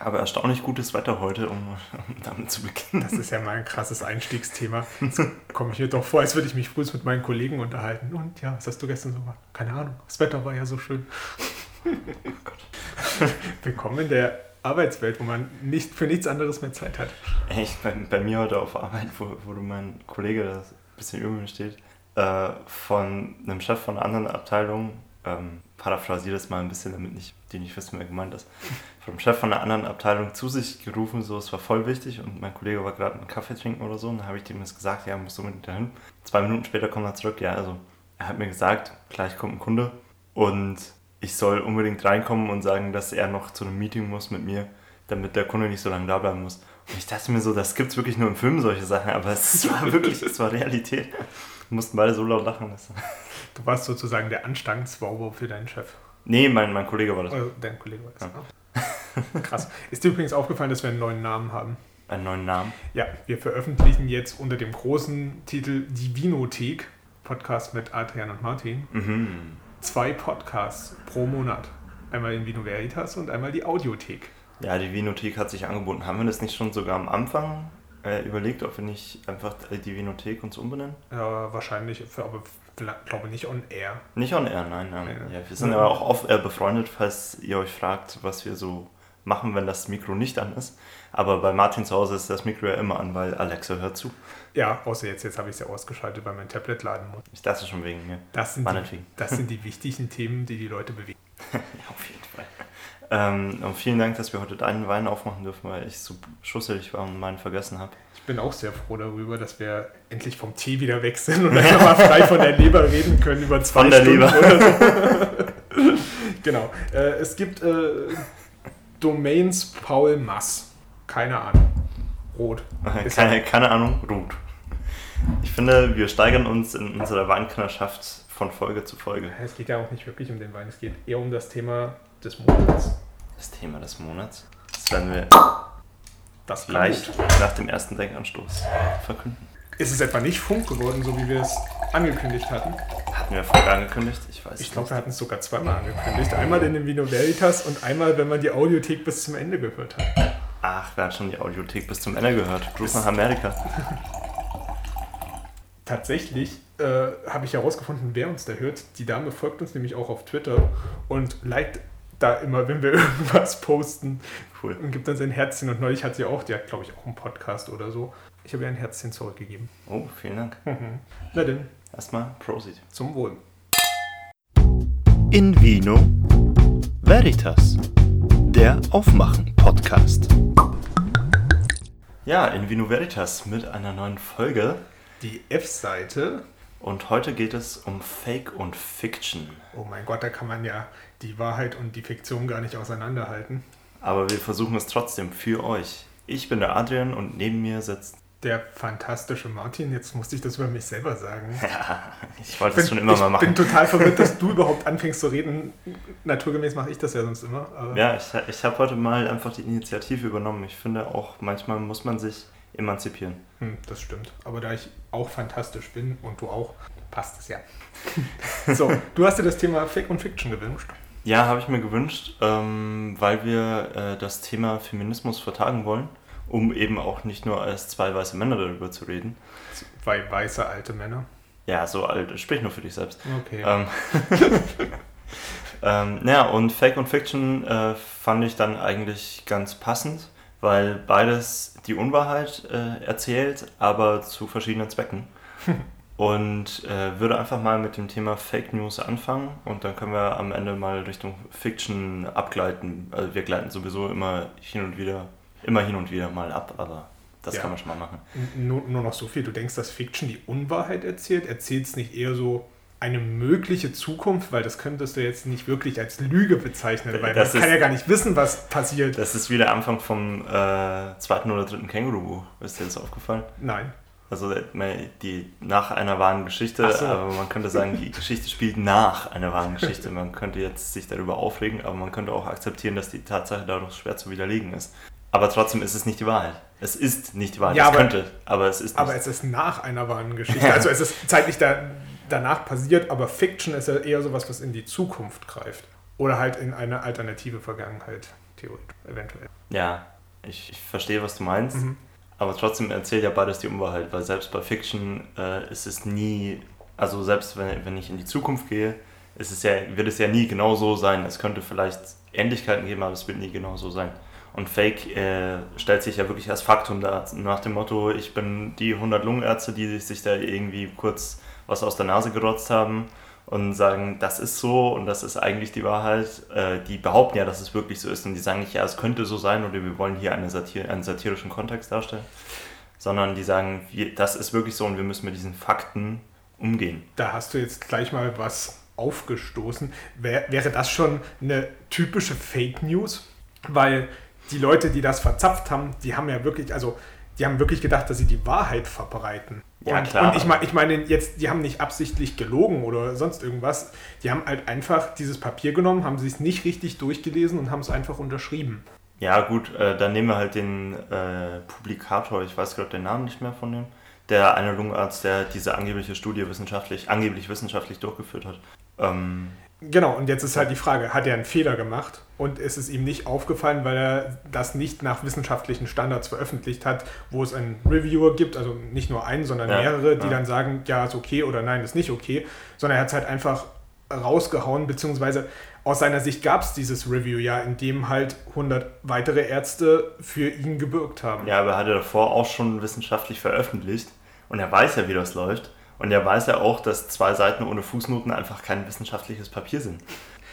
Aber erstaunlich gutes Wetter heute, um, um damit zu beginnen. Das ist ja mal ein krasses Einstiegsthema. Jetzt komme ich mir doch vor, als würde ich mich früh mit meinen Kollegen unterhalten. Und ja, was hast du gestern so gemacht? Keine Ahnung. Das Wetter war ja so schön. Oh Gott. Willkommen in der Arbeitswelt, wo man nicht für nichts anderes mehr Zeit hat. Echt, bei, bei mir heute auf Arbeit, wo, wo du mein Kollege, das ein bisschen über mir steht, äh, von einem Chef von einer anderen Abteilung, ähm, paraphrasiere das mal ein bisschen, damit nicht, die nicht wissen, wer gemeint ist, vom Chef von einer anderen Abteilung zu sich gerufen, so, es war voll wichtig und mein Kollege war gerade einen Kaffee trinken oder so und dann habe ich dem das gesagt, ja, musst du unbedingt dahin. Zwei Minuten später kommt er zurück, ja, also er hat mir gesagt, gleich kommt ein Kunde und ich soll unbedingt reinkommen und sagen, dass er noch zu einem Meeting muss mit mir, damit der Kunde nicht so lange da bleiben muss. Und ich dachte mir so, das gibt es wirklich nur im Film, solche Sachen, aber es war wirklich, es war Realität. Wir mussten beide so laut lachen. Du warst sozusagen der Anstandswauwau für deinen Chef. Nee, mein, mein Kollege war das. Oh, dein Kollege war das. Ja. Krass. Ist dir übrigens aufgefallen, dass wir einen neuen Namen haben? Einen neuen Namen? Ja, wir veröffentlichen jetzt unter dem großen Titel Die Vinothek, Podcast mit Adrian und Martin, mhm. zwei Podcasts pro Monat. Einmal in Vino Veritas und einmal die Audiothek. Ja, die Vinothek hat sich angeboten. Haben wir das nicht schon sogar am Anfang äh, überlegt, ob wir nicht einfach die Vinothek uns umbenennen? Ja, wahrscheinlich, aber glaube nicht on air. Nicht on air, nein. nein. Ja. Ja, wir sind ja auch oft air befreundet, falls ihr euch fragt, was wir so machen, wenn das Mikro nicht an ist. Aber bei Martin zu Hause ist das Mikro ja immer an, weil Alexa hört zu. Ja, außer jetzt, jetzt habe ich es ja ausgeschaltet, weil mein Tablet laden muss. Ich dachte schon wegen mir. Das sind, die, das sind die wichtigen Themen, die die Leute bewegen. ja, auf jeden Fall. Ähm, und vielen Dank, dass wir heute deinen Wein aufmachen dürfen, weil ich so schusselig war und meinen vergessen habe. Ich bin auch sehr froh darüber, dass wir endlich vom Tee wieder weg sind und einfach mal frei von der Leber reden können über zwei von der Stunden Leber. so. genau. Äh, es gibt äh, Domains Paul Mass. Keine Ahnung. Rot. Keine, keine Ahnung, rot. Ich finde, wir steigern uns in unserer Weinkennerschaft von Folge zu Folge. Es geht ja auch nicht wirklich um den Wein, es geht eher um das Thema des Monats. Das Thema des Monats? Das werden wir das gleich nach dem ersten Denkanstoß verkünden. Ist es etwa nicht Funk geworden, so wie wir es angekündigt hatten? Hatten wir vorher angekündigt? Ich weiß Ich glaube, wir hatten es sogar zweimal angekündigt. Einmal in dem Vino Veritas und einmal, wenn man die Audiothek bis zum Ende gehört hat. Ach, wer hat schon die Audiothek bis zum Ende gehört? Gruß nach Amerika. Tatsächlich äh, habe ich herausgefunden, wer uns da hört. Die Dame folgt uns nämlich auch auf Twitter und liked da immer, wenn wir irgendwas posten. Cool. Und gibt dann sein Herzchen. Und neulich hat sie auch, die hat glaube ich auch einen Podcast oder so. Ich habe ihr ein Herzchen zurückgegeben. Oh, vielen Dank. Mhm. Na denn. Erstmal Prosit. Zum Wohl. In Vino Veritas, der Aufmachen-Podcast. Ja, in Vino Veritas mit einer neuen Folge. Die F-Seite. Und heute geht es um Fake und Fiction. Oh mein Gott, da kann man ja die Wahrheit und die Fiktion gar nicht auseinanderhalten. Aber wir versuchen es trotzdem für euch. Ich bin der Adrian und neben mir sitzt der fantastische Martin. Jetzt musste ich das über mich selber sagen. Ja, ich wollte es schon immer mal machen. Ich bin total verwirrt, dass du überhaupt anfängst zu reden. Naturgemäß mache ich das ja sonst immer. ja, ich, ich habe heute mal einfach die Initiative übernommen. Ich finde auch, manchmal muss man sich emanzipieren. Hm, das stimmt. Aber da ich auch fantastisch bin und du auch, passt es ja. so, du hast dir das Thema Fake und Fiction gewünscht. Ja, habe ich mir gewünscht, ähm, weil wir äh, das Thema Feminismus vertagen wollen, um eben auch nicht nur als zwei weiße Männer darüber zu reden. Zwei weiße alte Männer? Ja, so alt, sprich nur für dich selbst. Okay. Ähm, ähm, ja, und Fake und Fiction äh, fand ich dann eigentlich ganz passend, weil beides die Unwahrheit äh, erzählt, aber zu verschiedenen Zwecken. und äh, würde einfach mal mit dem Thema Fake News anfangen und dann können wir am Ende mal Richtung Fiction abgleiten. Also wir gleiten sowieso immer hin und wieder, immer hin und wieder mal ab, aber das ja. kann man schon mal machen. Nur, nur noch so viel, du denkst, dass Fiction die Unwahrheit erzählt? Erzählt es nicht eher so eine mögliche Zukunft, weil das könntest du jetzt nicht wirklich als Lüge bezeichnen, weil das man ist, kann ja gar nicht wissen, was passiert. Das ist wie der Anfang vom äh, zweiten oder dritten Känguru-Buch. Ist dir das aufgefallen? Nein. Also die nach einer wahren Geschichte, so. aber man könnte sagen, die Geschichte spielt nach einer wahren Geschichte. Man könnte jetzt sich darüber aufregen, aber man könnte auch akzeptieren, dass die Tatsache dadurch schwer zu widerlegen ist. Aber trotzdem ist es nicht die Wahrheit. Es ist nicht die Wahrheit. Ja, es aber, könnte, aber es ist nicht. Aber es ist nach einer wahren Geschichte. Also es ist zeitlich da, danach passiert, aber Fiction ist ja eher sowas, was in die Zukunft greift. Oder halt in eine alternative Vergangenheit theoretisch, eventuell. Ja, ich, ich verstehe, was du meinst. Mhm. Aber trotzdem erzählt ja beides die Unwahrheit, weil selbst bei Fiction äh, ist es nie, also selbst wenn, wenn ich in die Zukunft gehe, ist es ja, wird es ja nie genau so sein. Es könnte vielleicht Ähnlichkeiten geben, aber es wird nie genau so sein. Und Fake äh, stellt sich ja wirklich als Faktum dar, nach dem Motto, ich bin die 100 Lungenärzte, die sich da irgendwie kurz was aus der Nase gerotzt haben und sagen, das ist so und das ist eigentlich die Wahrheit. Äh, die behaupten ja, dass es wirklich so ist und die sagen nicht, ja, es könnte so sein oder wir wollen hier eine Satir einen satirischen Kontext darstellen, sondern die sagen, wir, das ist wirklich so und wir müssen mit diesen Fakten umgehen. Da hast du jetzt gleich mal was aufgestoßen. Wär, wäre das schon eine typische Fake News? Weil die Leute, die das verzapft haben, die haben ja wirklich, also die haben wirklich gedacht, dass sie die Wahrheit verbreiten. Ja, und, klar. Und ich, meine, ich meine jetzt, die haben nicht absichtlich gelogen oder sonst irgendwas. Die haben halt einfach dieses Papier genommen, haben es nicht richtig durchgelesen und haben es einfach unterschrieben. Ja, gut, äh, dann nehmen wir halt den äh, Publikator, ich weiß gerade den Namen nicht mehr von dem, der eine Lungenarzt, der diese angebliche Studie wissenschaftlich, angeblich wissenschaftlich durchgeführt hat. Ähm, Genau, und jetzt ist halt die Frage, hat er einen Fehler gemacht und ist es ihm nicht aufgefallen, weil er das nicht nach wissenschaftlichen Standards veröffentlicht hat, wo es einen Reviewer gibt, also nicht nur einen, sondern ja, mehrere, die ja. dann sagen, ja, ist okay oder nein, ist nicht okay, sondern er hat es halt einfach rausgehauen, beziehungsweise aus seiner Sicht gab es dieses Review ja, in dem halt 100 weitere Ärzte für ihn gebürgt haben. Ja, aber er hatte davor auch schon wissenschaftlich veröffentlicht und er weiß ja, wie das läuft. Und er weiß ja auch, dass zwei Seiten ohne Fußnoten einfach kein wissenschaftliches Papier sind.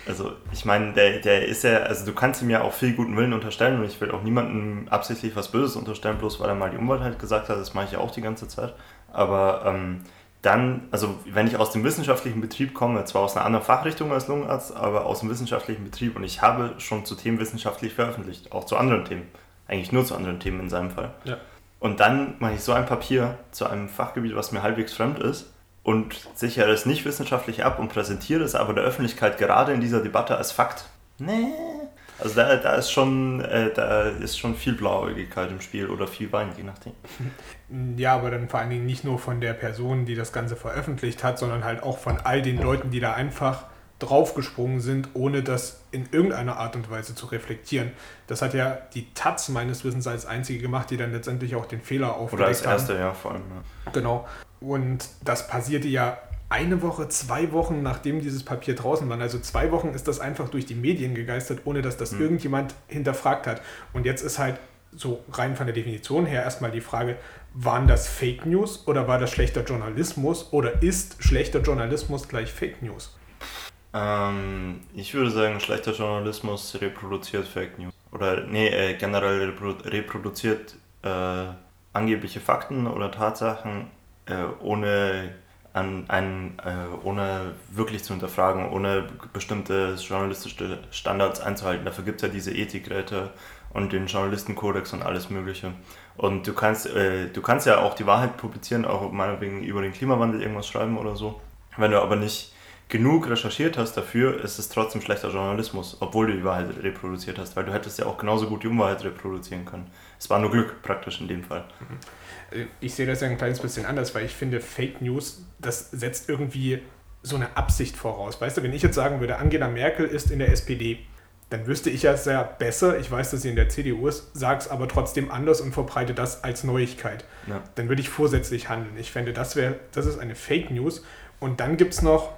Also ich meine, der, der ist ja, also du kannst ihm ja auch viel guten Willen unterstellen und ich will auch niemandem absichtlich was Böses unterstellen, bloß weil er mal die Umwelt halt gesagt hat, das mache ich ja auch die ganze Zeit. Aber ähm, dann, also wenn ich aus dem wissenschaftlichen Betrieb komme, zwar aus einer anderen Fachrichtung als Lungenarzt, aber aus dem wissenschaftlichen Betrieb und ich habe schon zu Themen wissenschaftlich veröffentlicht, auch zu anderen Themen, eigentlich nur zu anderen Themen in seinem Fall. Ja. Und dann mache ich so ein Papier zu einem Fachgebiet, was mir halbwegs fremd ist und sichere es nicht wissenschaftlich ab und präsentiere es aber der Öffentlichkeit gerade in dieser Debatte als Fakt. Nee. Also da, da ist schon äh, da ist schon viel Blauäugigkeit im Spiel oder viel Wein, je nachdem. Ja, aber dann vor allen Dingen nicht nur von der Person, die das Ganze veröffentlicht hat, sondern halt auch von all den Leuten, die da einfach draufgesprungen sind, ohne das in irgendeiner Art und Weise zu reflektieren. Das hat ja die Taz meines Wissens als einzige gemacht, die dann letztendlich auch den Fehler aufgedeckt Oder als erste, haben. ja, vor allem. Ja. Genau. Und das passierte ja eine Woche, zwei Wochen, nachdem dieses Papier draußen war. Also zwei Wochen ist das einfach durch die Medien gegeistert, ohne dass das hm. irgendjemand hinterfragt hat. Und jetzt ist halt so rein von der Definition her erstmal die Frage, waren das Fake News oder war das schlechter Journalismus oder ist schlechter Journalismus gleich Fake News? Ähm, ich würde sagen, schlechter Journalismus reproduziert Fake News. Oder nee, äh, generell reprodu reproduziert äh, angebliche Fakten oder Tatsachen, äh, ohne, an, an, äh, ohne wirklich zu hinterfragen, ohne bestimmte journalistische Standards einzuhalten. Dafür gibt es ja diese Ethikräte und den Journalistenkodex und alles Mögliche. Und du kannst, äh, du kannst ja auch die Wahrheit publizieren, auch meinetwegen über den Klimawandel irgendwas schreiben oder so. Wenn du aber nicht genug recherchiert hast dafür, ist es trotzdem schlechter Journalismus, obwohl du die Wahrheit reproduziert hast, weil du hättest ja auch genauso gut die Unwahrheit reproduzieren können. Es war nur Glück praktisch in dem Fall. Mhm. Ich sehe das ja ein kleines bisschen anders, weil ich finde, Fake News, das setzt irgendwie so eine Absicht voraus. Weißt du, wenn ich jetzt sagen würde, Angela Merkel ist in der SPD, dann wüsste ich ja sehr besser, ich weiß, dass sie in der CDU ist, sage es aber trotzdem anders und verbreite das als Neuigkeit. Ja. Dann würde ich vorsätzlich handeln. Ich fände, das wäre, das ist eine Fake News. Und dann gibt es noch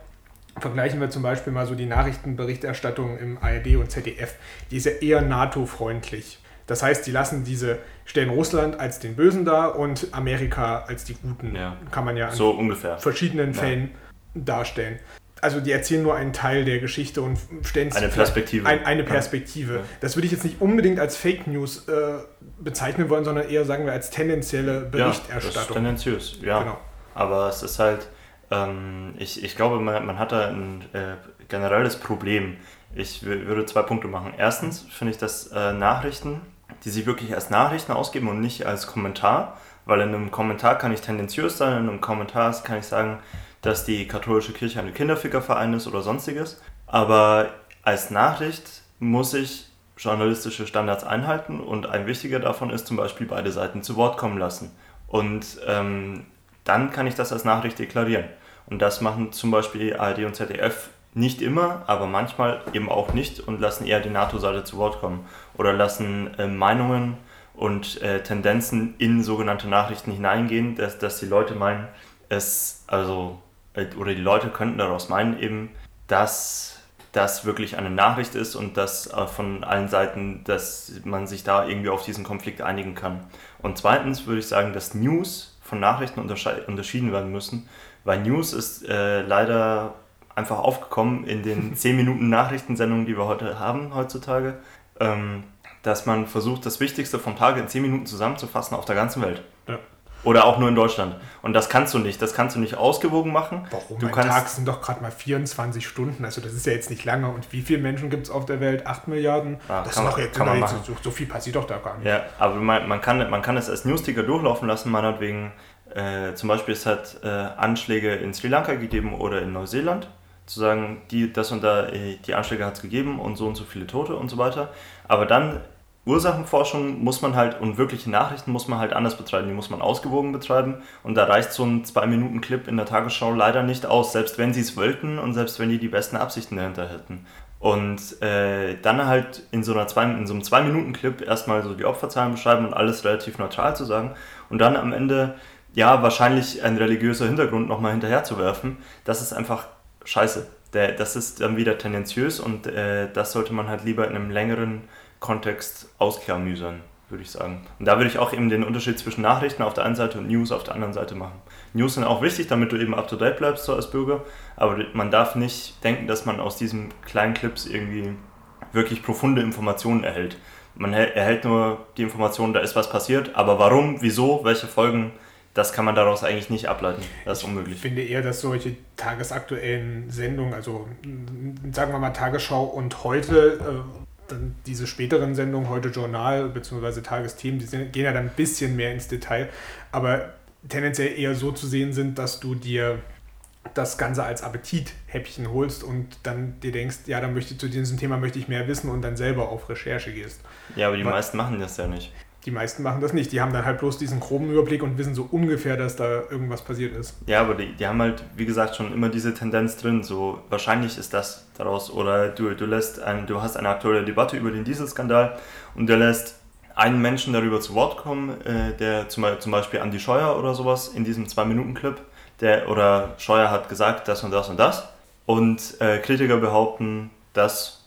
Vergleichen wir zum Beispiel mal so die Nachrichtenberichterstattung im ARD und ZDF. Die ist ja eher NATO-freundlich. Das heißt, die lassen diese, stellen Russland als den Bösen dar und Amerika als die Guten. Ja. Kann man ja so ungefähr. verschiedenen ja. Fällen darstellen. Also die erzählen nur einen Teil der Geschichte und stellen eine Perspektive. Ein, eine Perspektive. Ja. Das würde ich jetzt nicht unbedingt als Fake News äh, bezeichnen wollen, sondern eher sagen wir als tendenzielle Berichterstattung. Ja, das ist tendenziös, ja. Genau. Aber es ist halt ähm, ich, ich glaube, man, man hat da ein äh, generelles Problem. Ich würde zwei Punkte machen. Erstens finde ich, dass äh, Nachrichten, die sich wirklich als Nachrichten ausgeben und nicht als Kommentar, weil in einem Kommentar kann ich tendenziös sein, in einem Kommentar kann ich sagen, dass die katholische Kirche ein Kinderfickerverein ist oder sonstiges. Aber als Nachricht muss ich journalistische Standards einhalten und ein wichtiger davon ist zum Beispiel beide Seiten zu Wort kommen lassen. Und ähm, dann kann ich das als Nachricht deklarieren. Und das machen zum Beispiel ARD und ZDF nicht immer, aber manchmal eben auch nicht und lassen eher die NATO-Seite zu Wort kommen oder lassen äh, Meinungen und äh, Tendenzen in sogenannte Nachrichten hineingehen, dass, dass die Leute meinen, es, also, äh, oder die Leute könnten daraus meinen eben, dass das wirklich eine Nachricht ist und dass äh, von allen Seiten, dass man sich da irgendwie auf diesen Konflikt einigen kann. Und zweitens würde ich sagen, dass News von Nachrichten unterschieden werden müssen, weil News ist äh, leider einfach aufgekommen in den 10 Minuten Nachrichtensendungen, die wir heute haben heutzutage, ähm, dass man versucht, das Wichtigste vom Tag in 10 Minuten zusammenzufassen auf der ganzen Welt. Ja. Oder auch nur in Deutschland. Und das kannst du nicht. Das kannst du nicht ausgewogen machen. Warum? Du Ein kannst, Tag sind doch gerade mal 24 Stunden. Also das ist ja jetzt nicht lange. Und wie viele Menschen gibt es auf der Welt? 8 Milliarden? Ja, das kann ist doch jetzt, kann man jetzt so, so viel passiert doch da gar nicht. Ja, aber man, man, kann, man kann es als Newsticker durchlaufen lassen, meinetwegen. Äh, zum Beispiel, es hat äh, Anschläge in Sri Lanka gegeben oder in Neuseeland. Zu sagen, die, das und da, äh, die Anschläge hat es gegeben und so und so viele Tote und so weiter. Aber dann Ursachenforschung muss man halt und wirkliche Nachrichten muss man halt anders betreiben. Die muss man ausgewogen betreiben. Und da reicht so ein 2-Minuten-Clip in der Tagesschau leider nicht aus, selbst wenn sie es wollten und selbst wenn die die besten Absichten dahinter hätten. Und äh, dann halt in so, einer zwei, in so einem 2-Minuten-Clip erstmal so die Opferzahlen beschreiben und alles relativ neutral zu sagen. Und dann am Ende, ja, wahrscheinlich ein religiöser Hintergrund nochmal hinterher zu werfen, das ist einfach scheiße. Das ist dann wieder tendenziös und äh, das sollte man halt lieber in einem längeren Kontext ausklamüsern, würde ich sagen. Und da würde ich auch eben den Unterschied zwischen Nachrichten auf der einen Seite und News auf der anderen Seite machen. News sind auch wichtig, damit du eben up to date bleibst so als Bürger, aber man darf nicht denken, dass man aus diesen kleinen Clips irgendwie wirklich profunde Informationen erhält. Man erhält nur die Information, da ist was passiert, aber warum, wieso, welche Folgen, das kann man daraus eigentlich nicht ableiten. Das ist Ich unmöglich. finde eher, dass solche tagesaktuellen Sendungen, also mm, sagen wir mal Tagesschau und heute, äh, dann diese späteren Sendungen, heute Journal bzw. Tagesthemen, die sind, gehen ja dann ein bisschen mehr ins Detail, aber tendenziell eher so zu sehen sind, dass du dir das Ganze als Appetithäppchen holst und dann dir denkst, ja, dann möchte ich zu diesem Thema möchte ich mehr wissen und dann selber auf Recherche gehst. Ja, aber die Wa- meisten machen das ja nicht. Die meisten machen das nicht. Die haben dann halt bloß diesen groben Überblick und wissen so ungefähr, dass da irgendwas passiert ist. Ja, aber die, die haben halt, wie gesagt, schon immer diese Tendenz drin. So, wahrscheinlich ist das daraus. Oder du, du lässt ein, du hast eine aktuelle Debatte über den Dieselskandal und der lässt einen Menschen darüber zu Wort kommen, äh, der zum, zum Beispiel Andi Scheuer oder sowas in diesem 2-Minuten-Clip, der oder Scheuer hat gesagt, das und das und das. Und äh, Kritiker behaupten, das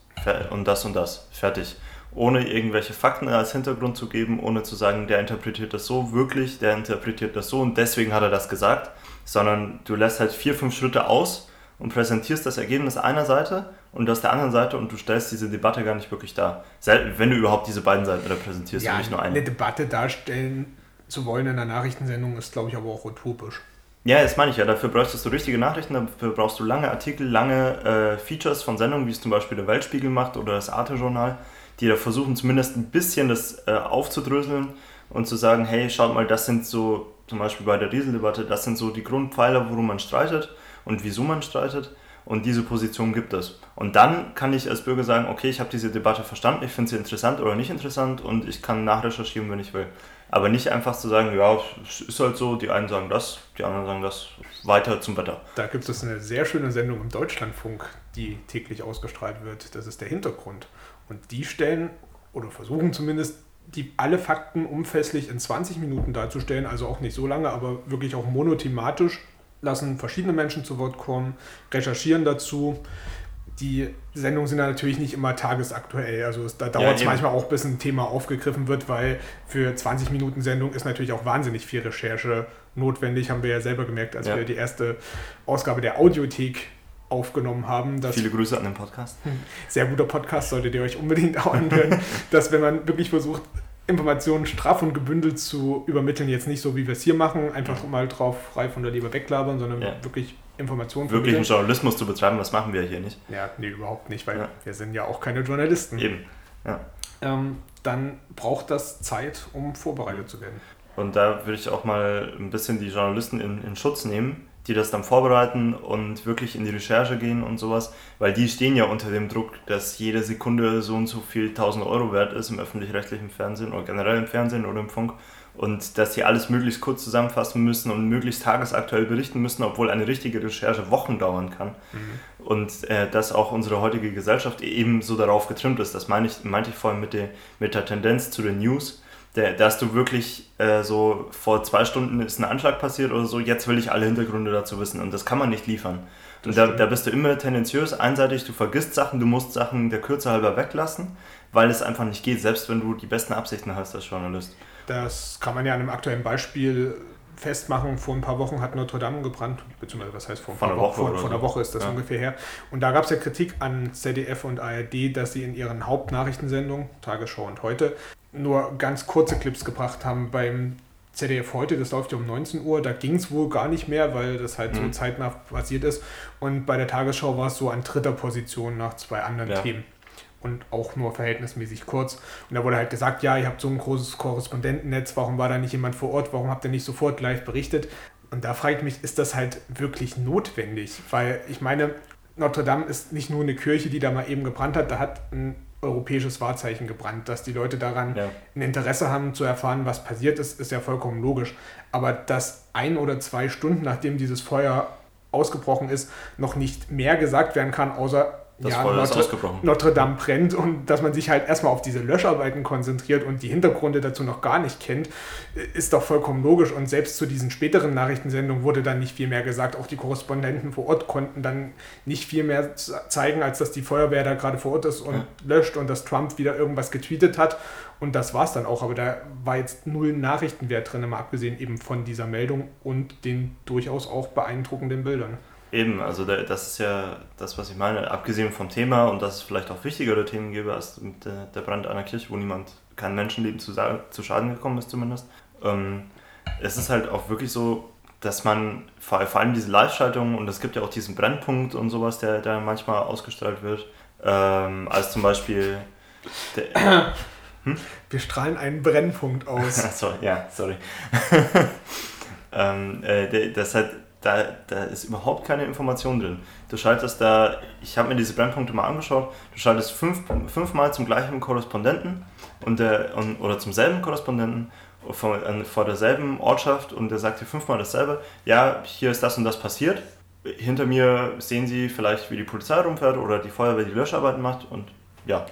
und das und das. Fertig. Ohne irgendwelche Fakten als Hintergrund zu geben, ohne zu sagen, der interpretiert das so wirklich, der interpretiert das so und deswegen hat er das gesagt, sondern du lässt halt vier, fünf Schritte aus und präsentierst das Ergebnis einer Seite und das der anderen Seite und du stellst diese Debatte gar nicht wirklich dar. Sel- Wenn du überhaupt diese beiden Seiten repräsentierst und nicht nur eine. eine Debatte darstellen zu wollen in einer Nachrichtensendung ist, glaube ich, aber auch utopisch. Ja, das meine ich ja. Dafür bräuchtest du richtige Nachrichten, dafür brauchst du lange Artikel, lange äh, Features von Sendungen, wie es zum Beispiel der Weltspiegel macht oder das Arte-Journal, die da versuchen zumindest ein bisschen das äh, aufzudröseln und zu sagen, hey, schaut mal, das sind so, zum Beispiel bei der Dieseldebatte, das sind so die Grundpfeiler, worum man streitet und wieso man streitet. Und diese Position gibt es. Und dann kann ich als Bürger sagen, okay, ich habe diese Debatte verstanden, ich finde sie interessant oder nicht interessant und ich kann nachrecherchieren, wenn ich will. Aber nicht einfach zu sagen, ja, es ist halt so, die einen sagen das, die anderen sagen das, weiter zum Wetter. Da gibt es eine sehr schöne Sendung im Deutschlandfunk, die täglich ausgestrahlt wird. Das ist der Hintergrund. Und die stellen oder versuchen zumindest, die alle Fakten umfässlich in 20 Minuten darzustellen, also auch nicht so lange, aber wirklich auch monothematisch, lassen verschiedene Menschen zu Wort kommen, recherchieren dazu. Die Sendungen sind natürlich nicht immer tagesaktuell. Also es, da dauert es manchmal auch, bis ein Thema aufgegriffen wird, weil für 20 Minuten Sendung ist natürlich auch wahnsinnig viel Recherche notwendig. Haben wir ja selber gemerkt, als Ja. wir die erste Ausgabe der Audiothek aufgenommen haben. Dass Viele Grüße an den Podcast. sehr guter Podcast, solltet ihr euch unbedingt auch anhören, dass wenn man wirklich versucht, Informationen straff und gebündelt zu übermitteln, jetzt nicht so, wie wir es hier machen, einfach mal drauf frei von der Leber weglabern, sondern Ja. wirklich Informationen Wirklichen vermitteln. Journalismus zu betreiben, das machen wir hier nicht. Ja, nee, überhaupt nicht, weil Ja. wir sind ja auch keine Journalisten. Eben. Ähm, dann braucht das Zeit, um vorbereitet zu werden. Und da würde ich auch mal ein bisschen die Journalisten in, in Schutz nehmen, die das dann vorbereiten und wirklich in die Recherche gehen und sowas, weil die stehen ja unter dem Druck, dass jede Sekunde so und so viel 1000 Euro wert ist im öffentlich-rechtlichen Fernsehen oder generell im Fernsehen oder im Funk und dass sie alles möglichst kurz zusammenfassen müssen und möglichst tagesaktuell berichten müssen, obwohl eine richtige Recherche Wochen dauern kann. Mhm. Und äh, dass auch unsere heutige Gesellschaft eben so darauf getrimmt ist. Das meine ich, meinte ich vorhin mit der, mit der Tendenz zu den News. Der, da hast du wirklich äh, so vor zwei Stunden ist ein Anschlag passiert oder so, jetzt will ich alle Hintergründe dazu wissen und das kann man nicht liefern. Und da, da bist du immer tendenziös, einseitig, du vergisst Sachen, du musst Sachen der Kürze halber weglassen, weil es einfach nicht geht, selbst wenn du die besten Absichten hast als Journalist. Das kann man ja an einem aktuellen Beispiel festmachen. Vor ein paar Wochen hat Notre Dame gebrannt, beziehungsweise was heißt vor, ein paar Woche, Wochen, vor, vor einer Woche ist das ja. ungefähr her. Und da gab es ja Kritik an ZDF und ARD, dass sie in ihren Hauptnachrichtensendungen, Tagesschau und heute, nur ganz kurze Clips gebracht haben. Beim ZDF heute, das läuft ja um 19 Uhr, da ging es wohl gar nicht mehr, weil das halt mhm. so zeitnah passiert ist. Und bei der Tagesschau war es so an dritter Position nach zwei anderen ja. Themen und auch nur verhältnismäßig kurz. Und da wurde halt gesagt, ja, ihr habt so ein großes Korrespondentennetz, warum war da nicht jemand vor Ort, warum habt ihr nicht sofort live berichtet? Und da frage ich mich, ist das halt wirklich notwendig? Weil ich meine, Notre Dame ist nicht nur eine Kirche, die da mal eben gebrannt hat, da hat ein europäisches Wahrzeichen gebrannt. Dass die Leute daran ja. ein Interesse haben zu erfahren, was passiert ist, ist ja vollkommen logisch. Aber dass ein oder zwei Stunden nachdem dieses Feuer ausgebrochen ist, noch nicht mehr gesagt werden kann, außer das ja, Notre, Notre, Dame brennt und dass man sich halt erstmal auf diese Löscharbeiten konzentriert und die Hintergründe dazu noch gar nicht kennt, ist doch vollkommen logisch. Und selbst zu diesen späteren Nachrichtensendungen wurde dann nicht viel mehr gesagt. Auch die Korrespondenten vor Ort konnten dann nicht viel mehr zeigen, als dass die Feuerwehr da gerade vor Ort ist und ja. löscht und dass Trump wieder irgendwas getweetet hat. Und das war es dann auch. Aber da war jetzt null Nachrichtenwert drin, mal abgesehen eben von dieser Meldung und den durchaus auch beeindruckenden Bildern. Eben, also das ist ja das, was ich meine, abgesehen vom Thema und dass es vielleicht auch wichtigere Themen gäbe als der, der Brand einer Kirche, wo niemand, kein Menschenleben zu, zu Schaden gekommen ist zumindest. Ähm, es ist halt auch wirklich so, dass man vor, vor allem diese Live-Schaltungen und es gibt ja auch diesen Brennpunkt und sowas, der, der manchmal ausgestrahlt wird, ähm, als zum Beispiel... Der, hm? Wir strahlen einen Brennpunkt aus. sorry, ja, sorry. ähm, äh, das halt da, da ist überhaupt keine Information drin. Du schaltest da, ich habe mir diese Brennpunkte mal angeschaut, du schaltest fünf, fünfmal zum gleichen Korrespondenten und der, und, oder zum selben Korrespondenten vor, vor derselben Ortschaft und der sagt dir fünfmal dasselbe. Ja, hier ist das und das passiert. Hinter mir sehen Sie vielleicht, wie die Polizei rumfährt oder die Feuerwehr die Löscharbeiten macht und ja.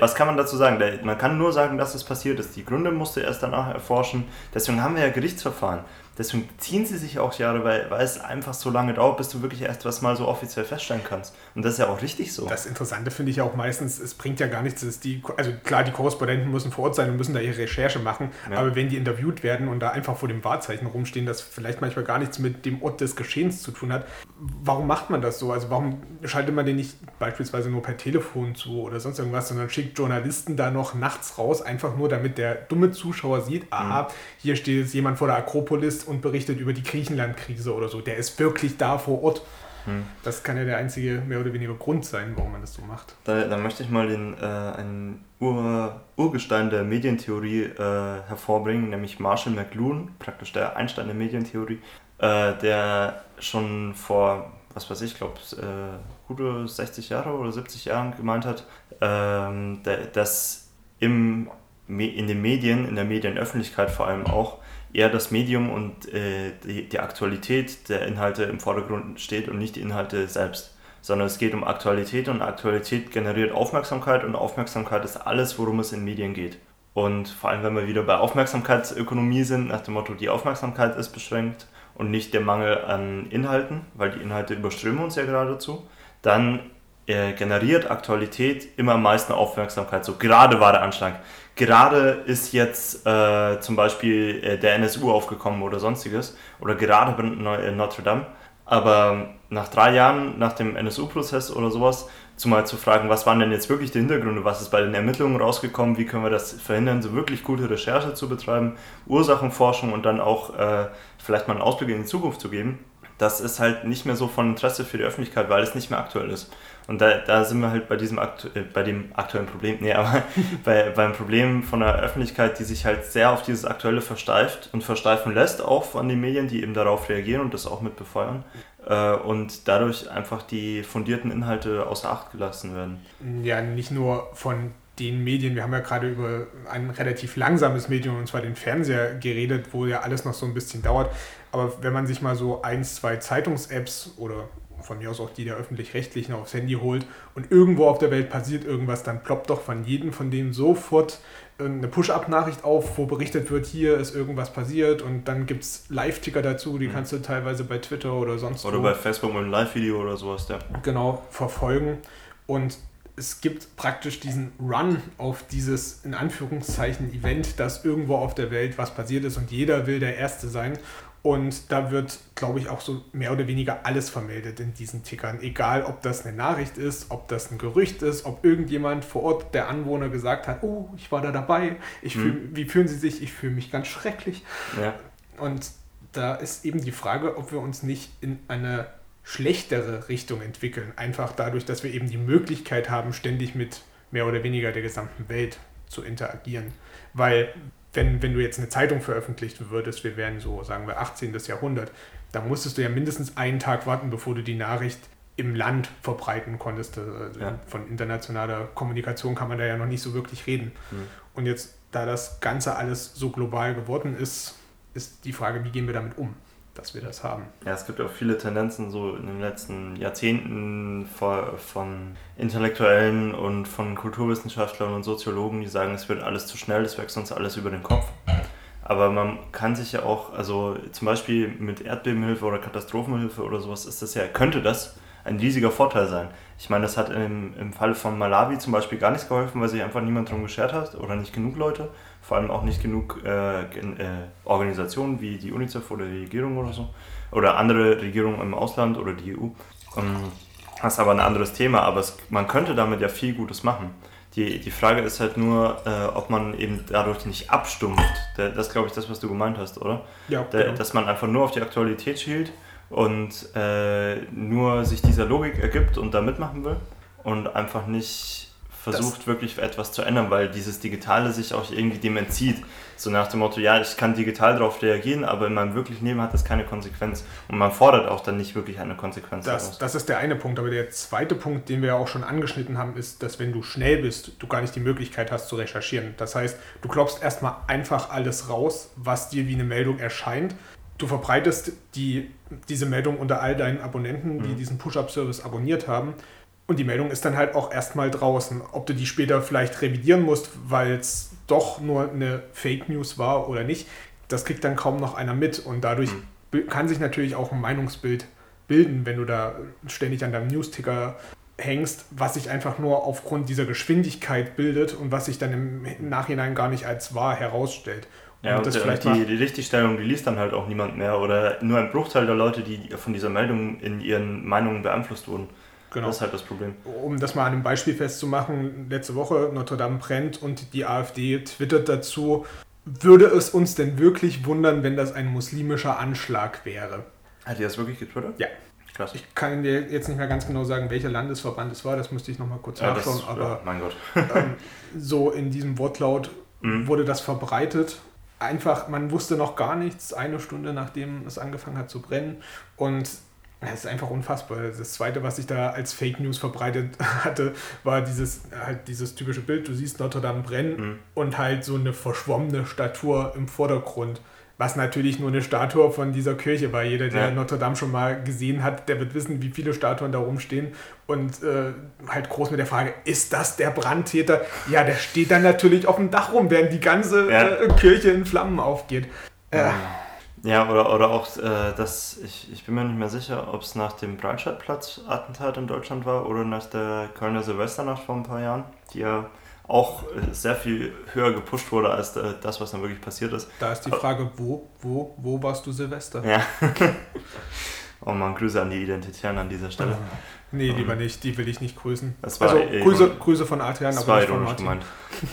Was kann man dazu sagen? Man kann nur sagen, dass es passiert ist. Die Gründe musste erst danach erforschen. Deswegen haben wir ja Gerichtsverfahren. Deswegen ziehen sie sich auch Jahre, weil, weil es einfach so lange dauert, bis du wirklich erst was mal so offiziell feststellen kannst. Und das ist ja auch richtig so. Das Interessante finde ich auch meistens, es bringt ja gar nichts, dass die, also klar, die Korrespondenten müssen vor Ort sein und müssen da ihre Recherche machen, ja. aber wenn die interviewt werden und da einfach vor dem Wahrzeichen rumstehen, das vielleicht manchmal gar nichts mit dem Ort des Geschehens zu tun hat, warum macht man das so? Also warum schaltet man den nicht beispielsweise nur per Telefon zu oder sonst irgendwas, sondern schickt Journalisten da noch nachts raus, einfach nur damit der dumme Zuschauer sieht, aha, mhm. hier steht jetzt jemand vor der Akropolis und berichtet über die Griechenland-Krise oder so. Der ist wirklich da vor Ort. Hm. Das kann ja der einzige mehr oder weniger Grund sein, warum man das so macht. Da, da möchte ich mal den, äh, einen Ur, Urgestein der Medientheorie äh, hervorbringen, nämlich Marshall McLuhan, praktisch der Einstein der Medientheorie, äh, der schon vor, was weiß ich, glaube äh, gute 60 Jahre oder 70 Jahren gemeint hat, ähm, dass im, in den Medien, in der Medienöffentlichkeit vor allem auch, eher das Medium und äh, die, die Aktualität der Inhalte im Vordergrund steht und nicht die Inhalte selbst. Sondern es geht um Aktualität und Aktualität generiert Aufmerksamkeit und Aufmerksamkeit ist alles, worum es in Medien geht. Und vor allem, wenn wir wieder bei Aufmerksamkeitsökonomie sind, nach dem Motto, die Aufmerksamkeit ist beschränkt und nicht der Mangel an Inhalten, weil die Inhalte überströmen uns ja geradezu, dann äh, generiert Aktualität immer am meisten Aufmerksamkeit. So gerade war der Anschlag gerade ist jetzt äh, zum Beispiel äh, der NSU aufgekommen oder sonstiges oder gerade in äh, Notre Dame. Aber nach drei Jahren, nach dem NSU-Prozess oder sowas, zumal zu fragen, was waren denn jetzt wirklich die Hintergründe, was ist bei den Ermittlungen rausgekommen, wie können wir das verhindern, so wirklich gute Recherche zu betreiben, Ursachenforschung und dann auch äh, vielleicht mal einen Ausblick in die Zukunft zu geben, das ist halt nicht mehr so von Interesse für die Öffentlichkeit, weil es nicht mehr aktuell ist. Und da, da sind wir halt bei diesem aktu äh, bei dem aktuellen Problem, nee, aber bei, beim Problem von der Öffentlichkeit, die sich halt sehr auf dieses Aktuelle versteift und versteifen lässt, auch von den Medien, die eben darauf reagieren und das auch mit befeuern. Äh, und dadurch einfach die fundierten Inhalte außer Acht gelassen werden. Ja, nicht nur von den Medien, wir haben ja gerade über ein relativ langsames Medium, und zwar den Fernseher, geredet, wo ja alles noch so ein bisschen dauert. Aber wenn man sich mal so ein, zwei Zeitungs-Apps oder von mir aus auch die der öffentlich-rechtlichen aufs Handy holt und irgendwo auf der Welt passiert irgendwas, dann ploppt doch von jedem von denen sofort eine Push-Up-Nachricht auf, wo berichtet wird, hier ist irgendwas passiert und dann gibt es Live-Ticker dazu, die mhm. kannst du teilweise bei Twitter oder sonst Oder wo, bei Facebook mit einem Live-Video oder sowas, ja. Genau, verfolgen. Und es gibt praktisch diesen Run auf dieses, in Anführungszeichen, Event, dass irgendwo auf der Welt was passiert ist und jeder will der Erste sein. Und da wird, glaube ich, auch so mehr oder weniger alles vermeldet in diesen Tickern. Egal, ob das eine Nachricht ist, ob das ein Gerücht ist, ob irgendjemand vor Ort, der Anwohner, gesagt hat, oh, ich war da dabei, ich hm. fühl, wie fühlen Sie sich? Ich fühle mich ganz schrecklich. Ja. Und da ist eben die Frage, ob wir uns nicht in eine schlechtere Richtung entwickeln. Einfach dadurch, dass wir eben die Möglichkeit haben, ständig mit mehr oder weniger der gesamten Welt zu interagieren. Weil wenn, wenn du jetzt eine Zeitung veröffentlicht würdest, wir wären so, sagen wir, 18. Jahrhundert, dann musstest du ja mindestens einen Tag warten, bevor du die Nachricht im Land verbreiten konntest. Also ja. Von internationaler Kommunikation kann man da ja noch nicht so wirklich reden. Mhm. Und jetzt, da das Ganze alles so global geworden ist, ist die Frage, wie gehen wir damit um? Dass wir das haben. Ja, es gibt auch viele Tendenzen so in den letzten Jahrzehnten von Intellektuellen und von Kulturwissenschaftlern und Soziologen, die sagen, es wird alles zu schnell, es wächst uns alles über den Kopf. Aber man kann sich ja auch, also zum Beispiel mit Erdbebenhilfe oder Katastrophenhilfe oder sowas, ist das ja, könnte das ein riesiger Vorteil sein. Ich meine, das hat im, im Falle von Malawi zum Beispiel gar nichts geholfen, weil sich einfach niemand darum geschert hat oder nicht genug Leute vor allem auch nicht genug äh, äh, Organisationen wie die UNICEF oder die Regierung oder so oder andere Regierungen im Ausland oder die EU. Ähm, das ist aber ein anderes Thema, aber es, man könnte damit ja viel Gutes machen. Die, die Frage ist halt nur, äh, ob man eben dadurch nicht abstumpft. Das ist, glaube ich, das, was du gemeint hast, oder? Ja. genau. Dass man einfach nur auf die Aktualität schielt und äh, nur sich dieser Logik ergibt und da mitmachen will und einfach nicht versucht, das wirklich etwas zu ändern, weil dieses Digitale sich auch irgendwie dem entzieht. So nach dem Motto, ja, ich kann digital darauf reagieren, aber in meinem wirklichen Leben hat das keine Konsequenz. Und man fordert auch dann nicht wirklich eine Konsequenz das, daraus. Das ist der eine Punkt. Aber der zweite Punkt, den wir ja auch schon angeschnitten haben, ist, dass wenn du schnell bist, du gar nicht die Möglichkeit hast zu recherchieren. Das heißt, du klopfst erstmal einfach alles raus, was dir wie eine Meldung erscheint. Du verbreitest die, diese Meldung unter all deinen Abonnenten, die mhm. diesen Push-Up-Service abonniert haben und die Meldung ist dann halt auch erstmal draußen. Ob du die später vielleicht revidieren musst, weil es doch nur eine Fake News war oder nicht, das kriegt dann kaum noch einer mit. Und dadurch mhm. kann sich natürlich auch ein Meinungsbild bilden, wenn du da ständig an deinem Newsticker hängst, was sich einfach nur aufgrund dieser Geschwindigkeit bildet und was sich dann im Nachhinein gar nicht als wahr herausstellt. Und ja, und, das und vielleicht die, die Richtigstellung, die liest dann halt auch niemand mehr oder nur ein Bruchteil der Leute, die von dieser Meldung in ihren Meinungen beeinflusst wurden. Genau. Das ist halt das Problem. Um das mal an einem Beispiel festzumachen, letzte Woche Notre Dame brennt und die AfD twittert dazu, würde es uns denn wirklich wundern, wenn das ein muslimischer Anschlag wäre? Hat die das wirklich getwittert? Ja. Krass. Ich kann dir jetzt nicht mehr ganz genau sagen, welcher Landesverband es war, das müsste ich nochmal kurz ja, nachschauen, das, aber ja, mein Gott. ähm, so in diesem Wortlaut mhm. wurde das verbreitet. Einfach, man wusste noch gar nichts, eine Stunde nachdem es angefangen hat zu brennen. Und das ist einfach unfassbar. Das zweite, was ich da als Fake News verbreitet hatte, war dieses, halt dieses typische Bild. Du siehst Notre Dame brennen mhm. und halt so eine verschwommene Statue im Vordergrund. Was natürlich nur eine Statue von dieser Kirche war. Jeder, der ja. Notre Dame schon mal gesehen hat, der wird wissen, wie viele Statuen da rumstehen. Und äh, halt groß mit der Frage, ist das der Brandtäter? Ja, der steht dann natürlich auf dem Dach rum, während die ganze ja. äh, Kirche in Flammen aufgeht. Äh, ja, oder, oder auch äh, das, ich, ich bin mir nicht mehr sicher, ob es nach dem Breitscheidplatz-Attentat in Deutschland war oder nach der Kölner Silvesternacht vor ein paar Jahren, die ja auch äh, sehr viel höher gepusht wurde als äh, das, was dann wirklich passiert ist. Da ist die Frage, wo, wo, wo warst du Silvester? Ja. oh man, Grüße an die Identitären an dieser Stelle. Nee, lieber um, nicht, die will ich nicht grüßen. Das war also Grüße, Grüße von Adrian, aber nicht von Martin. Gemeint.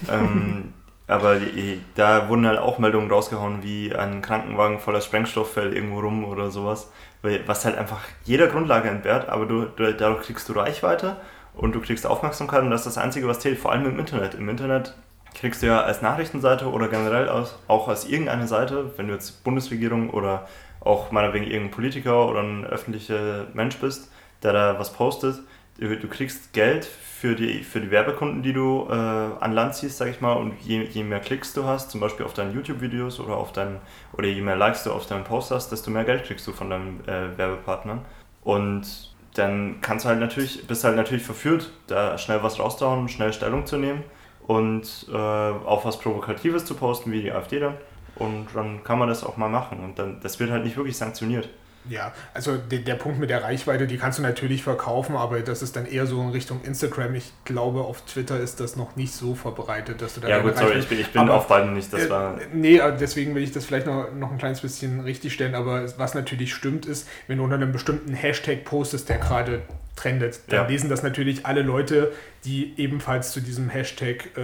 ähm, aber die, da wurden halt auch Meldungen rausgehauen, wie ein Krankenwagen voller Sprengstoff fällt irgendwo rum oder sowas. was halt einfach jeder Grundlage entbehrt, aber du, du, dadurch kriegst du Reichweite und du kriegst Aufmerksamkeit und das ist das Einzige, was zählt, vor allem im Internet. Im Internet kriegst du ja als Nachrichtenseite oder generell aus, auch als irgendeine Seite, wenn du jetzt Bundesregierung oder auch meinetwegen irgendein Politiker oder ein öffentlicher Mensch bist, der da was postet, du, du kriegst Geld für die, für die Werbekunden, die du äh, an Land ziehst, sag ich mal, und je, je mehr Klicks du hast, zum Beispiel auf deinen YouTube-Videos oder auf deinen, oder je mehr Likes du auf deinen Post hast, desto mehr Geld kriegst du von deinen äh, Werbepartnern. Und dann kannst du halt natürlich, bist halt natürlich verführt, da schnell was rauszuhauen, schnell Stellung zu nehmen und äh, auch was Provokatives zu posten, wie die AfD dann. Und dann kann man das auch mal machen. Und dann, das wird halt nicht wirklich sanktioniert. Ja, also der, der Punkt mit der Reichweite, die kannst du natürlich verkaufen, aber das ist dann eher so in Richtung Instagram. Ich glaube, auf Twitter ist das noch nicht so verbreitet, dass du da. Ja, gut, sorry, ich bin, ich bin aber, auf beiden nicht. Das äh, war nee, deswegen will ich das vielleicht noch, noch ein kleines bisschen richtigstellen, aber was natürlich stimmt ist, wenn du unter einem bestimmten Hashtag postest, der gerade trendet, dann ja. lesen das natürlich alle Leute, die ebenfalls zu diesem Hashtag, äh,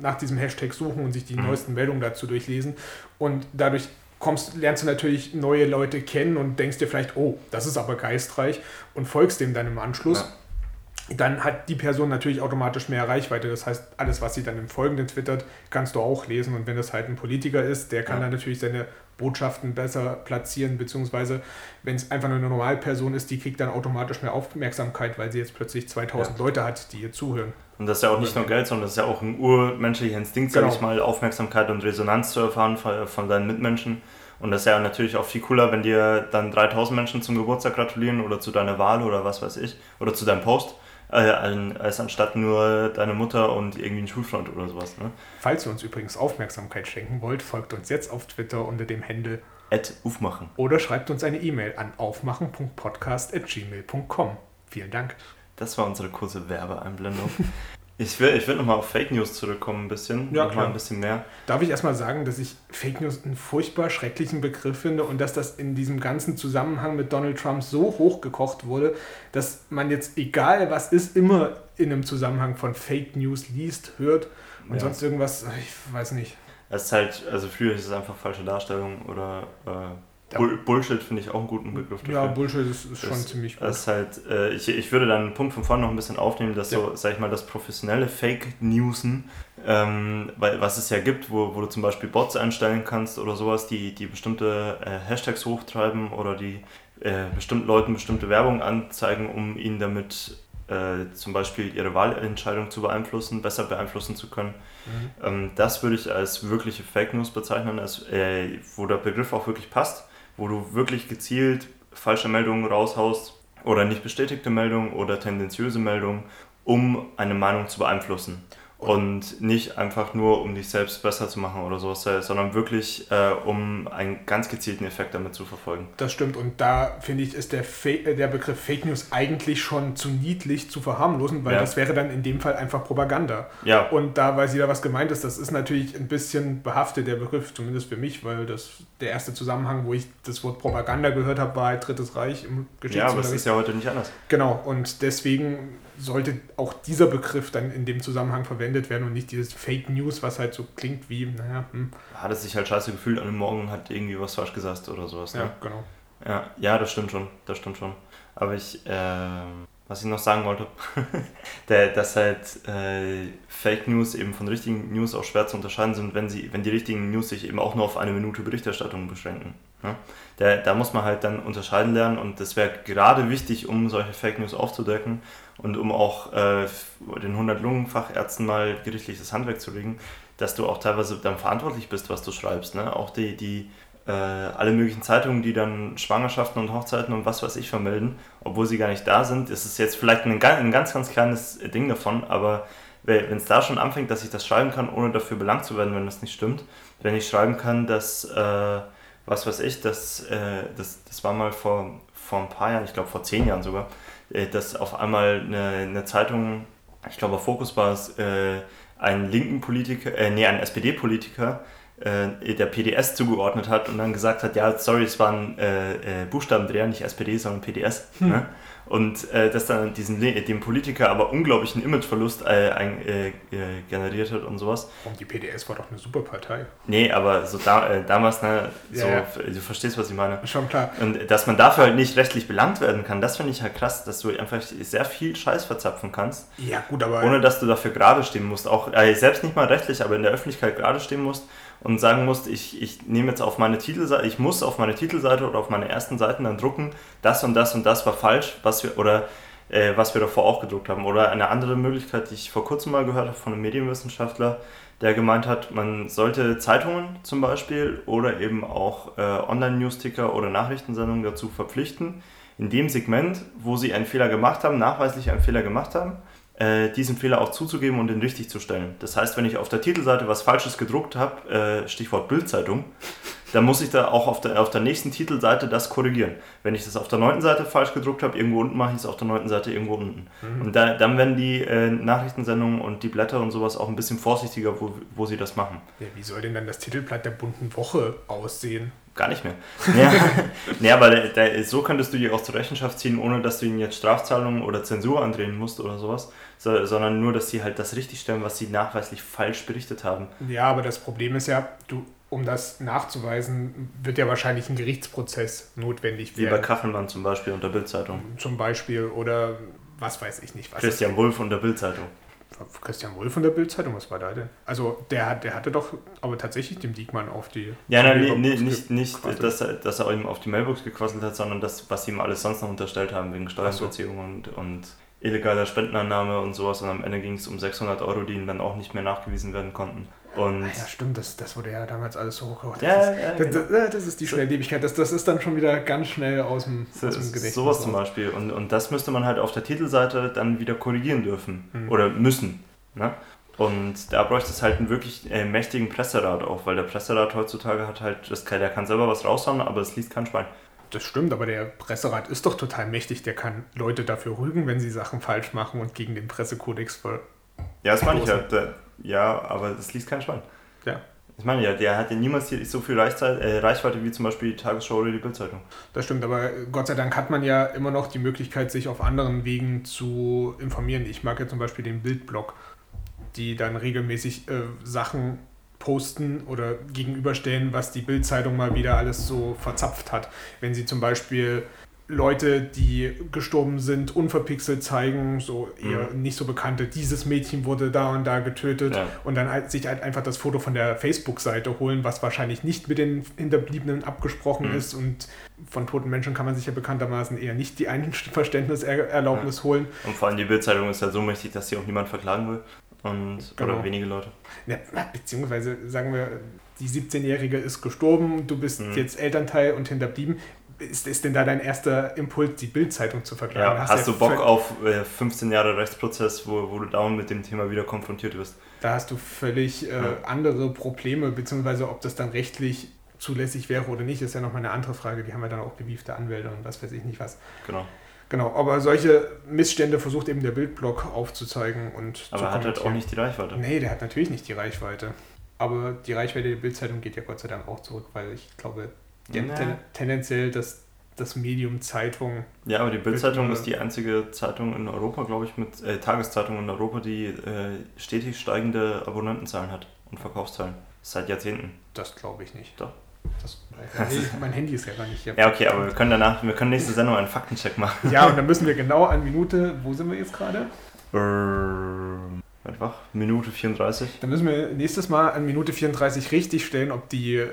nach diesem Hashtag suchen und sich die mhm. neuesten Meldungen dazu durchlesen. Und dadurch kommst, lernst du natürlich neue Leute kennen und denkst dir vielleicht, oh, das ist aber geistreich und folgst dem dann im Anschluss. Ja. Dann hat die Person natürlich automatisch mehr Reichweite. Das heißt, alles, was sie dann im Folgenden twittert, kannst du auch lesen. Und wenn das halt ein Politiker ist, der kann ja. dann natürlich seine Botschaften besser platzieren, beziehungsweise wenn es einfach nur eine Normalperson ist, die kriegt dann automatisch mehr Aufmerksamkeit, weil sie jetzt plötzlich 2000 ja. Leute hat, die ihr zuhören. Und das ist ja auch nicht nur Geld, sondern das ist ja auch ein urmenschlicher Instinkt, genau. sag ich mal, Aufmerksamkeit und Resonanz zu erfahren von, deinen Mitmenschen. Und das ist ja natürlich auch viel cooler, wenn dir dann 3000 Menschen zum Geburtstag gratulieren oder zu deiner Wahl oder was weiß ich, oder zu deinem Post, als anstatt nur deine Mutter und irgendwie ein Schulfreund oder sowas. Ne? Falls ihr uns übrigens Aufmerksamkeit schenken wollt, folgt uns jetzt auf Twitter unter dem Handle aufmachen. Oder schreibt uns eine E-Mail an aufmachen.podcast.gmail.com. Vielen Dank. Das war unsere kurze Werbeeinblendung. Ich will, ich will nochmal auf Fake News zurückkommen, ein bisschen. Ja, nochmal ein bisschen mehr. Darf ich erstmal sagen, dass ich Fake News einen furchtbar schrecklichen Begriff finde und dass das in diesem ganzen Zusammenhang mit Donald Trump so hochgekocht wurde, dass man jetzt, egal was ist, immer in einem Zusammenhang von Fake News liest, hört und ja. sonst irgendwas, ich weiß nicht. Es ist halt, also früher ist es einfach falsche Darstellung oder äh, Bull Bullshit finde ich auch einen guten Begriff dafür. Ja, Bullshit ist, ist schon das, ziemlich gut. Ist halt, äh, ich, ich würde dann einen Punkt von vorne noch ein bisschen aufnehmen, dass ja. so, sag ich mal, das professionelle Fake Newsen, ähm, weil, was es ja gibt, wo, wo du zum Beispiel Bots einstellen kannst oder sowas, die, die bestimmte äh, Hashtags hochtreiben oder die äh, bestimmten Leuten bestimmte Werbung anzeigen, um ihnen damit äh, zum Beispiel ihre Wahlentscheidung zu beeinflussen, besser beeinflussen zu können. Mhm. Ähm, das würde ich als wirkliche Fake News bezeichnen, als, äh, wo der Begriff auch wirklich passt wo du wirklich gezielt falsche Meldungen raushaust oder nicht bestätigte Meldungen oder tendenziöse Meldungen, um eine Meinung zu beeinflussen und nicht einfach nur, um dich selbst besser zu machen oder sowas, sondern wirklich, äh, um einen ganz gezielten Effekt damit zu verfolgen. Das stimmt und da finde ich, ist der, äh, der Begriff Fake News eigentlich schon zu niedlich zu verharmlosen, weil ja. das wäre dann in dem Fall einfach Propaganda. Ja. Und da weiß jeder, was gemeint ist. Das ist natürlich ein bisschen behaftet, der Begriff, zumindest für mich, weil das der erste Zusammenhang, wo ich das Wort Propaganda gehört habe, war halt Drittes Reich im Geschichtsunterricht. Ja, aber das ist ja heute nicht anders. Genau, und deswegen sollte auch dieser Begriff dann in dem Zusammenhang verwendet werden und nicht dieses Fake News, was halt so klingt wie, naja, hm. Hat es sich halt scheiße gefühlt an dem Morgen, hat irgendwie was falsch gesagt oder sowas. Ne? Ja, genau. Ja, ja, das stimmt schon, das stimmt schon. Aber ich, äh, was ich noch sagen wollte, dass halt äh, Fake News eben von richtigen News auch schwer zu unterscheiden sind, wenn, sie, wenn die richtigen News sich eben auch nur auf eine Minute Berichterstattung beschränken. Ja? Der, da muss man halt dann unterscheiden lernen und das wäre gerade wichtig, um solche Fake News aufzudecken und um auch äh, den 100 Lungenfachärzten mal gerichtliches Handwerk zu legen, dass du auch teilweise dann verantwortlich bist, was du schreibst. Ne? Auch die, die äh, alle möglichen Zeitungen, die dann Schwangerschaften und Hochzeiten und was weiß ich vermelden, obwohl sie gar nicht da sind, ist es jetzt vielleicht ein, ein ganz, ganz kleines Ding davon, aber wenn es da schon anfängt, dass ich das schreiben kann, ohne dafür belangt zu werden, wenn das nicht stimmt, wenn ich schreiben kann, dass, äh, was weiß ich, dass, äh, das, das war mal vor, vor ein paar Jahren, ich glaube vor zehn Jahren sogar, äh, dass auf einmal eine, eine Zeitung, ich glaube Fokus war es, äh, einen linken Politiker, äh, nee, einen SPD-Politiker, äh, der PDS zugeordnet hat und dann gesagt hat, ja, sorry, es war ein äh, äh, Buchstabendreher, nicht SPD, sondern PDS. Hm. Ne? Und äh, das dann diesen, dem Politiker aber unglaublichen Imageverlust äh, ein, äh, äh, generiert hat und sowas. Und die PDS war doch eine super Partei. Nee, aber so da, äh, damals, ne, so, Ja, ja. du verstehst, was ich meine. Schon klar. Und dass man dafür halt nicht rechtlich belangt werden kann, das finde ich halt krass, dass du einfach sehr viel Scheiß verzapfen kannst, Ja, gut, aber. ohne dass du dafür gerade stehen musst. Auch äh, selbst nicht mal rechtlich, aber in der Öffentlichkeit gerade stehen musst und sagen musst, ich, ich nehme jetzt auf meine Titelseite, ich muss auf meine Titelseite oder auf meine ersten Seiten dann drucken, das und das und das war falsch, was wir, oder äh, was wir davor auch gedruckt haben. Oder eine andere Möglichkeit, die ich vor kurzem mal gehört habe von einem Medienwissenschaftler, der gemeint hat, man sollte Zeitungen zum Beispiel oder eben auch äh, Online-Newsticker oder Nachrichtensendungen dazu verpflichten, in dem Segment, wo sie einen Fehler gemacht haben, nachweislich einen Fehler gemacht haben, äh, diesen Fehler auch zuzugeben und den richtig zu stellen. Das heißt, wenn ich auf der Titelseite was Falsches gedruckt habe, äh, Stichwort Bildzeitung, dann muss ich da auch auf der, auf der nächsten Titelseite das korrigieren. Wenn ich das auf der neunten Seite falsch gedruckt habe, irgendwo unten mache ich es auf der neunten Seite irgendwo unten. Und da, dann werden die äh, Nachrichtensendungen und die Blätter und sowas auch ein bisschen vorsichtiger, wo, wo sie das machen. Ja, wie soll denn dann das Titelblatt der bunten Woche aussehen? Gar nicht mehr. Ja, nee, aber da, da, so könntest du die auch zur Rechenschaft ziehen, ohne dass du ihnen jetzt Strafzahlungen oder Zensur andrehen musst oder sowas, so, sondern nur, dass sie halt das richtig stellen, was sie nachweislich falsch berichtet haben. Ja, aber das Problem ist ja, du, um das nachzuweisen, wird ja wahrscheinlich ein Gerichtsprozess notwendig Wie bei werden. Kachelmann zum Beispiel und der Bildzeitung. Zum Beispiel oder was weiß ich nicht. Was Christian Wulff und der Bildzeitung. Christian Wolf von der Bildzeitung, was war da denn? Also der hat, der hatte doch aber tatsächlich dem Diekmann auf die. Ja, nein, nee, nee, Mailbox nicht, nicht dass, er, dass er ihm auf die Mailbox gequasselt hat, sondern das, was sie ihm alles sonst noch unterstellt haben, wegen Steuerhinterziehung und, und illegaler Spendenannahme und sowas. Und am Ende ging es um 600 Euro, die ihm dann auch nicht mehr nachgewiesen werden konnten. Und Ah Ja, stimmt, das, das wurde ja damals alles so hochgekocht. Ja, das, ja, ist, genau. das, das, ist die Schnelllebigkeit. Das, das ist dann schon wieder ganz schnell aus dem, So, aus dem Gedächtnis. sowas zum. Beispiel. Und, und das müsste man halt auf der Titelseite dann wieder korrigieren dürfen. Mhm. Oder müssen. Ne? Und da bräuchte es halt einen wirklich äh, mächtigen Presserat auch, weil der Presserat heutzutage hat halt, das kann, der kann selber was raushauen, aber es liest kein Schwein. Das stimmt, aber der Presserat ist doch total mächtig. Der kann Leute dafür rügen, wenn sie Sachen falsch machen und gegen den Pressekodex ver. Ja, das meine ich ja. Großen. Der, ja, aber es liest kein Schwein. Ja, Ich meine ja, der hat ja niemals hier so viel Reichzeit, äh, Reichweite wie zum Beispiel die Tagesschau oder die Bildzeitung. das stimmt, aber Gott sei Dank hat man ja immer noch die Möglichkeit, sich auf anderen Wegen zu informieren. Ich mag ja zum Beispiel den Bildblog, die dann regelmäßig äh, Sachen posten oder gegenüberstellen, was die Bildzeitung mal wieder alles so verzapft hat. Wenn sie zum Beispiel Leute, die gestorben sind, unverpixelt zeigen, so eher nicht so bekannte, dieses Mädchen wurde da und da getötet Ja. und dann halt sich halt einfach das Foto von der Facebook-Seite holen, was wahrscheinlich nicht mit den Hinterbliebenen abgesprochen Mhm. ist und von toten Menschen kann man sich ja bekanntermaßen eher nicht die Einverständniserlaubnis holen. Und vor allem die Bildzeitung ist ja so mächtig, dass sie auch niemand verklagen will. Und, Genau. Oder wenige Leute. Ja, beziehungsweise sagen wir, die 17-Jährige ist gestorben, du bist Mhm. jetzt Elternteil und hinterblieben. Ist, ist denn da dein erster Impuls, die Bildzeitung zu verklagen? Ja, hast ja du Bock auf äh, 15 Jahre Rechtsprozess, wo, wo du dauernd mit dem Thema wieder konfrontiert wirst? Da hast du völlig äh, Ja. andere Probleme, beziehungsweise ob das dann rechtlich zulässig wäre oder nicht, ist ja nochmal eine andere Frage. Die haben ja dann auch gewiefte Anwälte und was weiß ich nicht was. Genau. Genau, aber solche Missstände versucht eben der Bildblog aufzuzeigen und Aber er hat halt auch nicht die Reichweite. Nee, der hat natürlich nicht die Reichweite. Aber die Reichweite der Bildzeitung geht ja Gott sei Dank auch zurück, weil ich glaube, Na. ten tendenziell das, das Medium Zeitung. Ja, aber die Bildzeitung Bild- ist die einzige Zeitung in Europa, glaube ich, mit äh, Tageszeitung in Europa, die äh, stetig steigende Abonnentenzahlen hat und Verkaufszahlen. Seit Jahrzehnten. Das glaube ich nicht. Doch. Das, nee, mein Handy ist ja gar nicht hier. Ja, okay, aber wir können danach, wir können nächste Sendung einen Faktencheck machen. Ja, und dann müssen wir genau an Minute, wo sind wir jetzt gerade? Ähm, Einfach, Minute 34. Dann müssen wir nächstes Mal an Minute 34 richtig stellen, ob die äh,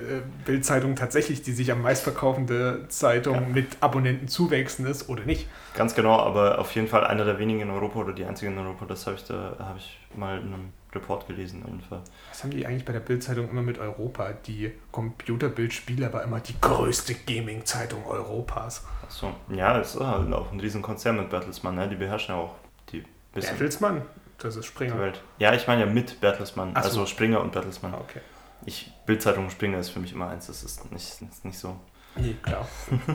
Bild-Zeitung tatsächlich die sich am meistverkaufende Zeitung Ja. mit Abonnentenzuwächsen ist oder nicht. Ganz genau, aber auf jeden Fall einer der wenigen in Europa oder die einzige in Europa. Das habe ich da habe ich mal in einem Report gelesen auf jeden Fall. Was haben die eigentlich bei der Bild-Zeitung immer mit Europa? Die Computerbildspiele, aber immer die größte Gaming-Zeitung Europas. Achso, ja, es ist halt auch ein riesen Konzern mit Bertelsmann, ne? Die beherrschen ja auch die bisschen Bertelsmann? Das ist Springer. Ja, ich meine ja mit Bertelsmann, so. also Springer und Bertelsmann. Ah, okay. Ich Bildzeitung und Springer ist für mich immer eins, das ist nicht, ist nicht so. Nee, klar.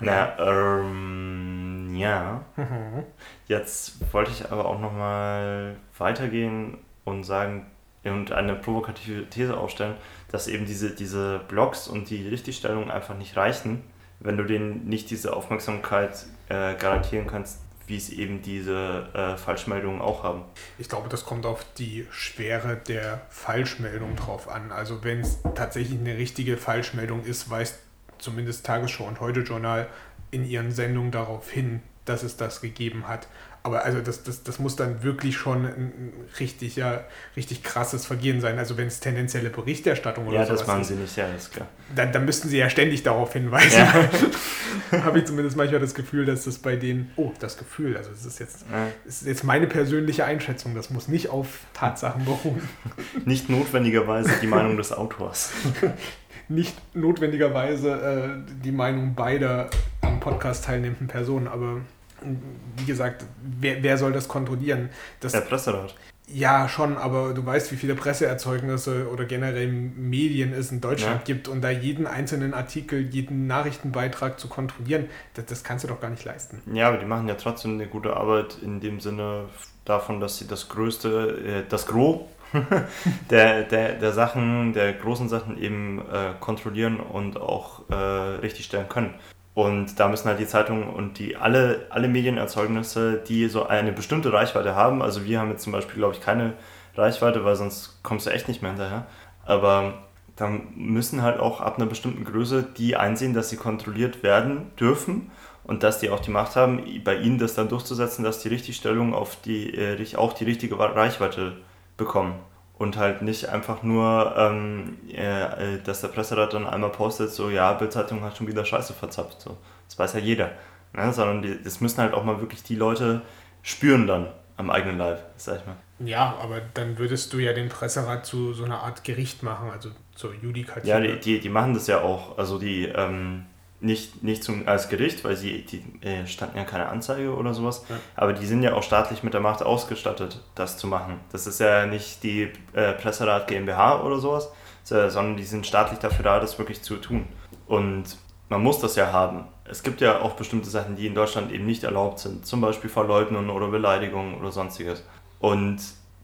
Naja, ähm, ja. Mhm. Jetzt wollte ich aber auch nochmal weitergehen und sagen und eine provokative These aufstellen, dass eben diese, diese Blogs und die Richtigstellung einfach nicht reichen, wenn du denen nicht diese Aufmerksamkeit äh, garantieren kannst, wie es eben diese äh, Falschmeldungen auch haben. Ich glaube, das kommt auf die Schwere der Falschmeldung drauf an. Also wenn es tatsächlich eine richtige Falschmeldung ist, weist zumindest Tagesschau und Heute Journal in ihren Sendungen darauf hin, dass es das gegeben hat. Aber also das, das, das muss dann wirklich schon ein richtig, ja, richtig krasses Vergehen sein. Also wenn es tendenzielle Berichterstattung oder ja, sowas das machen sie nicht, ja, ist klar. Dann, dann müssten sie ja ständig darauf hinweisen. Ja. Habe ich zumindest manchmal das Gefühl, dass das bei denen, oh, das Gefühl, also das ist jetzt, ja. das ist jetzt meine persönliche Einschätzung, das muss nicht auf Tatsachen beruhen. Nicht notwendigerweise die Meinung des Autors. nicht notwendigerweise äh, die Meinung beider am Podcast teilnehmenden Personen, aber wie gesagt, wer, wer soll das kontrollieren? Das, Der Presserat. Ja, schon, aber du weißt, wie viele Presseerzeugnisse oder generell Medien es in Deutschland ja. gibt und da jeden einzelnen Artikel, jeden Nachrichtenbeitrag zu kontrollieren, das, das kannst du doch gar nicht leisten. Ja, aber die machen ja trotzdem eine gute Arbeit in dem Sinne davon, dass sie das größte, äh, das Gros der, der, der Sachen, der großen Sachen eben äh, kontrollieren und auch äh, richtigstellen können. Und da müssen halt die Zeitungen und die alle, alle Medienerzeugnisse, die so eine bestimmte Reichweite haben, also wir haben jetzt zum Beispiel, glaube ich, keine Reichweite, weil sonst kommst du echt nicht mehr hinterher. Aber dann müssen halt auch ab einer bestimmten Größe die einsehen, dass sie kontrolliert werden dürfen und dass die auch die Macht haben, bei ihnen das dann durchzusetzen, dass die Richtigstellung auf die, äh, auch die richtige Reichweite bekommen und halt nicht einfach nur, ähm, äh, dass der Presserat dann einmal postet, so ja, Bildzeitung hat schon wieder Scheiße verzapft. So. Das weiß ja jeder. Ne? Sondern die, das müssen halt auch mal wirklich die Leute spüren dann am eigenen Leib, sag ich mal. Ja, aber dann würdest du ja den Presserat zu so einer Art Gericht machen, also zur Judikative. Ja, die, die, die machen das ja auch. Also die, ähm, nicht, nicht zum, als Gericht, weil sie die äh, standen ja keine Anzeige oder sowas, ja. aber die sind ja auch staatlich mit der Macht ausgestattet, das zu machen. Das ist ja nicht die äh, Presserat GmbH oder sowas, sondern die sind staatlich dafür da, das wirklich zu tun. Und man muss das ja haben. Es gibt ja auch bestimmte Sachen, die in Deutschland eben nicht erlaubt sind, zum Beispiel Verleugnung oder Beleidigung oder sonstiges. Und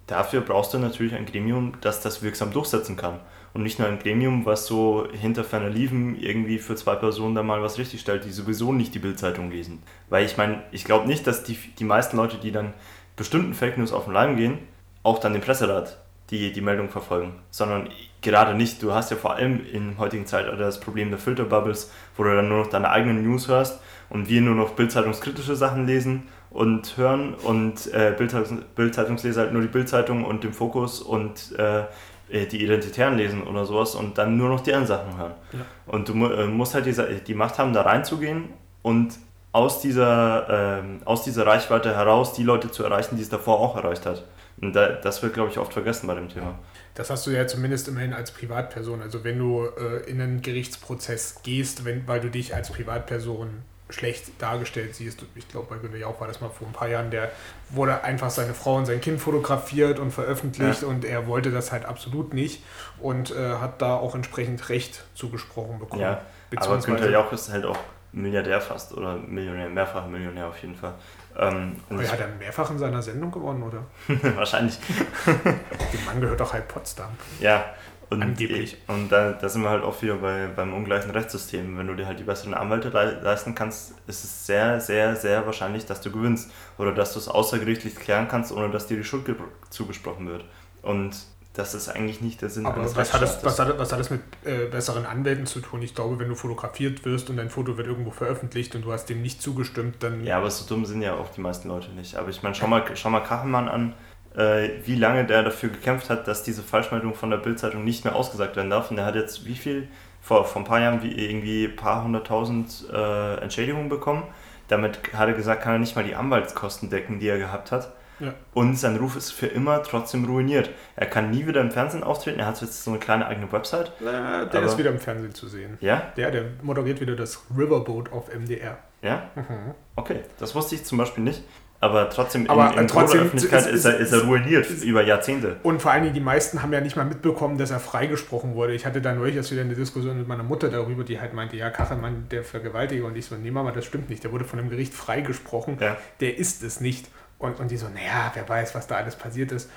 dafür brauchst du natürlich ein Gremium, das das wirksam durchsetzen kann und nicht nur ein Gremium, was so hinter ferner Liefen irgendwie für zwei Personen da mal was richtig stellt, die sowieso nicht die Bildzeitung lesen. Weil ich meine, ich glaube nicht, dass die, die meisten Leute, die dann bestimmten Fake News auf den Leim gehen, auch dann den Presserat die, die Meldung verfolgen, sondern gerade nicht. Du hast ja vor allem im heutigen Zeitalter das Problem der Filterbubbles, wo du dann nur noch deine eigenen News hörst und wir nur noch bildzeitungskritische Sachen lesen und hören und äh, Bildzeitungsleser halt nur die Bildzeitung und den Fokus und äh, die Identitären lesen oder sowas und dann nur noch deren Sachen hören. Ja. Und du äh, musst halt diese, die Macht haben, da reinzugehen und aus dieser, ähm, aus dieser Reichweite heraus die Leute zu erreichen, die es davor auch erreicht hat. Und da, das wird, glaube ich, oft vergessen bei dem Thema. Das hast du ja zumindest immerhin als Privatperson. Also wenn du äh, in einen Gerichtsprozess gehst, wenn, weil du dich als Privatperson schlecht dargestellt siehst. Ich glaube, bei Günter Jauch war das mal vor ein paar Jahren, der wurde einfach seine Frau und sein Kind fotografiert und veröffentlicht ja. und er wollte das halt absolut nicht und äh, hat da auch entsprechend Recht zugesprochen bekommen. Ja, aber Günter Jauch ist halt auch Milliardär fast oder Millionär, mehrfacher Millionär auf jeden Fall. Ähm, und hat er mehrfach in seiner Sendung gewonnen, oder? Wahrscheinlich. Dem Mann gehört doch halt Potsdam. Ja, und, Angeblich. Und da, da sind wir halt auch wieder bei, beim ungleichen Rechtssystem. Wenn du dir halt die besseren Anwälte leisten kannst, ist es sehr, sehr, sehr wahrscheinlich, dass du gewinnst. Oder dass du es außergerichtlich klären kannst, ohne dass dir die Schuld zugesprochen wird. Und das ist eigentlich nicht der Sinn Aber eines was hat, das, was, hat, was hat das mit äh, besseren Anwälten zu tun? Ich glaube, wenn du fotografiert wirst und dein Foto wird irgendwo veröffentlicht und du hast dem nicht zugestimmt, dann... Ja, aber so dumm sind ja auch die meisten Leute nicht. Aber ich meine, schau mal, schau mal Kachelmann an, äh, wie lange der dafür gekämpft hat, dass diese Falschmeldung von der Bildzeitung nicht mehr ausgesagt werden darf. Und er hat jetzt wie viel, vor, vor ein paar Jahren, wie irgendwie ein paar hunderttausend äh, Entschädigungen bekommen. Damit hat er gesagt, kann er nicht mal die Anwaltskosten decken, die er gehabt hat. Ja. Und sein Ruf ist für immer trotzdem ruiniert. Er kann nie wieder im Fernsehen auftreten. Er hat jetzt so eine kleine eigene Website. Äh, der ist wieder im Fernsehen zu sehen. Ja? Der, der moderiert wieder das Riverboat auf MDR. Ja? Mhm. Okay, das wusste ich zum Beispiel nicht. Aber trotzdem, aber in, in trotzdem Öffentlichkeit ist, ist, er, ist er ruiniert ist, über Jahrzehnte. Und vor allen Dingen, die meisten haben ja nicht mal mitbekommen, dass er freigesprochen wurde. Ich hatte da neulich erst wieder eine Diskussion mit meiner Mutter darüber, die halt meinte, ja, Kachelmann, der Vergewaltiger. Und ich so, nee, Mama, das stimmt nicht. Der wurde von dem Gericht freigesprochen. Ja. Der ist es nicht. Und, und die so, naja, wer weiß, was da alles passiert ist.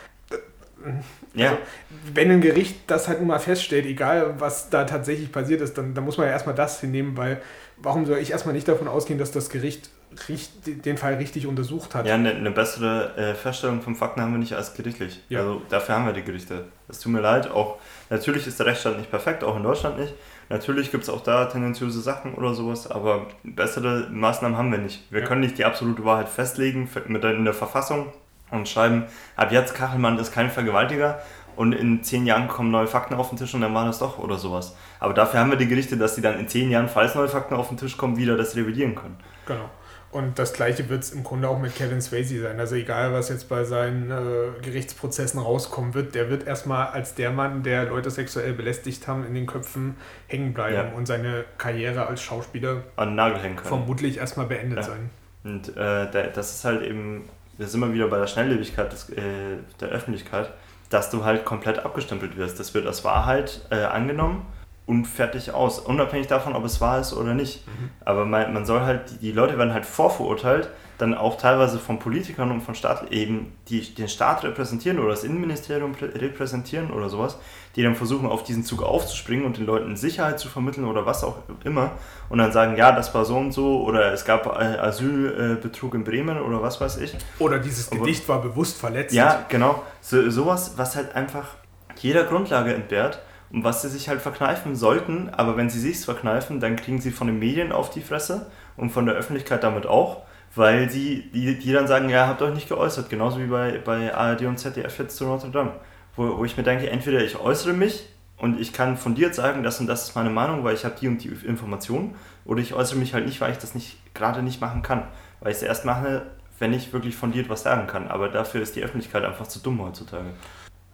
ja. Also, wenn ein Gericht das halt nun mal feststellt, egal was da tatsächlich passiert ist, dann, dann muss man ja erstmal das hinnehmen, weil warum soll ich erstmal nicht davon ausgehen, dass das Gericht den Fall richtig untersucht hat? Ja, eine, eine bessere äh, Feststellung von Fakten haben wir nicht als gerichtlich. Ja. Also dafür haben wir die Gerichte. Es tut mir leid, auch natürlich ist der Rechtsstaat nicht perfekt, auch in Deutschland nicht. Natürlich gibt es auch da tendenziöse Sachen oder sowas, aber bessere Maßnahmen haben wir nicht. Wir ja. können nicht die absolute Wahrheit festlegen mit in der Verfassung und schreiben, ab jetzt Kachelmann ist kein Vergewaltiger und in zehn Jahren kommen neue Fakten auf den Tisch und dann war das doch oder sowas. Aber dafür haben wir die Gerichte, dass sie dann in zehn Jahren, falls neue Fakten auf den Tisch kommen, wieder das revidieren können. Genau. Und das gleiche wird es im Grunde auch mit Kevin Swayze sein. Also egal, was jetzt bei seinen äh, Gerichtsprozessen rauskommen wird, der wird erstmal als der Mann, der Leute sexuell belästigt haben, in den Köpfen hängen bleiben ja. und seine Karriere als Schauspieler an den Nagel hängen können. vermutlich erstmal beendet ja. sein. Und äh, das ist halt eben wir sind immer wieder bei der Schnelllebigkeit des, äh, der Öffentlichkeit, dass du halt komplett abgestempelt wirst. Das wird als Wahrheit äh, angenommen und fertig aus, unabhängig davon, ob es wahr ist oder nicht. Mhm. Aber man, man soll halt, die, Leute werden halt vorverurteilt, dann auch teilweise von Politikern und von Staat eben, die den Staat repräsentieren oder das Innenministerium repräsentieren oder sowas, die dann versuchen, auf diesen Zug aufzuspringen und den Leuten Sicherheit zu vermitteln oder was auch immer und dann sagen, ja, das war so und so oder es gab äh, Asylbetrug in Bremen oder was weiß ich. Oder dieses Gedicht war bewusst verletzt. Ja, genau. So, sowas, was halt einfach jeder Grundlage entbehrt und was sie sich halt verkneifen sollten, aber wenn sie sich verkneifen, dann kriegen sie von den Medien auf die Fresse und von der Öffentlichkeit damit auch weil sie, die, die dann sagen, ja, habt euch nicht geäußert, genauso wie bei, bei ARD und ZDF jetzt zu Notre Dame. Wo, wo ich mir denke, entweder ich äußere mich und ich kann fundiert sagen, das und das ist meine Meinung, weil ich habe die und die Informationen, oder ich äußere mich halt nicht, weil ich das nicht gerade nicht machen kann. Weil ich es erst mache, wenn ich wirklich fundiert was sagen kann. Aber dafür ist die Öffentlichkeit einfach zu dumm heutzutage.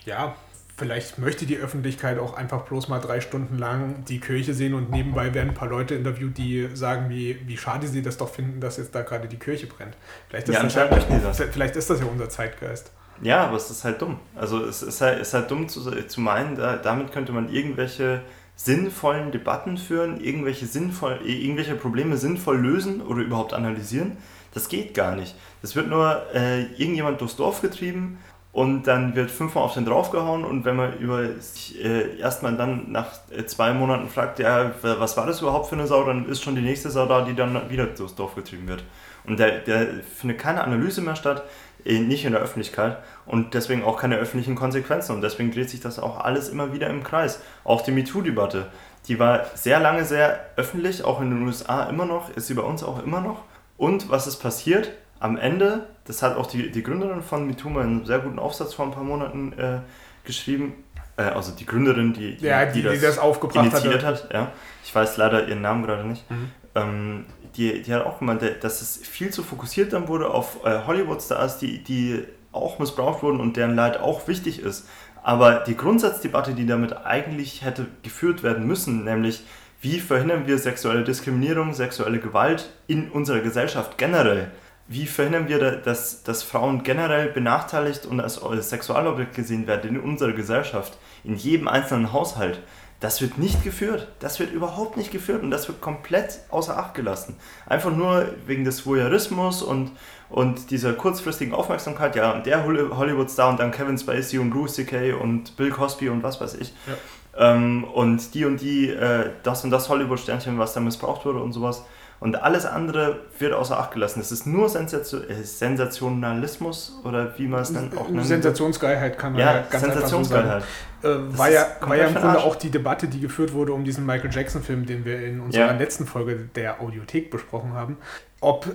Ja, Vielleicht möchte die Öffentlichkeit auch einfach bloß mal drei Stunden lang die Kirche sehen und nebenbei werden ein paar Leute interviewt, die sagen, wie, wie schade sie das doch finden, dass jetzt da gerade die Kirche brennt. Vielleicht ist, ja, das, ja, das. vielleicht ist das ja unser Zeitgeist. Ja, aber es ist halt dumm. Also es ist halt, ist halt dumm zu, zu meinen, da, damit könnte man irgendwelche sinnvollen Debatten führen, irgendwelche, sinnvoll, irgendwelche Probleme sinnvoll lösen oder überhaupt analysieren. Das geht gar nicht. Das wird nur äh, irgendjemand durchs Dorf getrieben und dann wird fünfmal auf den draufgehauen und wenn man über sich äh, erstmal dann nach äh, zwei Monaten fragt, ja, was war das überhaupt für eine Sau, dann ist schon die nächste Sau da, die dann wieder durchs Dorf getrieben wird. Und der findet keine Analyse mehr statt, äh, nicht in der Öffentlichkeit und deswegen auch keine öffentlichen Konsequenzen und deswegen dreht sich das auch alles immer wieder im Kreis. Auch die MeToo-Debatte, die war sehr lange sehr öffentlich, auch in den USA immer noch, ist sie bei uns auch immer noch. Und was ist passiert? am Ende, das hat auch die, die Gründerin von Mituma einen sehr guten Aufsatz vor ein paar Monaten äh, geschrieben, äh, also die Gründerin, die, die, ja, die, die das, das, aufgebracht initiiert hat. hat. Ja. Ich weiß leider ihren Namen gerade nicht. Mhm. Ähm, die, die hat auch gemeint, dass es viel zu fokussiert dann wurde auf äh, Hollywood-Stars, die, die auch missbraucht wurden und deren Leid auch wichtig ist. Aber die Grundsatzdebatte, die damit eigentlich hätte geführt werden müssen, nämlich wie verhindern wir sexuelle Diskriminierung, sexuelle Gewalt in unserer Gesellschaft generell, wie verhindern wir, dass, dass Frauen generell benachteiligt und als Sexualobjekt gesehen werden in unserer Gesellschaft, in jedem einzelnen Haushalt? Das wird nicht geführt. Das wird überhaupt nicht geführt und das wird komplett außer Acht gelassen. Einfach nur wegen des Voyeurismus und, und dieser kurzfristigen Aufmerksamkeit. Ja, und der Hollywood-Star und dann Kevin Spacey und Louis C.K. und Bill Cosby und was weiß ich. Ja. Ähm, und die und die, äh, das und das Hollywood-Sternchen, was da missbraucht wurde und sowas. Und alles andere wird außer Acht gelassen. Es ist nur Sensation, äh, Sensationalismus oder wie man es dann auch nennt. Sensationsgeilheit kann man ja, ja ganz Sensationsgeilheit. So äh, war, ja, war ja im Grunde auch die Debatte, die geführt wurde um diesen Michael Jackson-Film, den wir in unserer ja. letzten Folge der Audiothek besprochen haben. Ob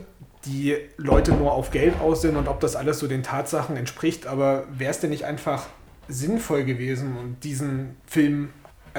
die Leute nur auf Geld aus sind und ob das alles so den Tatsachen entspricht. Aber wäre es denn nicht einfach sinnvoll gewesen, diesen Film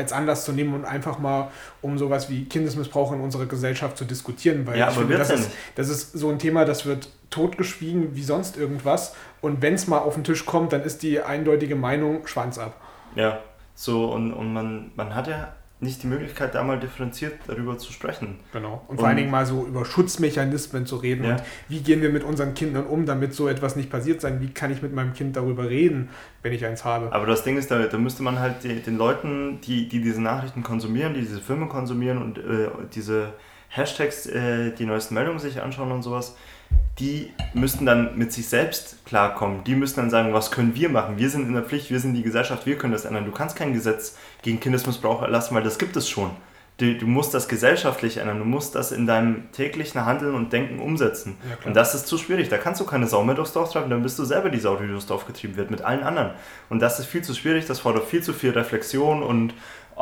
als Anlass zu nehmen und einfach mal um sowas wie Kindesmissbrauch in unserer Gesellschaft zu diskutieren, weil ja, ich finde, das ist, das ist so ein Thema, das wird totgeschwiegen wie sonst irgendwas und wenn es mal auf den Tisch kommt, dann ist die eindeutige Meinung Schwanz ab. Ja, so und, und man, man hat ja nicht die Möglichkeit, da mal differenziert darüber zu sprechen. Genau. Und, und vor allen Dingen mal so über Schutzmechanismen zu reden ja. und wie gehen wir mit unseren Kindern um, damit so etwas nicht passiert sein. Wie kann ich mit meinem Kind darüber reden, wenn ich eins habe? Aber das Ding ist, da, da müsste man halt die, den Leuten, die, die diese Nachrichten konsumieren, die diese Filme konsumieren und äh, diese Hashtags, äh, die neuesten Meldungen sich anschauen und sowas, die müssten dann mit sich selbst klarkommen. Die müssen dann sagen, was können wir machen? Wir sind in der Pflicht, wir sind die Gesellschaft, wir können das ändern. Du kannst kein Gesetz gegen Kindesmissbrauch erlassen, weil das gibt es schon. Du, du musst das gesellschaftlich ändern, du musst das in deinem täglichen Handeln und Denken umsetzen. Ja, und das ist zu schwierig. Da kannst du keine Sau mehr durchs Dorf treiben, dann bist du selber die Sau, die durchs Dorf getrieben wird, mit allen anderen. Und das ist viel zu schwierig, das fordert viel zu viel Reflexion und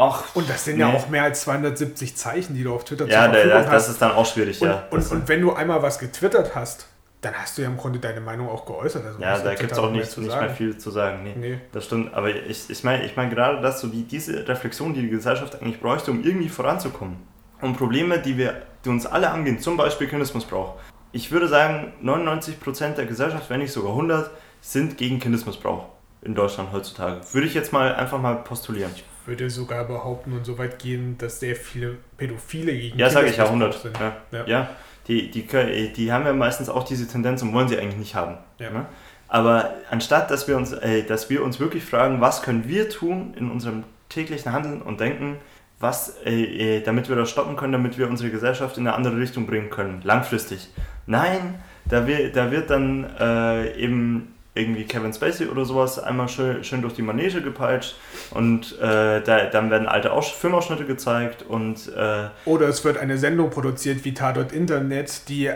Ach, und das sind nee. ja auch mehr als 270 Zeichen, die du auf Twitter ja, zur Verfügung hast. Ja, das ist dann auch schwierig, und, ja. Und, und, wenn du einmal was getwittert hast, dann hast du ja im Grunde deine Meinung auch geäußert. Also ja, da gibt es auch nicht, nicht mehr viel zu sagen. Nee, nee. Das stimmt. Aber ich, ich meine ich mein gerade, dass so die, diese Reflexion, die die Gesellschaft eigentlich bräuchte, um irgendwie voranzukommen. Um Probleme, die, wir, die uns alle angehen, zum Beispiel Kindesmissbrauch. Ich würde sagen, 99% der Gesellschaft, wenn nicht sogar 100, sind gegen Kindesmissbrauch in Deutschland heutzutage. Würde ich jetzt mal einfach mal postulieren. Würde sogar behaupten und so weit gehen, dass sehr viele Pädophile gegen Ja, sage ich ja 100. Sind. Ja. ja. ja die, die, die haben ja meistens auch diese Tendenz und wollen sie eigentlich nicht haben. Ja. Ne? Aber anstatt, dass wir, uns, äh, dass wir uns wirklich fragen, was können wir tun in unserem täglichen Handeln und Denken, was, äh, äh, damit wir das stoppen können, damit wir unsere Gesellschaft in eine andere Richtung bringen können, langfristig. Nein, da, wir, da wird dann äh, eben irgendwie Kevin Spacey oder sowas einmal schön, schön durch die Manege gepeitscht und äh, da, dann werden alte Aus Filmausschnitte gezeigt und äh oder es wird eine Sendung produziert wie Tatort Internet, die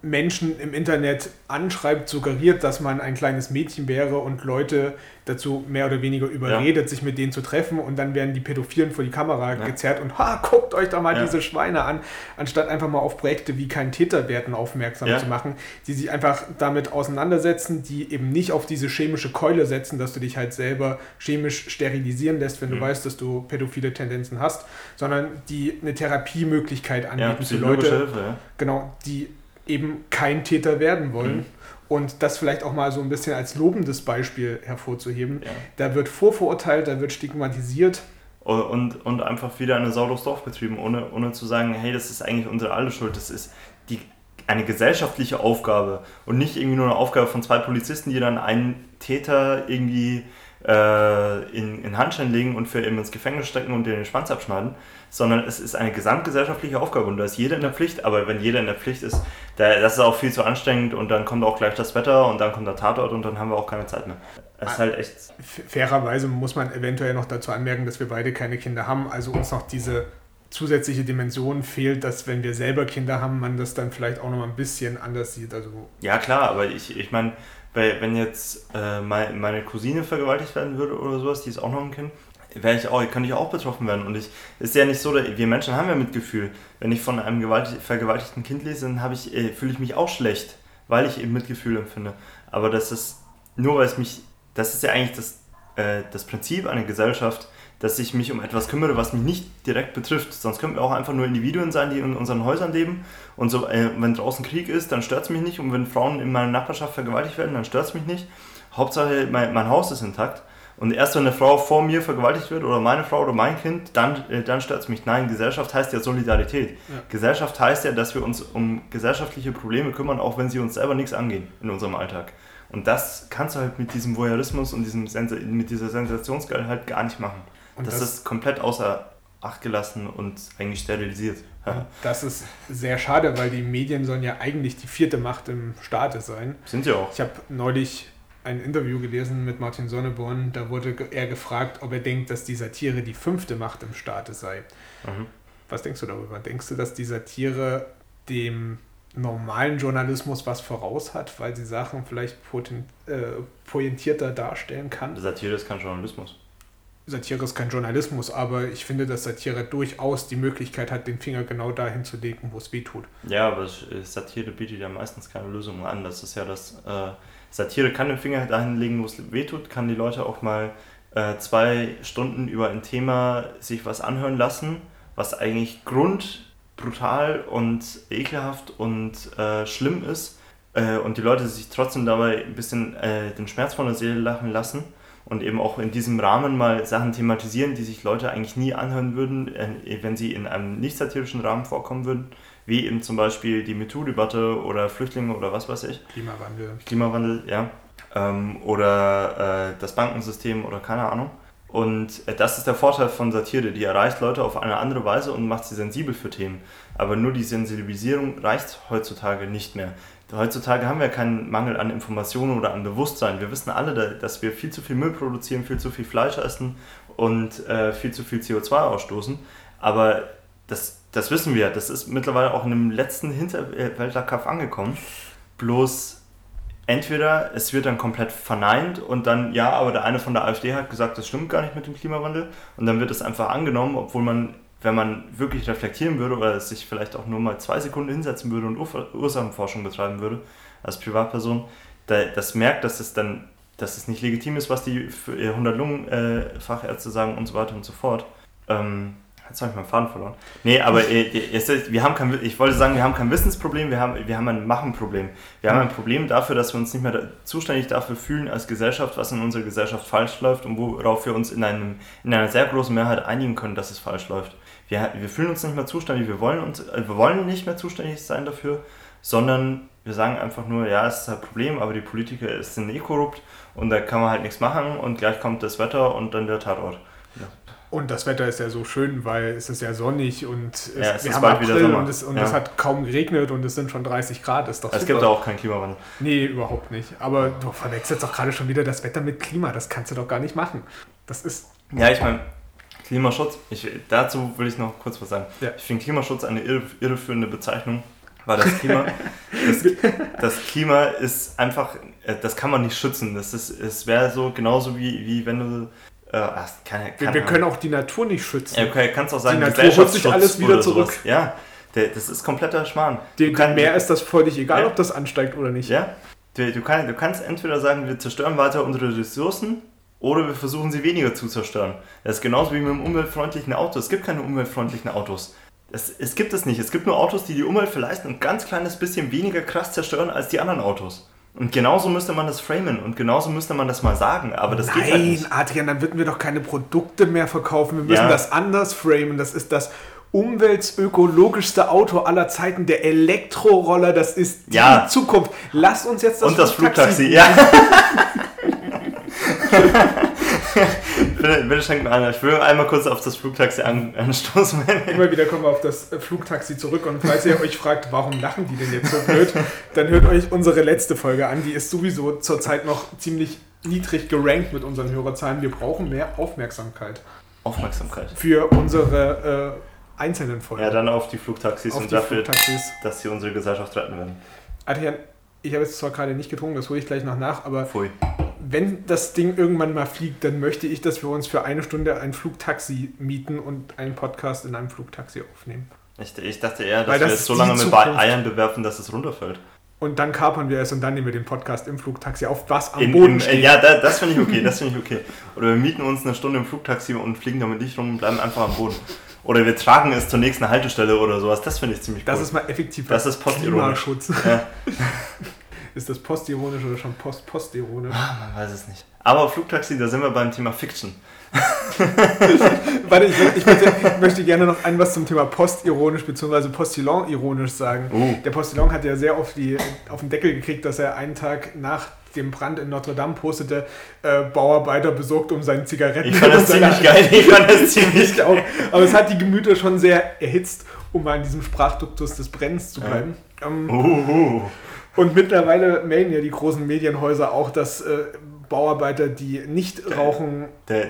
Menschen im Internet anschreibt, suggeriert, dass man ein kleines Mädchen wäre und Leute dazu mehr oder weniger überredet, ja. sich mit denen zu treffen und dann werden die Pädophilen vor die Kamera ja. gezerrt und ha, guckt euch doch mal ja. diese Schweine an, anstatt einfach mal auf Projekte wie kein Täter werden aufmerksam zu machen, die sich einfach damit auseinandersetzen, die eben nicht auf diese chemische Keule setzen, dass du dich halt selber chemisch sterilisieren lässt, wenn du mhm. weißt, dass du pädophile Tendenzen hast, sondern die eine Therapiemöglichkeit anbieten für Leute, Hilfe, genau, die eben kein Täter werden wollen. Mhm. Und das vielleicht auch mal so ein bisschen als lobendes Beispiel hervorzuheben. Ja. Da wird vorverurteilt, da wird stigmatisiert. Und, und einfach wieder eine Sau durchs Dorf getrieben, ohne, ohne zu sagen, hey, das ist eigentlich unsere alle Schuld. Das ist die, eine gesellschaftliche Aufgabe und nicht irgendwie nur eine Aufgabe von zwei Polizisten, die dann einen Täter irgendwie äh, in, in Handschellen legen und für ihn ins Gefängnis stecken und den Schwanz abschneiden, sondern es ist eine gesamtgesellschaftliche Aufgabe und da ist jeder in der Pflicht, aber wenn jeder in der Pflicht ist, da, das ist auch viel zu anstrengend und dann kommt auch gleich das Wetter und dann kommt der Tatort und dann haben wir auch keine Zeit mehr. Es ist halt echt. Fairerweise muss man eventuell noch dazu anmerken, dass wir beide keine Kinder haben, also uns noch diese zusätzliche Dimension fehlt, dass wenn wir selber Kinder haben, man das dann vielleicht auch noch mal ein bisschen anders sieht. Also ja klar, aber ich, ich meine, wenn jetzt äh, meine Cousine vergewaltigt werden würde oder sowas, die ist auch noch ein Kind, wäre ich auch, könnte ich auch betroffen werden. Und ich ist ja nicht so, wir Menschen haben ja Mitgefühl. Wenn ich von einem vergewaltigten Kind lese, dann ich, äh, fühle ich mich auch schlecht, weil ich eben Mitgefühl empfinde. Aber das ist nur, weil es mich, das ist ja eigentlich das, äh, das Prinzip einer Gesellschaft, dass ich mich um etwas kümmere, was mich nicht direkt betrifft. Sonst können wir auch einfach nur Individuen sein, die in unseren Häusern leben. Und so, äh, wenn draußen Krieg ist, dann stört es mich nicht. Und wenn Frauen in meiner Nachbarschaft vergewaltigt werden, dann stört es mich nicht. Hauptsache, mein, mein Haus ist intakt. Und erst wenn eine Frau vor mir vergewaltigt wird oder meine Frau oder mein Kind, dann, äh, dann stört es mich. Nein, Gesellschaft heißt ja Solidarität. Ja. Gesellschaft heißt ja, dass wir uns um gesellschaftliche Probleme kümmern, auch wenn sie uns selber nichts angehen in unserem Alltag. Und das kannst du halt mit diesem Voyeurismus und diesem mit dieser Sensationsgeil halt gar nicht machen. Und das, das ist komplett außer Acht gelassen und eigentlich sterilisiert. Das ist sehr schade, weil die Medien sollen ja eigentlich die vierte Macht im Staate sein. Sind sie auch. Ich habe neulich ein Interview gelesen mit Martin Sonneborn, da wurde er gefragt, ob er denkt, dass die Satire die fünfte Macht im Staate sei. Mhm. Was denkst du darüber? Denkst du, dass die Satire dem normalen Journalismus was voraus hat, weil sie Sachen vielleicht äh, pointierter darstellen kann? Satire ist kein Journalismus. Satire ist kein Journalismus, aber ich finde, dass Satire durchaus die Möglichkeit hat, den Finger genau dahin zu legen, wo es weh tut. Ja, aber äh, Satire bietet ja meistens keine Lösung an. Das ist ja das. Äh, Satire kann den Finger dahin legen, wo es weh tut, kann die Leute auch mal äh, zwei Stunden über ein Thema sich was anhören lassen, was eigentlich grundbrutal und ekelhaft und äh, schlimm ist. Äh, und die Leute sich trotzdem dabei ein bisschen äh, den Schmerz von der Seele lachen lassen und eben auch in diesem Rahmen mal Sachen thematisieren, die sich Leute eigentlich nie anhören würden, äh, wenn sie in einem nicht satirischen Rahmen vorkommen würden, wie eben zum Beispiel die MeToo-Debatte oder Flüchtlinge oder was weiß ich. Klimawandel. Klimawandel, ja. Ähm, oder äh, das Bankensystem oder keine Ahnung. Und äh, das ist der Vorteil von Satire, die erreicht Leute auf eine andere Weise und macht sie sensibel für Themen. Aber nur die Sensibilisierung reicht heutzutage nicht mehr. heutzutage haben wir keinen Mangel an Informationen oder an Bewusstsein. Wir wissen alle, dass wir viel zu viel Müll produzieren, viel zu viel Fleisch essen und äh, viel zu viel CO2 ausstoßen. Aber das, das wissen wir. Das ist mittlerweile auch in dem letzten Hinterwäldlerkampf angekommen. Bloß entweder es wird dann komplett verneint und dann, ja, aber der eine von der AfD hat gesagt, das stimmt gar nicht mit dem Klimawandel. Und dann wird es einfach angenommen, obwohl man wenn man wirklich reflektieren würde oder sich vielleicht auch nur mal zwei Sekunden hinsetzen würde und Ursachenforschung betreiben würde als Privatperson, das merkt, dass es dann, dass es nicht legitim ist, was die 100 Lungenfachärzte sagen und so weiter und so fort. Ähm, Jetzt habe ich meinen Faden verloren. Nee, aber äh, wir haben kein, ich wollte sagen, wir haben kein Wissensproblem, wir haben, wir haben ein Machenproblem. Wir haben ein Problem dafür, dass wir uns nicht mehr zuständig dafür fühlen als Gesellschaft, was in unserer Gesellschaft falsch läuft und worauf wir uns in, einem, in einer sehr großen Mehrheit einigen können, dass es falsch läuft wir, wir fühlen uns nicht mehr zuständig, wir wollen, uns, äh, wir wollen nicht mehr zuständig sein dafür, sondern wir sagen einfach nur, ja, es ist ein Problem, aber die Politiker sind eh korrupt und da kann man halt nichts machen und gleich kommt das Wetter und dann der Tatort. Ja. Und das Wetter ist ja so schön, weil es ist ja sonnig und es, ja, es wir haben April und, es, und ja. es hat kaum geregnet und es sind schon 30 Grad. Ist doch es gibt auch keinen Klimawandel. Nee, überhaupt nicht. Aber du verwechselst doch gerade schon wieder das Wetter mit Klima. Das kannst du doch gar nicht machen. Das ist. Ja, ich meine, Klimaschutz, ich, dazu will ich noch kurz was sagen. Ja. Ich finde Klimaschutz eine irre, irreführende Bezeichnung, weil das Klima, das, das, Klima ist einfach, äh, das kann man nicht schützen. Das ist, es wäre so genauso wie, wie wenn du äh, kann, kann, wir, können auch die Natur nicht schützen. Ja, okay, kannst auch sagen, die Natur holt sich alles wieder zurück. Sowas. Ja, der, das ist kompletter Schmarrn. Dem Meer ist das völlig egal, ja. ob das ansteigt oder nicht. Ja, du, du, kann, du kannst entweder sagen, wir zerstören weiter unsere Ressourcen oder wir versuchen sie weniger zu zerstören. Das ist genauso wie mit einem umweltfreundlichen Auto. Es gibt keine umweltfreundlichen Autos. Es, es gibt es nicht. Es gibt nur Autos, die die Umwelt vielleicht ein ganz kleines bisschen weniger krass zerstören als die anderen Autos. Und genauso müsste man das framen und genauso müsste man das mal sagen, aber das Nein, geht halt nicht. Adrian, dann würden wir doch keine Produkte mehr verkaufen. Wir müssen ja. das anders framen. Das ist das umweltökologischste Auto aller Zeiten, der Elektroroller, das ist die ja. Zukunft. Lass uns jetzt das Und das Flugtaxi, Flugtaxi ja. bitte, bitte schenk mir an. Ich will einmal kurz auf das Flugtaxi an, anstoßen. Immer wieder kommen wir auf das äh, Flugtaxi zurück und falls ihr euch fragt, warum lachen die denn jetzt so blöd, dann hört euch unsere letzte Folge an. Die ist sowieso zurzeit noch ziemlich niedrig gerankt mit unseren Hörerzahlen. Wir brauchen mehr Aufmerksamkeit. Aufmerksamkeit. Für unsere äh, einzelnen Folgen. Ja, dann auf die Flugtaxis auf und die dafür, Flugtaxis. dass sie unsere Gesellschaft retten werden. Adrian, ich habe jetzt zwar gerade nicht getrunken, das hole ich gleich noch nach, aber Pfui wenn das Ding irgendwann mal fliegt, dann möchte ich, dass wir uns für eine Stunde ein Flugtaxi mieten und einen Podcast in einem Flugtaxi aufnehmen. Ich, ich dachte eher, dass Weil wir es so lange mit. Eiern bewerfen, dass es runterfällt. Und dann kapern wir es und dann nehmen wir den Podcast im Flugtaxi auf, was am in, Boden im, steht. Ja, da, das finde ich okay, das finde ich okay. Oder wir mieten uns eine Stunde im Flugtaxi und fliegen damit nicht rum und bleiben einfach am Boden. Oder wir tragen es zur nächsten Haltestelle oder sowas. Das finde ich ziemlich cool. Das ist mal effektiv. Das ist Klimaschutz. Ja. Ist das postironisch oder schon post-postironisch? Ah, man weiß es nicht. Aber Flugtaxi, da sind wir beim Thema Fiction. Warte, ich, ich, möchte, ich, möchte, gerne noch ein was zum Thema postironisch bzw. Postillon-ironisch sagen. Uh. Der Postillon hat ja sehr oft die, auf den Deckel gekriegt, dass er einen Tag nach dem Brand in Notre Dame postete, äh, Bauarbeiter besorgt um seine Zigaretten. Ich fand das ziemlich geil. Ich fand das ziemlich geil. Aber es hat die Gemüter schon sehr erhitzt, um mal in diesem Sprachduktus des Brennens zu bleiben. Ja. Ähm, uh. Und mittlerweile melden ja die großen Medienhäuser auch, dass äh, Bauarbeiter, die nicht rauchen,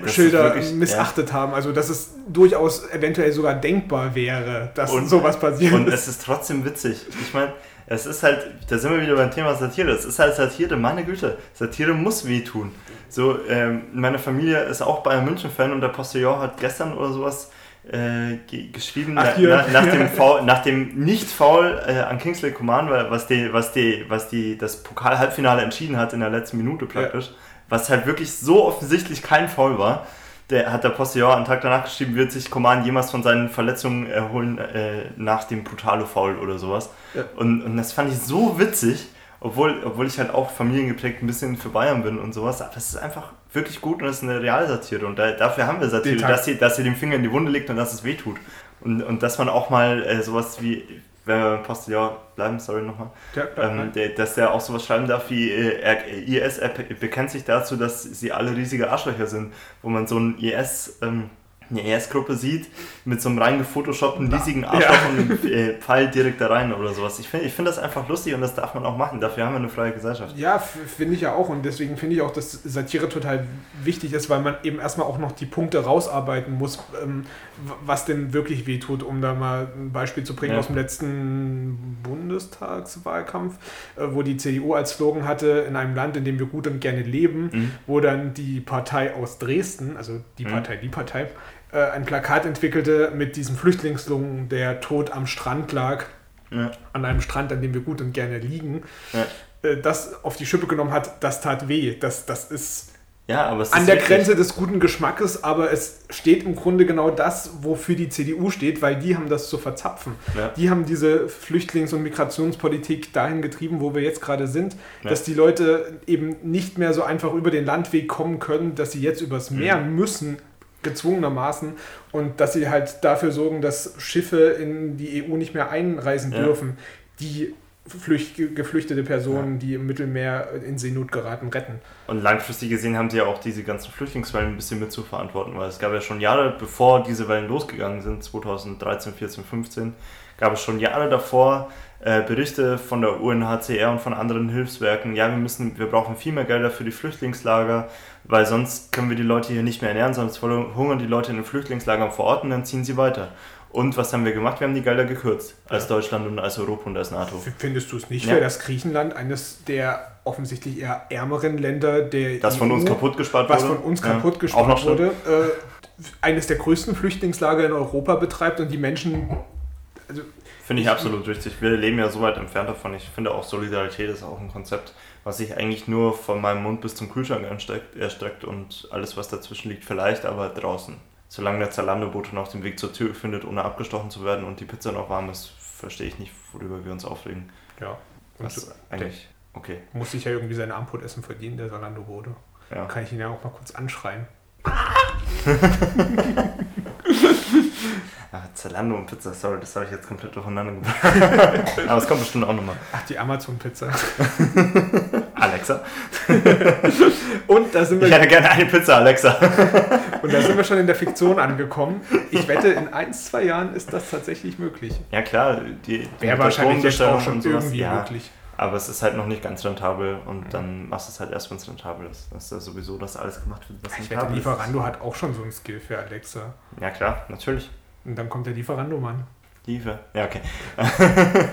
Schilder missachtet ja. haben. Also dass es durchaus eventuell sogar denkbar wäre, dass und, sowas passiert. Und es ist trotzdem witzig. Ich meine, es ist halt, da sind wir wieder beim Thema Satire. Es ist halt Satire, meine Güte. Satire muss wehtun. So, ähm, meine Familie ist auch Bayern München-Fan und der Postillon hat gestern oder sowas äh, geschrieben Ach, na, nach, dem Foul, nach dem Nicht-Foul äh, an Kingsley Coman, was, die, was, die, was die, das Pokal-Halbfinale entschieden hat in der letzten Minute praktisch, ja. was halt wirklich so offensichtlich kein Foul war. Der hat der Postillon einen Tag danach geschrieben, wird sich Coman jemals von seinen Verletzungen erholen äh, nach dem brutale Foul oder sowas. Ja. Und, und das fand ich so witzig, obwohl, obwohl ich halt auch familiengeprägt ein bisschen für Bayern bin und sowas. Aber das ist einfach wirklich gut und das ist eine Realsatire. Und da, dafür haben wir Satire, dass sie, dass sie den Finger in die Wunde legt und dass es wehtut. Und, und dass man auch mal äh, sowas wie, wenn wir beim Postillon bleiben, sorry nochmal, ja, ähm, der, dass der auch sowas schreiben darf wie äh, IS bekennt sich dazu, dass sie alle riesige Arschlöcher sind, wo man so ein IS ähm, eine ES-Gruppe sieht, mit so einem reingefotoshoppten riesigen Arschloch ja. und einem äh, Pfeil direkt da rein oder sowas. Ich finde ich find das einfach lustig und das darf man auch machen. Dafür haben wir eine freie Gesellschaft. Ja, finde ich ja auch und deswegen finde ich auch, dass Satire total wichtig ist, weil man eben erstmal auch noch die Punkte rausarbeiten muss, ähm, was denn wirklich wehtut, um da mal ein Beispiel zu bringen ja. aus dem letzten Bundestagswahlkampf, äh, wo die CDU als Slogan hatte, in einem Land, in dem wir gut und gerne leben, mhm. wo dann die Partei aus Dresden, also die mhm. Partei, die Partei, äh, ein Plakat entwickelte mit diesem Flüchtlingslungen, der tot am Strand lag, ja. an einem Strand, an dem wir gut und gerne liegen, ja. äh, das auf die Schippe genommen hat, das tat weh. Das, das ist ja, aber an der Grenze des guten Geschmackes, aber es steht im Grunde genau das, wofür die CDU steht, weil die haben das zu verzapfen. Ja. Die haben diese Flüchtlings- und Migrationspolitik dahin getrieben, wo wir jetzt gerade sind, ja. dass die Leute eben nicht mehr so einfach über den Landweg kommen können, dass sie jetzt übers Meer mhm. müssen, gezwungenermaßen und dass sie halt dafür sorgen, dass Schiffe in die EU nicht mehr einreisen ja. dürfen, die Flücht, geflüchtete Personen, ja. die im Mittelmeer in Seenot geraten, retten. Und langfristig gesehen haben sie ja auch diese ganzen Flüchtlingswellen ein bisschen mit zu verantworten, weil es gab ja schon Jahre, bevor diese Wellen losgegangen sind, 2013, 14, 15, gab es schon Jahre davor äh, Berichte von der UNHCR und von anderen Hilfswerken, ja, wir müssen, wir brauchen viel mehr Gelder für die Flüchtlingslager, weil sonst können wir die Leute hier nicht mehr ernähren, sonst hungern die Leute in den Flüchtlingslagern vor Ort und dann ziehen sie weiter. Und was haben wir gemacht? Wir haben die Gelder gekürzt als. Deutschland und als Europa und als NATO. Findest du es nicht ja. fair, dass Griechenland eines der offensichtlich eher ärmeren Länder der Das EU, von uns kaputt gespart was wurde? Was von uns kaputt ja. gespart wurde, äh, eines der größten Flüchtlingslager in Europa betreibt und die Menschen also Finde ich absolut richtig. Wir leben ja so weit entfernt davon. Ich finde auch Solidarität ist auch ein Konzept, was sich eigentlich nur von meinem Mund bis zum Kühlschrank erstreckt und alles, was dazwischen liegt, vielleicht, aber draußen. Solange der Zalando-Bote noch den Weg zur Tür findet, ohne abgestochen zu werden und die Pizza noch warm ist, verstehe ich nicht, worüber wir uns aufregen. Ja. Was eigentlich, okay. Muss sich ja irgendwie seine Amput-Essen verdienen, der Zalando-Bote. Ja. Kann ich ihn ja auch mal kurz anschreien. Ah, Zalando und Pizza, sorry, das habe ich jetzt komplett durcheinander gebracht. Aber es kommt bestimmt auch nochmal. Ach, die Amazon-Pizza. Alexa. und da sind wir. Ich hätte gerne eine Pizza, Alexa. und da sind wir schon in der Fiktion angekommen. Ich wette, in ein, zwei Jahren ist das tatsächlich möglich. Ja, klar. Die, Wäre wahrscheinlich jetzt auch schon irgendwie ja, möglich. Aber es ist halt noch nicht ganz rentabel und dann machst du es halt erst, wenn es rentabel ist. Das ist ja sowieso, dass alles gemacht wird, was ich rentabel wette, Lieferando hat auch schon so ein Skill für Alexa. Ja, klar, natürlich. Und dann kommt der Lieferando-Mann. Liefer, ja, okay.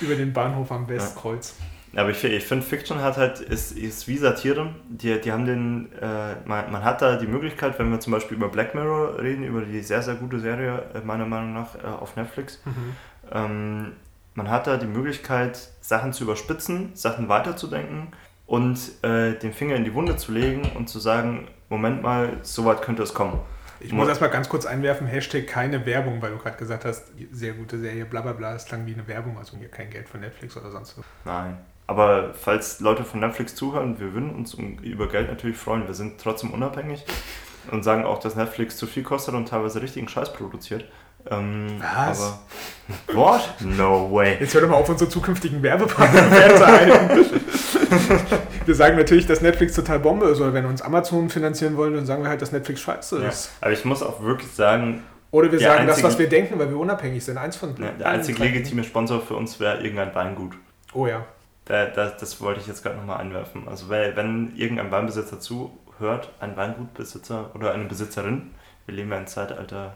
Über den Bahnhof am Westkreuz. Ja. Aber ich, ich finde, Fiction hat halt, ist, ist wie Satire. Die, die haben den, äh, man, man hat da die Möglichkeit, wenn wir zum Beispiel über Black Mirror reden, über die sehr, sehr gute Serie, äh, meiner Meinung nach, äh, auf Netflix. Mhm. Ähm, man hat da die Möglichkeit, Sachen zu überspitzen, Sachen weiterzudenken und äh, den Finger in die Wunde zu legen und zu sagen, Moment mal, so weit könnte es kommen. Ich muss erstmal ganz kurz einwerfen, Hashtag keine Werbung, weil du gerade gesagt hast, sehr gute Serie, bla bla bla, es klang wie eine Werbung, also hier kein Geld von Netflix oder sonst was. Nein. Aber falls Leute von Netflix zuhören, wir würden uns über Geld natürlich freuen. Wir sind trotzdem unabhängig und sagen auch, dass Netflix zu viel kostet und teilweise richtigen Scheiß produziert. Ähm, Was? Aber, what? No way. Jetzt hör doch mal auf, unsere zukünftigen Werbepartner fernzuhalten. wir sagen natürlich, dass Netflix total Bombe ist, oder wenn uns Amazon finanzieren wollen, dann sagen wir halt, dass Netflix scheiße ist. Ja. Aber ich muss auch wirklich sagen. Oder wir sagen einzige, das, was wir denken, weil wir unabhängig sind. Eins von ja, Der einzige legitime Sponsor für uns wäre irgendein Weingut. Oh ja. Da, da, das wollte ich jetzt gerade nochmal einwerfen. Also wenn irgendein Weinbesitzer zuhört, ein Weingutbesitzer oder eine Besitzerin, wir leben ja im Zeitalter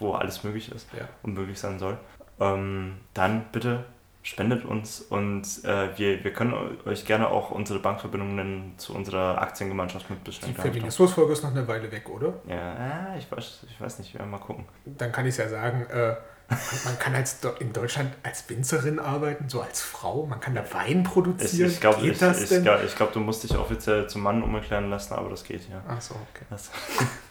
wo alles möglich ist ja. und möglich sein soll, ähm, dann bitte spendet uns und äh, wir, wir können euch gerne auch unsere Bankverbindungen zu unserer Aktiengemeinschaft mitbestellen. Die Feminismusfolge ist noch eine Weile weg, oder? Ja, ich weiß, ich weiß nicht, wir werden mal gucken. Dann kann ich es ja sagen, äh, man kann als in Deutschland als Winzerin arbeiten, so als Frau, man kann da Wein produzieren. Ich, ich glaube, ich, ich, glaub, glaub, du musst dich offiziell zum Mann umerklären lassen, aber das geht, ja. Ach so, okay.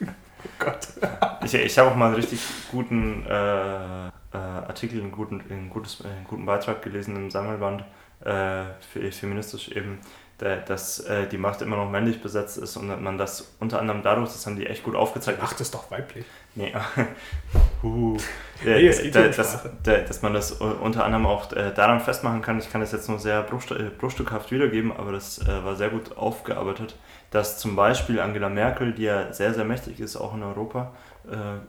Das, oh Gott. ich ich habe auch mal einen richtig guten äh, äh, Artikel, einen guten, einen, gutes, einen guten Beitrag gelesen im Sammelband, äh, feministisch eben, dass äh, die Macht immer noch männlich besetzt ist und man das unter anderem dadurch, das haben die echt gut aufgezeigt. Macht ist doch weiblich. Nee, uh, nee, äh, da, dass, dass man das unter anderem auch äh, daran festmachen kann, ich kann das jetzt nur sehr äh, bruchstückhaft wiedergeben, aber das äh, war sehr gut aufgearbeitet, dass zum Beispiel Angela Merkel, die ja sehr, sehr mächtig ist, auch in Europa, äh,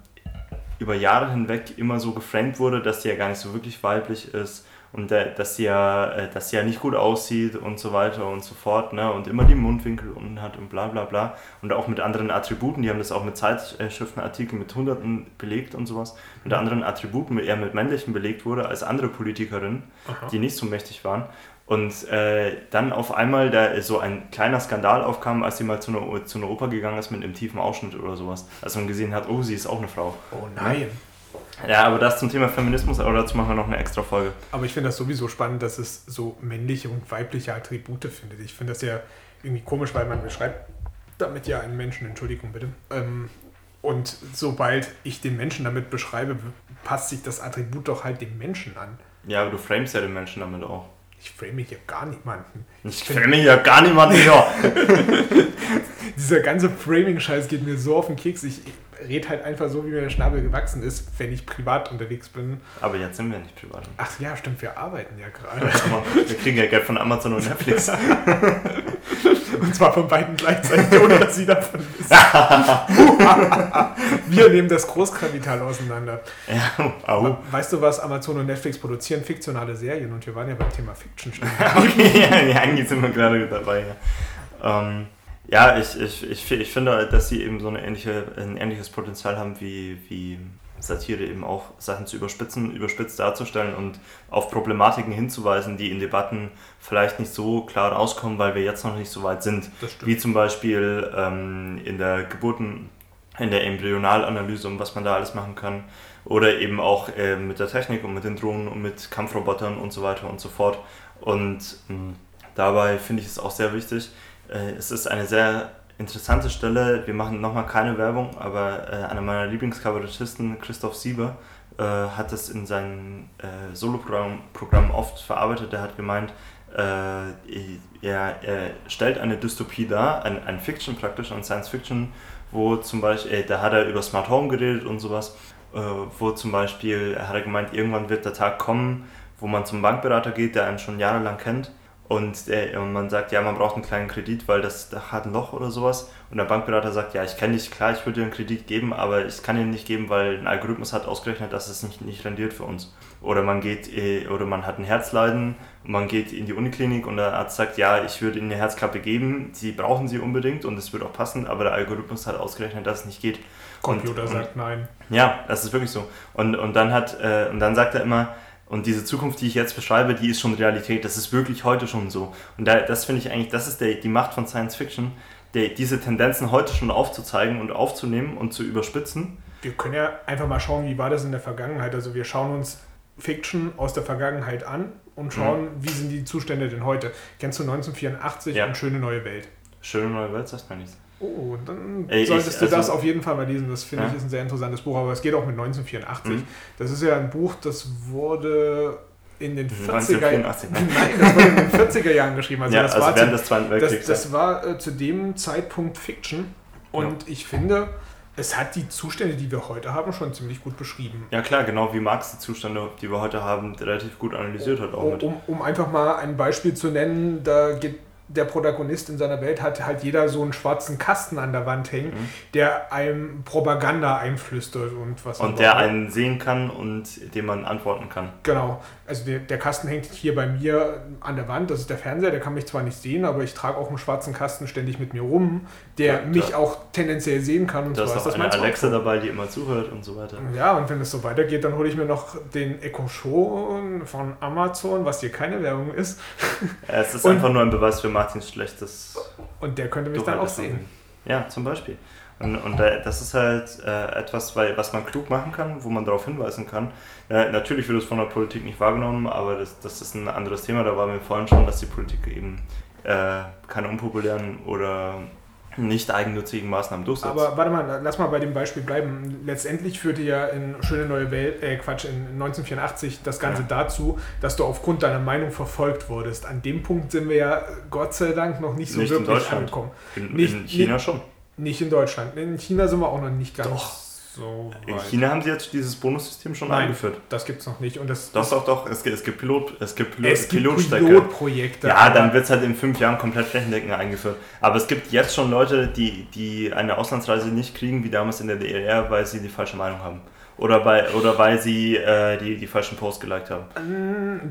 über Jahre hinweg immer so geframed wurde, dass sie ja gar nicht so wirklich weiblich ist und dass, sie ja, äh, dass sie ja nicht gut aussieht und so weiter und so fort ne? und immer die Mundwinkel unten hat und bla bla bla und auch mit anderen Attributen, die haben das auch mit Zeitschriftenartikeln mit Hunderten belegt und sowas, mit anderen Attributen, eher mit männlichen belegt wurde als andere Politikerinnen, Aha. die nicht so mächtig waren und äh, dann auf einmal da so ein kleiner Skandal aufkam, als sie mal zu einer, zu einer Oper gegangen ist mit einem tiefen Ausschnitt oder sowas. Als man gesehen hat, oh, sie ist auch eine Frau. Oh nein. Ja, aber das zum Thema Feminismus, aber dazu machen wir noch eine extra Folge. Aber ich finde das sowieso spannend, dass es so männliche und weibliche Attribute findet. Ich finde das ja irgendwie komisch, weil man beschreibt damit ja einen Menschen, Entschuldigung bitte. Ähm, und sobald ich den Menschen damit beschreibe, passt sich das Attribut doch halt dem Menschen an. Ja, aber du framest ja den Menschen damit auch. Ich frame hier gar niemanden. Ich, ich frame hier gar niemanden, ja. Dieser ganze Framing-Scheiß geht mir so auf den Keks. Ich rede halt einfach so, wie mir der Schnabel gewachsen ist, wenn ich privat unterwegs bin. Aber jetzt sind wir nicht privat. Ach ja, stimmt, wir arbeiten ja gerade. wir kriegen ja Geld von Amazon und Netflix. und zwar von beiden gleichzeitig, ohne dass sie davon wissen. wir nehmen das Großkapital auseinander. Ja, au. Weißt du, was Amazon und Netflix produzieren? Fiktionale Serien. Und wir waren ja beim Thema Fiction schon. okay, ja, eigentlich sind wir gerade dabei. Ja. Ähm, ja, ich, ich, ich, ich finde, dass sie eben so eine ähnliche, ein ähnliches Potenzial haben wie, wie Satire eben auch Sachen zu überspitzen, überspitzt darzustellen und auf Problematiken hinzuweisen, die in Debatten vielleicht nicht so klar rauskommen, weil wir jetzt noch nicht so weit sind. Wie zum Beispiel ähm, in der Geburten, in der Embryonalanalyse, um was man da alles machen kann. Oder eben auch äh, mit der Technik und mit den Drohnen und mit Kampfrobotern und so weiter und so fort. Und mh, hm, dabei finde ich es auch sehr wichtig, äh, es ist eine sehr interessante Stelle. Wir machen nochmal keine Werbung, aber äh, einer meiner Lieblingskabarettisten, Christoph Sieber, äh, hat das in seinem Soloprogramm oft verarbeitet. Er hat gemeint, er, er, stellt eine Dystopie dar, ein, ein Fiction praktisch, ein Science Fiction, wo zum Beispiel, da hat er über Smart Home geredet und sowas, wo zum Beispiel, er hat gemeint, irgendwann wird der Tag kommen, wo man zum Bankberater geht, der einen schon jahrelang kennt und, der, und man sagt, ja, man braucht einen kleinen Kredit, weil das hat ein Loch oder sowas. Und der Bankberater sagt, ja, ich kenne dich, klar, ich würde dir einen Kredit geben, aber ich kann ihn nicht geben, weil ein Algorithmus hat ausgerechnet, dass es nicht, nicht rendiert für uns. Oder man geht, äh, oder man hat ein Herzleiden und man geht in die Uniklinik und der Arzt sagt, ja, ich würde Ihnen eine Herzklappe geben, Sie brauchen sie unbedingt und es wird auch passen, aber der Algorithmus hat ausgerechnet, dass es nicht geht. Computer und, sagt nein. Ja, das ist wirklich so. Und, und, dann hat, äh, und dann sagt er immer, und diese Zukunft, die ich jetzt beschreibe, die ist schon Realität. Das ist wirklich heute schon so. Und da, das finde ich eigentlich, das ist der, die Macht von Science Fiction, der, diese Tendenzen heute schon aufzuzeigen und aufzunehmen und zu überspitzen. Wir können ja einfach mal schauen, wie war das in der Vergangenheit. Also wir schauen uns Fiction aus der Vergangenheit an und schauen, mhm. wie sind die Zustände denn heute. Kennst du 1984 ja. und Schöne neue Welt? Schöne neue Welt, sagt man nicht. Oh, dann Ey, solltest ich, du also, das auf jeden Fall mal lesen. Das finde ja? ich ist ein sehr interessantes Buch, aber es geht auch mit 1984. Mhm. Das ist ja ein Buch, das wurde in den 40er Jahren. Nein, das wurde in den 40er Jahren geschrieben. Also, ja, das, also war zu, Weltkriegs. Das, das war äh, zu dem Zeitpunkt Fiction und ja. ich finde, es hat die Zustände, die wir heute haben, schon ziemlich gut beschrieben. Ja klar, genau wie Marx die Zustände, die wir heute haben, relativ gut analysiert hat. Auch um, um, einfach mal ein Beispiel zu nennen, da gibt der Protagonist in seiner Welt hat halt jeder so einen schwarzen Kasten an der Wand hängen, mhm. der einem Propaganda einflüstert und was. Und der einen sehen kann und dem man antworten kann. Genau. Also der, der Kasten hängt hier bei mir an der Wand, das ist der Fernseher, der kann mich zwar nicht sehen, aber ich trage auch einen schwarzen Kasten ständig mit mir rum, der ja, mich auch tendenziell sehen kann. Und da ist auch eine Alexa dabei, die immer zuhört und so weiter. Ja, und wenn es so weitergeht, dann hole ich mir noch den Echo Show von Amazon, was hier keine Werbung ist. Ja, es ist und, einfach nur ein Beweis für Martins schlechtes. Und der könnte mich dann auch sehen. Ja, zum Beispiel. Und, und das ist halt äh, etwas, weil, was man klug machen kann, wo man darauf hinweisen kann. Natürlich wird es von der Politik nicht wahrgenommen, aber das, das ist ein anderes Thema. Da waren wir vorhin schon, dass die Politik eben äh, keine unpopulären oder nicht eigennützigen Maßnahmen durchsetzt. Aber warte mal, lass mal bei dem Beispiel bleiben. Letztendlich führte ja in Schöne Neue Welt, äh Quatsch, in 1984 das Ganze ja. dazu, dass du aufgrund deiner Meinung verfolgt wurdest. An dem Punkt sind wir ja Gott sei Dank noch nicht so nicht wirklich angekommen. In, nicht, in China nicht, schon. Nicht in Deutschland. In China sind wir auch noch nicht ganz. Doch so In China haben sie jetzt dieses Bonussystem schon Nein, eingeführt. Das gibt es noch nicht. Und das, doch, doch, doch. Es, es gibt Pilot, es gibt Pilot, es gibt Pilotprojekte. Ja, dann wird es halt in fünf Jahren komplett flächendeckend eingeführt. Aber es gibt jetzt schon Leute, die, die eine Auslandsreise nicht kriegen, wie damals in der DDR, weil sie die falsche Meinung haben. Oder, bei, oder weil sie äh, die, die falschen Posts geliked haben?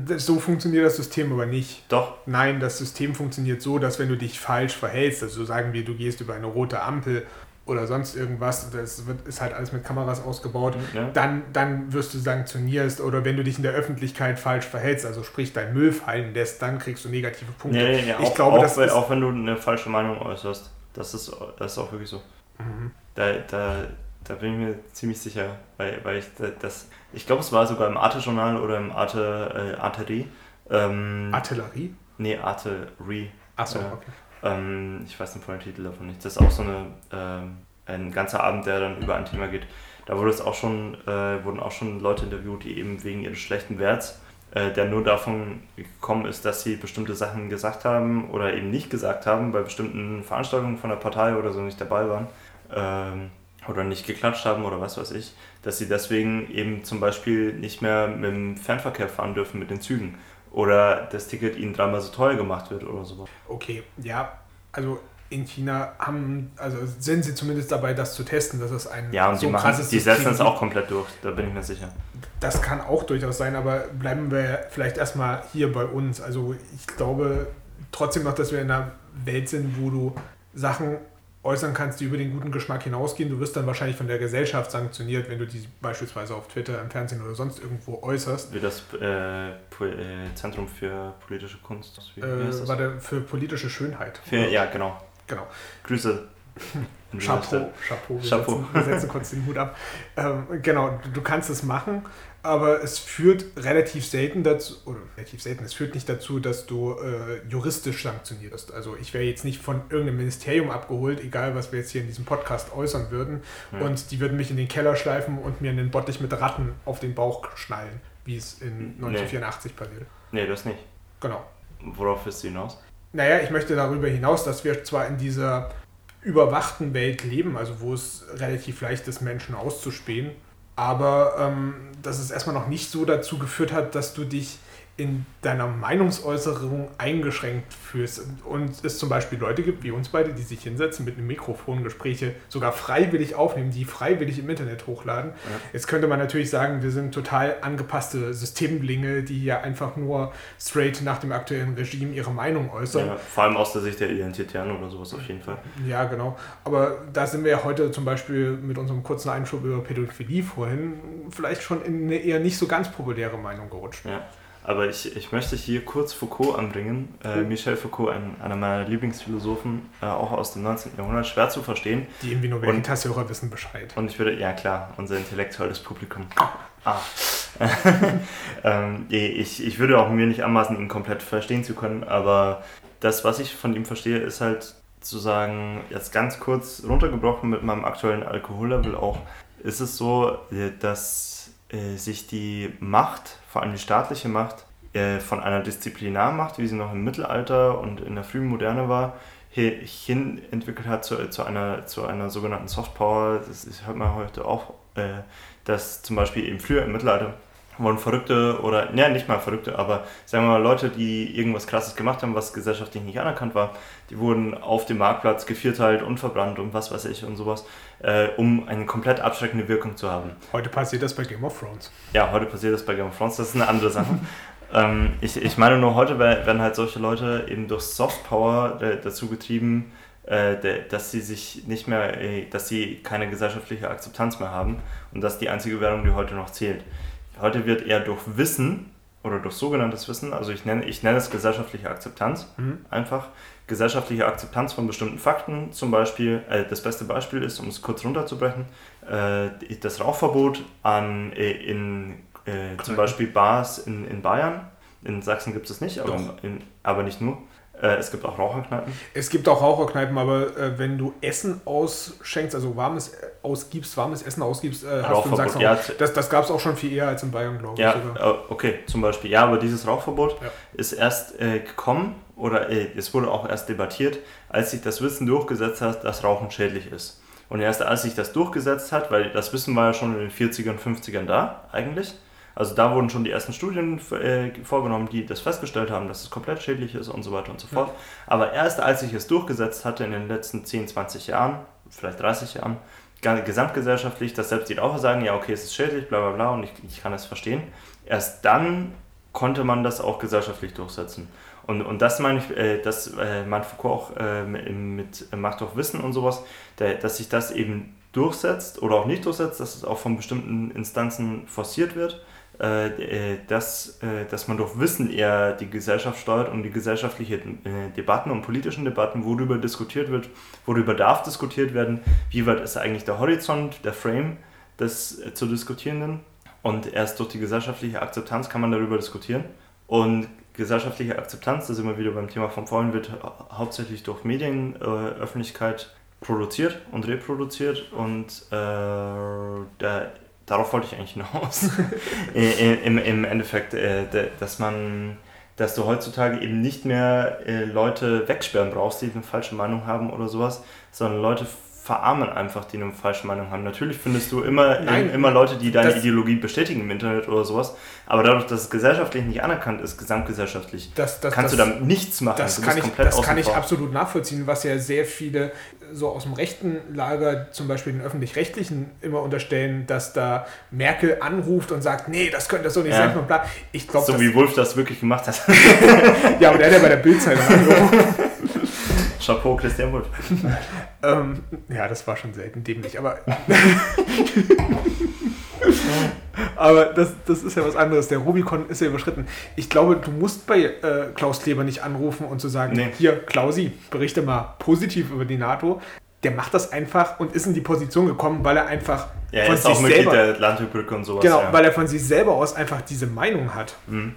Äh, so funktioniert das System aber nicht. Doch. Nein, das System funktioniert so, dass wenn du dich falsch verhältst, also sagen wir, du gehst über eine rote Ampel oder sonst irgendwas, das wird, ist halt alles mit Kameras ausgebaut, ja. dann, dann wirst du sanktioniert oder wenn du dich in der Öffentlichkeit falsch verhältst, also sprich dein Müll fallen lässt, dann kriegst du negative Punkte. Nee, nee, nee. Ich auch, glaube, auch, das wenn, auch wenn du eine falsche Meinung äußerst, das ist, das ist auch wirklich so. Mhm. Da, da, da bin ich mir ziemlich sicher, weil, weil ich das, ich glaube, es war sogar im Arte-Journal oder im Arte, äh, Arterie. Ähm, Artillerie? Nee, Arterie. Achso, äh, okay. Ähm, ich weiß den vollen Titel davon nicht. Das ist auch so eine, äh, ein ganzer Abend, der dann über ein Thema geht. Da wurde es auch schon, äh, wurden auch schon Leute interviewt, die eben wegen ihres schlechten Werts, äh, der nur davon gekommen ist, dass sie bestimmte Sachen gesagt haben oder eben nicht gesagt haben, bei bestimmten Veranstaltungen von der Partei oder so nicht dabei waren ähm, oder nicht geklatscht haben oder was weiß ich, dass sie deswegen eben zum Beispiel nicht mehr mit dem Fernverkehr fahren dürfen mit den Zügen oder das Ticket ihnen dreimal so teuer gemacht wird oder so. Okay, ja, also in China haben, also sind sie zumindest dabei, das zu testen, dass es ein ja und so die machen, die setzen es auch komplett durch, da bin ich mir sicher. Das kann auch durchaus sein, aber bleiben wir vielleicht erstmal hier bei uns. Also ich glaube trotzdem noch, dass wir in einer Welt sind, wo du Sachen äußern kannst, die über den guten Geschmack hinausgehen. Du wirst dann wahrscheinlich von der Gesellschaft sanktioniert, wenn du die beispielsweise auf Twitter, im Fernsehen oder sonst irgendwo äußerst. Wie das äh, äh Zentrum für politische Kunst? Wie, äh, war der für politische Schönheit. Für, ja, genau. Genau. Grüße. Chapeau, Chapeau. Wir, Chapeau. Setzen, wir setzen kurz den Hut ab. Ähm, genau, du, du kannst es machen aber es führt relativ selten dazu, oder relativ selten, es führt nicht dazu, dass du äh, juristisch sanktionierst. Also ich wäre jetzt nicht von irgendeinem Ministerium abgeholt, egal was wir jetzt hier in diesem Podcast äußern würden, ja. und die würden mich in den Keller schleifen und mir einen Bottich mit Ratten auf den Bauch schnallen, wie es in 1984 nee. passiert. Nee, das nicht. Genau. Worauf willst du hinaus? Naja, ich möchte darüber hinaus, dass wir zwar in dieser überwachten Welt leben, also wo es relativ leicht ist, Menschen auszuspähen, aber ähm, dass es erstmal noch nicht so dazu geführt hat, dass du dich in deiner Meinungsäußerung eingeschränkt fühlst und es zum Beispiel Leute gibt, wie uns beide, die sich hinsetzen mit einem Mikrofon Gespräche sogar freiwillig aufnehmen, die freiwillig im Internet hochladen. Ja. Jetzt könnte man natürlich sagen, wir sind total angepasste Systemblinge, die ja einfach nur straight nach dem aktuellen Regime ihre Meinung äußern. Ja, vor allem aus der Sicht der Identitären oder sowas auf jeden Fall. Ja, genau. Aber da sind wir ja heute zum Beispiel mit unserem kurzen Einschub über Pädophilie vorhin vielleicht schon in eine eher nicht so ganz populäre Meinung gerutscht. Ja. Aber ich, ich möchte hier kurz Foucault anbringen. Äh, Michel Foucault, ein, einer meiner Lieblingsphilosophen, äh, auch aus dem 19. Jahrhundert, schwer zu verstehen. Die irgendwie nur Veritas-Hörer wissen Bescheid. Und ich würde, ja klar, unser intellektuelles Publikum. Ah. ähm, ich, ich würde auch mir nicht anmaßen, ihn komplett verstehen zu können, aber das, was ich von ihm verstehe, ist halt zu sagen, jetzt ganz kurz runtergebrochen mit meinem aktuellen Alkohollevel auch, ist es so, dass äh, sich die Macht vor allem die staatliche Macht, äh, von einer Disziplinarmacht, wie sie noch im Mittelalter und in der frühen Moderne war, hin entwickelt hat zu, zu, einer, zu einer sogenannten Softpower. Das hört man heute auch, äh, dass zum Beispiel eben früher im Mittelalter wurden Verrückte oder, ja, nicht mal Verrückte, aber sagen wir mal Leute, die irgendwas Krasses gemacht haben, was gesellschaftlich nicht anerkannt war, die wurden auf dem Marktplatz gevierteilt und verbrannt und was weiß ich und sowas, äh, um eine komplett abschreckende Wirkung zu haben. Heute passiert das bei Game of Thrones. Ja, heute passiert das bei Game of Thrones, das ist eine andere Sache. ähm, ich, ich meine nur, heute werden halt solche Leute eben durch Softpower äh, dazu getrieben, äh, dass sie sich nicht mehr, äh, dass sie keine gesellschaftliche Akzeptanz mehr haben und das ist die einzige Währung, die heute noch zählt. Heute wird eher durch Wissen oder durch sogenanntes Wissen, also ich nenne, ich nenne es gesellschaftliche Akzeptanz, mhm. einfach gesellschaftliche Akzeptanz von bestimmten Fakten. Zum Beispiel, äh, das beste Beispiel ist, um es kurz runterzubrechen, äh, das Rauchverbot an, äh, in äh, zum Beispiel Bars in, in Bayern. In Sachsen gibt es nicht, aber, in, aber nicht nur. Äh, es gibt auch Raucherkneipen. Es gibt auch Raucherkneipen, aber äh, wenn du Essen ausschenkst, also warmes äh, ausgibst, warmes Essen ausgibst, äh, hast du in Sachsen ja, Das, das gab es auch schon viel eher als in Bayern, glaube ja, ich. Ja, okay, zum Beispiel. Ja, aber dieses Rauchverbot ja. ist erst äh, gekommen oder äh, es wurde auch erst debattiert, als sich das Wissen durchgesetzt hat, dass Rauchen schädlich ist. Und erst als sich das durchgesetzt hat, weil das Wissen war ja schon in den 40ern, 50ern da eigentlich, also da wurden schon die ersten Studien äh, vorgenommen, die das festgestellt haben, dass es komplett schädlich ist und so weiter und so fort. Aber erst als sich es durchgesetzt hatte in den letzten 10, 20 Jahren, vielleicht 30 Jahren, gesamtgesellschaftlich, dass selbst die Raucher sagen, ja, okay, es ist schädlich, bla bla bla, und ich, ich kann das verstehen. Erst dann konnte man das auch gesellschaftlich durchsetzen. Und, und das meine ich, äh, das äh, meint Foucault auch äh, mit Macht auf Wissen und sowas, der, dass sich das eben durchsetzt oder auch nicht durchsetzt, dass es auch von bestimmten Instanzen forciert wird, äh, äh dass, äh, dass man durch Wissen eher die Gesellschaft steuert und die gesellschaftlichen äh, Debatten und politischen Debatten, worüber diskutiert wird, worüber darf diskutiert werden, wie weit ist eigentlich der Horizont, der Frame des äh, zu Diskutierenden und erst durch die gesellschaftliche Akzeptanz kann man darüber diskutieren. Und gesellschaftliche Akzeptanz, da sind wir wieder beim Thema von vorhin, wird hauptsächlich durch Medienöffentlichkeit äh, produziert und reproduziert und äh, der, darauf wollte ich eigentlich hinaus. Im, Im Endeffekt, äh, dass man dass du heutzutage eben nicht mehr äh, Leute wegsperren brauchst, die eine falsche Meinung haben oder sowas, sondern Leute verarmen einfach, die eine falsche Meinung haben. Natürlich findest du immer, Nein, immer Leute, die deine Ideologie bestätigen im Internet oder sowas, aber dadurch, dass es gesellschaftlich nicht anerkannt ist, gesamtgesellschaftlich, das, das, kannst das, du damit nichts machen. Das kann, ich, das kann ich absolut nachvollziehen, was ja sehr viele so aus dem rechten Lager, zum Beispiel den öffentlich-rechtlichen, immer unterstellen, dass da Merkel anruft und sagt, nee, das könnte so nicht ja. sein und bla. Ich glaub, so wie Wolf das wirklich gemacht hat. ja, aber der hat ja bei der Bildzeitung angerufen. Chapeau, Christian Wolf. ähm, ja, das war schon selten dämlich, aber. aber das, das ist ja was anderes. Der Rubikon ist ja überschritten. Ich glaube, du musst bei äh, Klaus Kleber nicht anrufen und zu sagen: nee. Hier, Klausi, berichte mal positiv über die NATO. Der macht das einfach und ist in die Position gekommen, weil er einfach. Ja, er von ist sich auch Mitglied selber, der Landbrücke und sowas. Genau, ja. weil er von sich selber aus einfach diese Meinung hat. Mhm.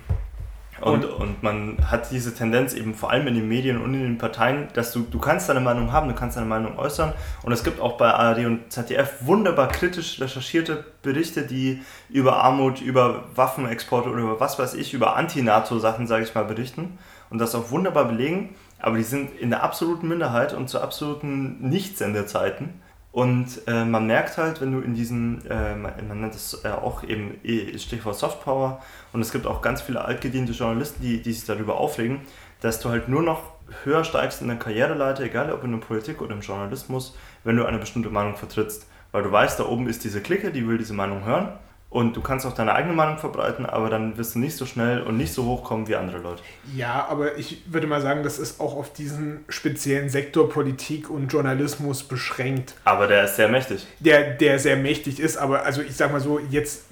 Und, und man hat diese Tendenz eben vor allem in den Medien und in den Parteien, dass du, du kannst deine Meinung haben, du kannst deine Meinung äußern. Und es gibt auch bei ARD und ZDF wunderbar kritisch recherchierte Berichte, die über Armut, über Waffenexporte oder über was weiß ich, über Anti-NATO-Sachen, sage ich mal, berichten. Und das auch wunderbar belegen. Aber die sind in der absoluten Minderheit und zu absoluten Nichtssendezeiten. Und äh, man merkt halt, wenn du in diesen, äh, man nennt es äh, auch eben eh, Stichwort Softpower, und es gibt auch ganz viele altgediente Journalisten, die, die sich darüber aufregen, dass du halt nur noch höher steigst in der Karriereleiter, egal ob in der Politik oder im Journalismus, wenn du eine bestimmte Meinung vertrittst. Weil du weißt, da oben ist diese Clique, die will diese Meinung hören und du kannst auch deine eigene Meinung verbreiten, aber dann wirst du nicht so schnell und nicht so hoch kommen wie andere Leute. Ja, aber ich würde mal sagen, das ist auch auf diesen speziellen Sektor Politik und Journalismus beschränkt. Aber der ist sehr mächtig. Der, der sehr mächtig ist, aber also ich sag mal so, jetzt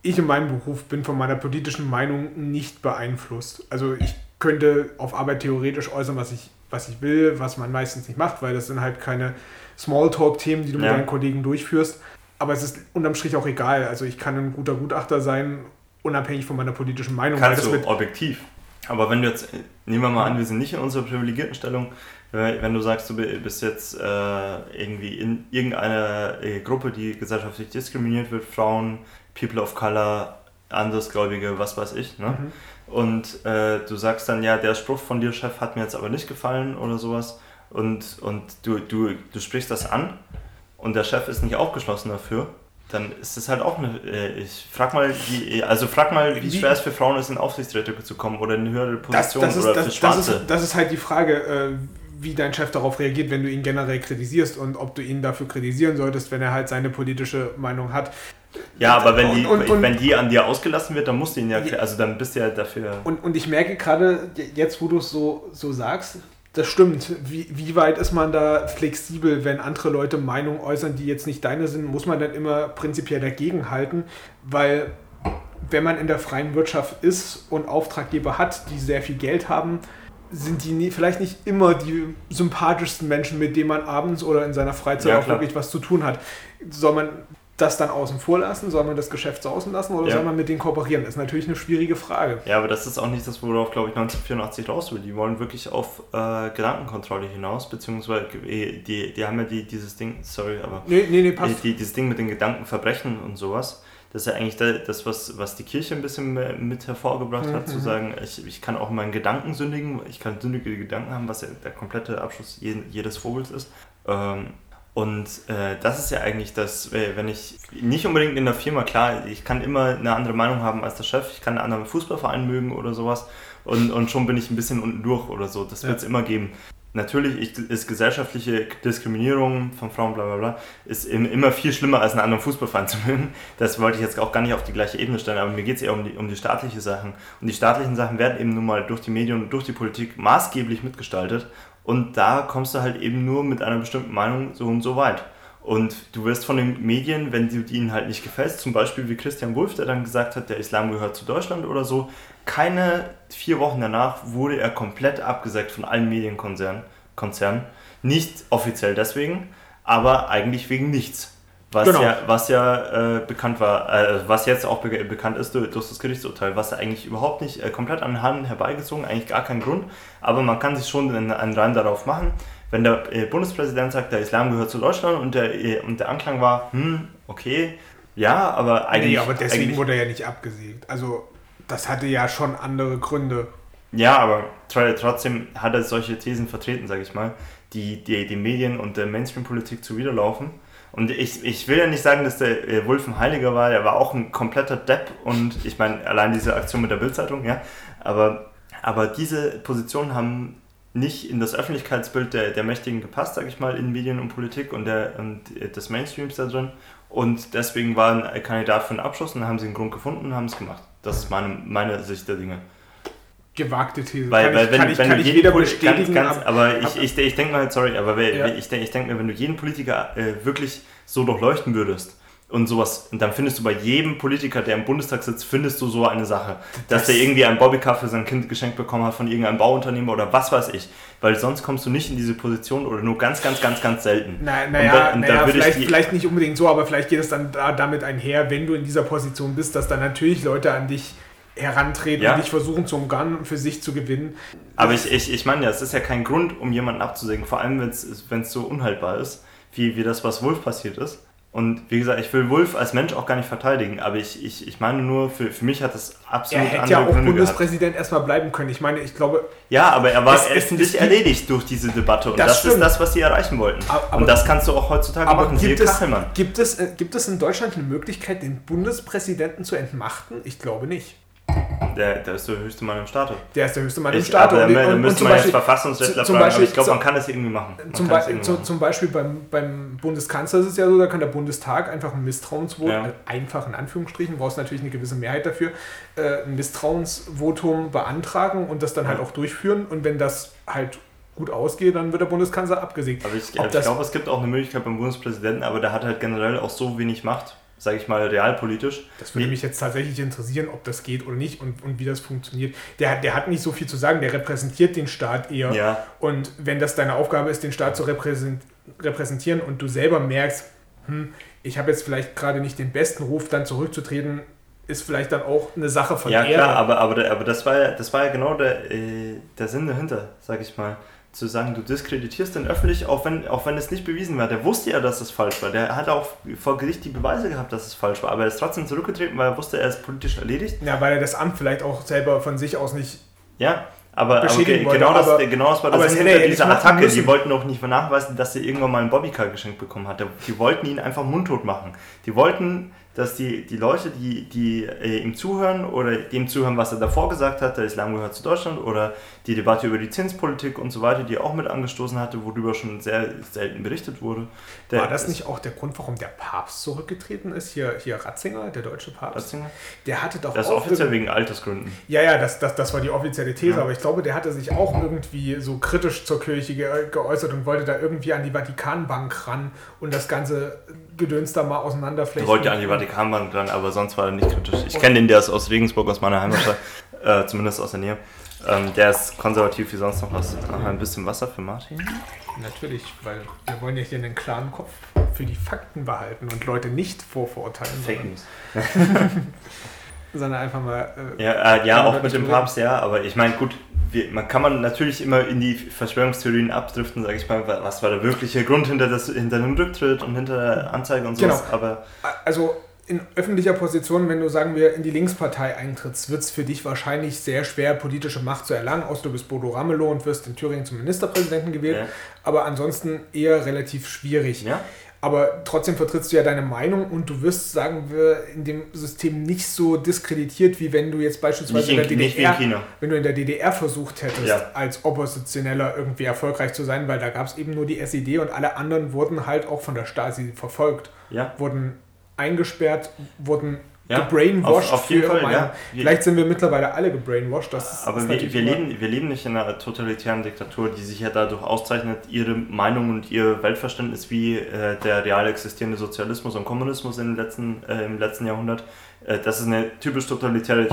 ich in meinem Beruf bin von meiner politischen Meinung nicht beeinflusst. Also ich könnte auf Arbeit theoretisch äußern, was ich, was ich will, was man meistens nicht macht, weil das sind halt keine Smalltalk-Themen, die du ja. mit deinen Kollegen durchführst. Aber es ist unterm Strich auch egal. Also ich kann ein guter Gutachter sein, unabhängig von meiner politischen Meinung. Kannst du objektiv. Aber wenn du jetzt, nehmen wir mal an, wir sind nicht in unserer privilegierten Stellung, wenn du sagst, du bist jetzt äh, irgendwie in irgendeiner äh, Gruppe, die gesellschaftlich diskriminiert wird, Frauen, People of Color, Andersgläubige, was weiß ich, ne? Mhm. Und äh, du sagst dann, ja, der Spruch von dir, Chef, hat mir jetzt aber nicht gefallen oder sowas. Und, und du, du, du sprichst das an und der Chef ist nicht aufgeschlossen dafür, dann ist es halt auch eine. Äh, ich frag mal, wie, also frag mal, wie schwer es für Frauen ist, in Aufsichtsräte zu kommen oder in eine höhere Position das, das oder ist, für Schwarze. Das ist, das ist halt die Frage, äh, wie dein Chef darauf reagiert, wenn du ihn generell kritisierst und ob du ihn dafür kritisieren solltest, wenn er halt seine politische Meinung hat. Ja, aber wenn die, und, und, wenn die an dir ausgelassen wird, dann musst du ihn ja, also dann bist du ja dafür. Und, und ich merke gerade, jetzt wo du es so, so sagst, das stimmt. Wie, wie weit ist man da flexibel, wenn andere Leute Meinungen äußern, die jetzt nicht deine sind? Muss man dann immer prinzipiell dagegen halten? Weil, wenn man in der freien Wirtschaft ist und Auftraggeber hat, die sehr viel Geld haben, sind die nie, vielleicht nicht immer die sympathischsten Menschen, mit denen man abends oder in seiner Freizeit ja, auch wirklich was zu tun hat. Soll man das dann außen vor lassen? Soll man das Geschäft außen lassen oder ja. soll man mit denen kooperieren? Das ist natürlich eine schwierige Frage. Ja, aber das ist auch nicht das, worauf, glaube ich, 1984 raus will. Die wollen wirklich auf äh, Gedankenkontrolle hinaus, beziehungsweise äh, die, die haben ja die, dieses Ding, sorry, aber nee, nee, nee, passt. Die, dieses Ding mit den Gedankenverbrechen und sowas. Das ist ja eigentlich das, was, was die Kirche ein bisschen mit hervorgebracht mhm. hat, zu mhm. sagen, ich, ich kann auch meinen Gedanken sündigen, ich kann sündige Gedanken haben, was ja der komplette Abschluss jedes Vogels ist. Ähm, und äh, das ist ja eigentlich das, äh, wenn ich nicht unbedingt in der Firma, klar, ich kann immer eine andere Meinung haben als der Chef, ich kann einen anderen Fußballverein mögen oder sowas und, und schon bin ich ein bisschen unten durch oder so, das wird es ja. immer geben. natürlich ist gesellschaftliche Diskriminierung von Frauen, bla bla bla, ist immer viel schlimmer als einen anderen Fußballverein zu mögen. Das wollte ich jetzt auch gar nicht auf die gleiche Ebene stellen, aber mir geht es eher um die, um die staatlichen Sachen. Und die staatlichen Sachen werden eben nun mal durch die Medien und durch die Politik maßgeblich mitgestaltet. Und da kommst du halt eben nur mit einer bestimmten Meinung so und so weit. Und du wirst von den Medien, wenn du ihnen halt nicht gefällst, zum Beispiel wie Christian Wulff, der dann gesagt hat, der Islam gehört zu Deutschland oder so, keine vier Wochen danach wurde er komplett abgesägt von allen Medienkonzernen. Konzernen. Nicht offiziell deswegen, aber eigentlich wegen nichts. Was genau. ja, was ja äh, bekannt war, äh, was jetzt auch be bekannt ist durch, durch, das Gerichtsurteil, was eigentlich überhaupt nicht äh, komplett an den Haaren herbeigezogen, eigentlich gar kein Grund, aber man kann sich schon einen, einen Reim darauf machen. Wenn der äh, Bundespräsident sagt, der Islam gehört zu Deutschland und der, äh, und der Anklang war, hm, okay, ja, aber eigentlich. Nee, aber deswegen wurde er ja nicht abgesägt. Also, das hatte ja schon andere Gründe. Ja, aber trotzdem hat er solche Thesen vertreten, sage ich mal, die, die die Medien und der Mainstream-Politik zuwiderlaufen. Und ich, ich will ja nicht sagen, dass der Wolf ein Heiliger war, er war auch ein kompletter Depp und ich meine, allein diese Aktion mit der Bildzeitung, ja, aber, aber diese Positionen haben nicht in das Öffentlichkeitsbild der, der Mächtigen gepasst, sage ich mal, in Medien und Politik und, der, und des Mainstreams da drin. Und deswegen war ein Kandidat für einen Abschluss und dann haben sie einen Grund gefunden und haben es gemacht. Das ist meine, meine Sicht der Dinge gewagte These. Weil, kann weil ich, wenn, kann ich, wenn kann du ich weder bestätigen, ganz, ganz, aber ich, ich, ich denke mal, sorry, aber ja. ich denke ich denk mir, wenn du jeden Politiker äh, wirklich so durchleuchten würdest und sowas, und dann findest du bei jedem Politiker, der im Bundestag sitzt, findest du so eine Sache, dass das der irgendwie einen Bobbycar für sein Kind geschenkt bekommen hat von irgendeinem Bauunternehmer oder was weiß ich, weil sonst kommst du nicht in diese Position oder nur ganz, ganz, ganz, ganz selten. Naja, naja, na ja, vielleicht, vielleicht nicht unbedingt so, aber vielleicht geht es dann da, damit einher, wenn du in dieser Position bist, dass dann natürlich Leute an dich herantreten ja. und nicht versuchen zu umgarnen und für sich zu gewinnen. Aber ich, ich, ich meine ja, es ist ja kein Grund, um jemanden abzusägen, vor allem wenn es so unhaltbar ist, wie, wie das, was Wolf passiert ist. Und wie gesagt, ich will Wolf als Mensch auch gar nicht verteidigen, aber ich, ich, ich meine nur, für, für mich hat das absolut Er hätte ja auch Gründe Bundespräsident gehabt. erstmal bleiben können. Ich meine, ich glaube. Ja, aber er war es, öffentlich erledigt durch diese Debatte und das, das ist das, was sie erreichen wollten. Aber, und das kannst du auch heutzutage aber machen. Gibt es, gibt, es, äh, gibt es in Deutschland eine Möglichkeit, den Bundespräsidenten zu entmachten? Ich glaube nicht. Der, der ist der höchste Mann im Staate. Der ist der höchste Mann im Staate. Aber da müsste man jetzt Verfassungsrechtler fragen, Beispiel, aber ich glaube, man kann das irgendwie machen. Zum, Be irgendwie zu, machen. zum, Beispiel beim, beim Bundeskanzler ist es ja so, da kann der Bundestag einfach ein Misstrauensvotum, ja. einfach in Anführungsstrichen, brauchst natürlich eine gewisse Mehrheit dafür, äh, ein Misstrauensvotum beantragen und das dann halt auch durchführen. Und wenn das halt gut ausgeht, dann wird der Bundeskanzler abgesägt. Aber ich, ich glaube, es gibt auch eine Möglichkeit beim Bundespräsidenten, aber der hat halt generell auch so wenig Macht sage ich mal, realpolitisch. Das würde mich jetzt tatsächlich interessieren, ob das geht oder nicht und, und wie das funktioniert. Der, der hat nicht so viel zu sagen, der repräsentiert den Staat eher. Ja. Und wenn das deine Aufgabe ist, den Staat zu repräsentieren und du selber merkst, hm, ich habe jetzt vielleicht gerade nicht den besten Ruf, dann zurückzutreten, ist vielleicht dann auch eine Sache von Ja, Ehre. klar, aber, aber, aber das, war ja, das war ja genau der, äh, der Sinn dahinter, sage ich mal zu sagen, du diskreditierst den öffentlich, auch wenn, auch wenn es nicht bewiesen war. Der wusste ja, dass es falsch war. Der hat auch vor Gericht die Beweise gehabt, dass es falsch war. Aber er ist trotzdem zurückgetreten, weil er wusste, er ist politisch erledigt. Ja, weil er das Amt vielleicht auch selber von sich aus nicht. Ja, aber, okay, wollte, genau, das, aber, genau das war das hinter dieser Attacke. Die wollten auch nicht nachweisen, dass er irgendwann mal einen Bobbycar geschenkt bekommen hat. Die wollten ihn einfach mundtot machen. Die wollten dass die, die Leute, die, die äh, ihm zuhören oder dem zuhören, was er davor gesagt hat, der Islam gehört zu Deutschland oder die Debatte über die Zinspolitik und so weiter, die er auch mit angestoßen hatte, worüber schon sehr selten berichtet wurde. Der War das nicht auch der Grund, warum der Papst zurückgetreten ist? Hier, hier Ratzinger, der deutsche Papst. Ratzinger? Der hatte doch Das ist offiziell wegen Altersgründen. Ja, ja, das, das, das war die offizielle These, ja. aber ich glaube, der hatte sich auch irgendwie so kritisch zur Kirche ge geäußert und wollte da irgendwie an die Vatikanbank ran und das ganze Gedöns da mal auseinanderflechten. Er wollte an die Vatikanbank dran, aber sonst war er nicht kritisch. Ich kenne den, der ist aus Regensburg, aus meiner Heimatstadt, äh, zumindest aus der Nähe. Ähm, der ist konservativ wie sonst noch was. Noch ein bisschen Wasser für Martin? Natürlich, weil wir wollen ja hier einen klaren Kopf für die Fakten behalten und Leute nicht vorverurteilen. Fake News. sondern einfach mal. Äh, ja, äh, ja auch mit dem Papst, ja, aber ich meine, gut, wir, man kann man natürlich immer in die Verschwörungstheorien abdriften, sage ich mal, was war der wirkliche Grund hinter, das, hinter dem Rücktritt und hinter der Anzeige und sowas. Genau. Aber also in öffentlicher Position, wenn du, sagen wir, in die Linkspartei eintrittst, wird es für dich wahrscheinlich sehr schwer, politische Macht zu erlangen, außer du bist Bodo Ramelow und wirst in Thüringen zum Ministerpräsidenten gewählt, ja. aber ansonsten eher relativ schwierig. Ja. aber trotzdem vertrittst du ja deine Meinung und du wirst, sagen wir, in dem System nicht so diskreditiert, wie wenn du jetzt beispielsweise in, in, der DDR, wenn du in der DDR versucht hättest, ja. als Oppositioneller irgendwie erfolgreich zu sein, weil da gab es eben nur die SED und alle anderen wurden halt auch von der Stasi verfolgt, ja. wurden eingesperrt, wurden ja, gebrainwashed auf, auf jeden Fall, ja. Vielleicht sind wir mittlerweile alle gebrainwashed. Das aber wir, wir, leben, wir leben nicht in einer totalitären Diktatur, die sich ja dadurch auszeichnet, ihre Meinung und ihr Weltverständnis wie äh, der real existierende Sozialismus und Kommunismus im letzten, äh, im letzten Jahrhundert. Äh, das ist eine typisch totalitäre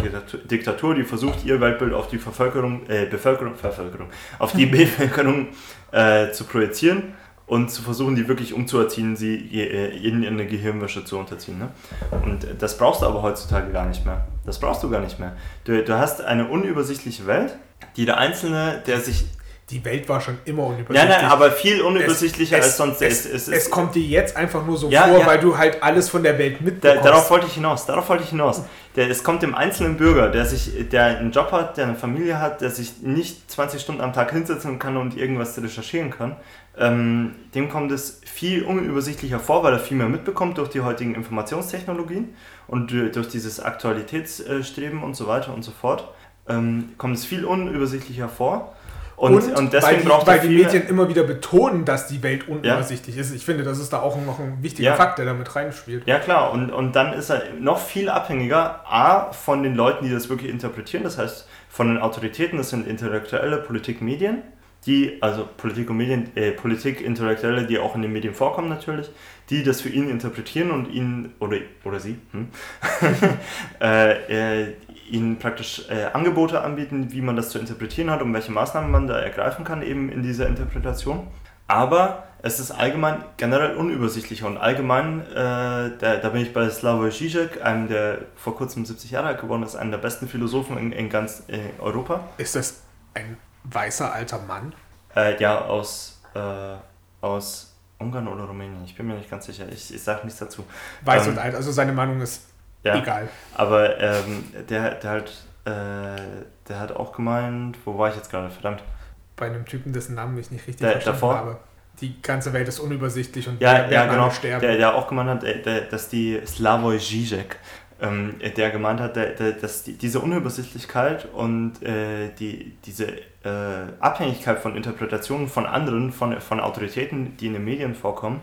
Diktatur, die versucht, ihr Weltbild auf die Bevölkerung, äh, Bevölkerung, Bevölkerung, auf die Bevölkerung äh, zu projizieren und zu versuchen, die wirklich umzuerziehen, sie äh, in eine Gehirnwäsche zu unterziehen. Ne? Und das brauchst du aber heutzutage gar nicht mehr. Das brauchst du gar nicht mehr. Du, du hast eine unübersichtliche Welt, die der Einzelne, der sich die Welt war schon immer unübersichtlich. Nein, nein, aber viel unübersichtlicher es, als sonst. Es, es, es, kommt dir jetzt einfach nur so ja, vor, ja. weil du halt alles von der Welt mitbekommst. Da, darauf wollte ich hinaus, darauf wollte ich hinaus. Der, es kommt dem einzelnen Bürger, der sich, der einen Job hat, der eine Familie hat, der sich nicht 20 Stunden am Tag hinsetzen kann und irgendwas recherchieren kann, ähm, dem kommt es viel unübersichtlicher vor, weil er viel mehr mitbekommt durch die heutigen Informationstechnologien und durch dieses Aktualitätsstreben und so weiter und so fort. Ähm, kommt es viel unübersichtlicher vor. Und, und, und deswegen weil die, braucht weil die Medien immer wieder betonen, dass die Welt unübersichtlich ja. ist. Ich finde, das ist da auch noch ein wichtiger ja. Fakt, der damit reinspielt. Ja, klar. Und, und dann ist er noch viel abhängiger, A, von den Leuten, die das wirklich interpretieren. Das heißt, von den Autoritäten, das sind Intellektuelle, Politik, Medien die, also Politik und Medien, äh, Politik, Intellektuelle, die auch in den Medien vorkommen natürlich, die das für ihn interpretieren und ihn, oder, oder sie, hm, äh, äh, ihnen praktisch äh, Angebote anbieten, wie man das zu interpretieren hat und welche Maßnahmen man da ergreifen kann eben in dieser Interpretation. Aber es ist allgemein generell unübersichtlicher und allgemein, äh, da, da, bin ich bei Slavoj Žižek, einem der vor kurzem 70 Jahre alt geworden ist, einem der besten Philosophen in, in ganz äh, Europa. Ist das ein weißer alter Mann? Äh, ja, aus, äh, aus Ungarn oder Rumänien. Ich bin mir nicht ganz sicher. Ich, ich sage nichts dazu. Weiß ähm, und alt, also seine Meinung ist ja, egal. Aber ähm, der, der, hat, äh, der hat auch gemeint, wo war ich jetzt gerade, verdammt? Bei einem Typen, dessen Namen ich nicht richtig der, verstanden davor? habe. Die ganze Welt ist unübersichtlich und ja, ja, genau. sterben. Der, der auch gemeint hat, äh, der, dass die Slavoj Žižek, ähm, der gemeint hat, dass die, diese Unübersichtlichkeit und äh, die, diese äh, Abhängigkeit von Interpretationen von anderen, von, von Autoritäten, die in den Medien vorkommen,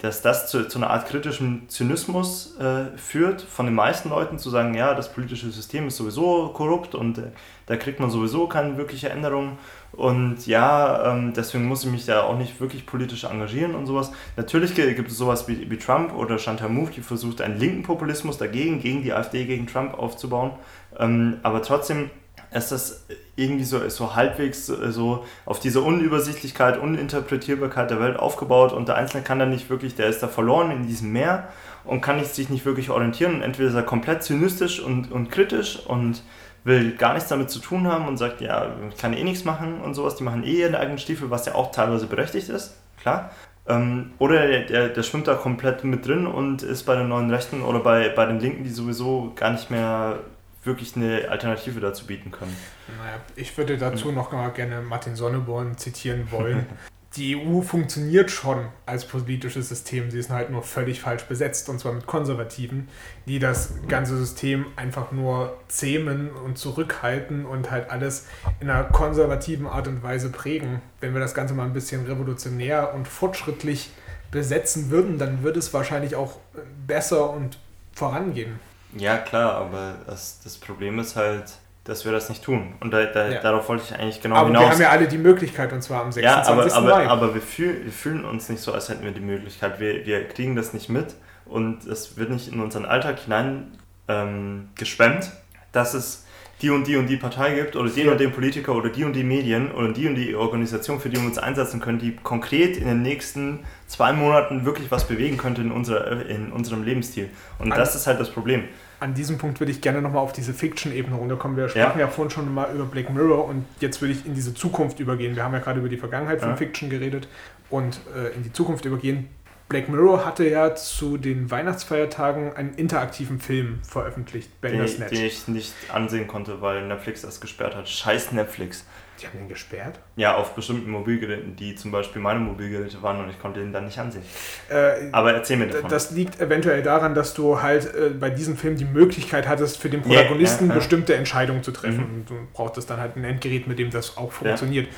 dass das zu, zu einer Art kritischem Zynismus äh, führt, von den meisten Leuten zu sagen, ja, das politische System ist sowieso korrupt und äh, da kriegt man sowieso keine wirkliche Änderung und ja, ähm, deswegen muss ich mich da auch nicht wirklich politisch engagieren und sowas. Natürlich gibt es sowas wie, wie Trump oder Chantal Mouffe, die versucht, einen linken Populismus dagegen, gegen die AfD, gegen Trump aufzubauen. Ähm, aber trotzdem ist das irgendwie so, so halbwegs so auf diese Unübersichtlichkeit, Uninterpretierbarkeit der Welt aufgebaut und der Einzelne kann da nicht wirklich, der ist da verloren in diesem Meer und kann sich nicht wirklich orientieren und entweder ist er komplett zynistisch und, und kritisch und will gar nichts damit zu tun haben und sagt, ja, ich kann eh nichts machen und sowas, die machen eh ihren eigenen Stiefel, was ja auch teilweise berechtigt ist, klar. Ähm, oder der, der, der, schwimmt da komplett mit drin und ist bei den neuen Rechten oder bei, bei den Linken, die sowieso gar nicht mehr wirklich eine Alternative dazu bieten können. Naja, ich würde dazu noch mal gerne Martin Sonneborn zitieren wollen. Die EU funktioniert schon als politisches System, sie ist halt nur völlig falsch besetzt und zwar mit Konservativen, die das ganze System einfach nur zähmen und zurückhalten und halt alles in einer konservativen Art und Weise prägen. Wenn wir das Ganze mal ein bisschen revolutionär und fortschrittlich besetzen würden, dann würde es wahrscheinlich auch besser und vorangehen. Ja, klar, aber das, das Problem ist halt, dass wir das nicht tun. Und da, da, ja. darauf wollte ich eigentlich genau aber hinaus. Aber wir haben ja alle die Möglichkeit, und zwar am 26. Ja, aber, aber, aber wir, fühl, wir fühlen uns nicht so, als hätten wir die Möglichkeit. Wir, wir kriegen das nicht mit und es wird nicht in unseren Alltag hinein ähm, geschwemmt, dass es die und die und die Partei gibt oder den und den Politiker oder die und die Medien oder die und die Organisation, für die wir uns einsetzen können, die konkret in den nächsten zwei Monaten wirklich was bewegen könnte in, unserer, in unserem Lebensstil. Und an, das ist halt das Problem. An diesem Punkt würde ich gerne nochmal auf diese Fiction-Ebene runterkommen. Wir sprachen ja. ja vorhin schon mal über Black Mirror und jetzt würde ich in diese Zukunft übergehen. Wir haben ja gerade über die Vergangenheit von ja. Fiction geredet und äh, in die Zukunft übergehen. Black Mirror hatte ja zu den Weihnachtsfeiertagen einen interaktiven Film veröffentlicht, den ich, den ich nicht ansehen konnte, weil Netflix das gesperrt hat. Scheiß Netflix. Die haben den gesperrt? Ja, auf bestimmten Mobilgeräten, die zum Beispiel meine Mobilgeräte waren und ich konnte den dann nicht ansehen. Äh, Aber erzähl mir davon. Das liegt eventuell daran, dass du halt äh, bei diesem Film die Möglichkeit hattest, für den Protagonisten yeah, yeah, bestimmte Entscheidungen zu treffen. Mhm. Und du brauchtest dann halt ein Endgerät, mit dem das auch funktioniert. Ja.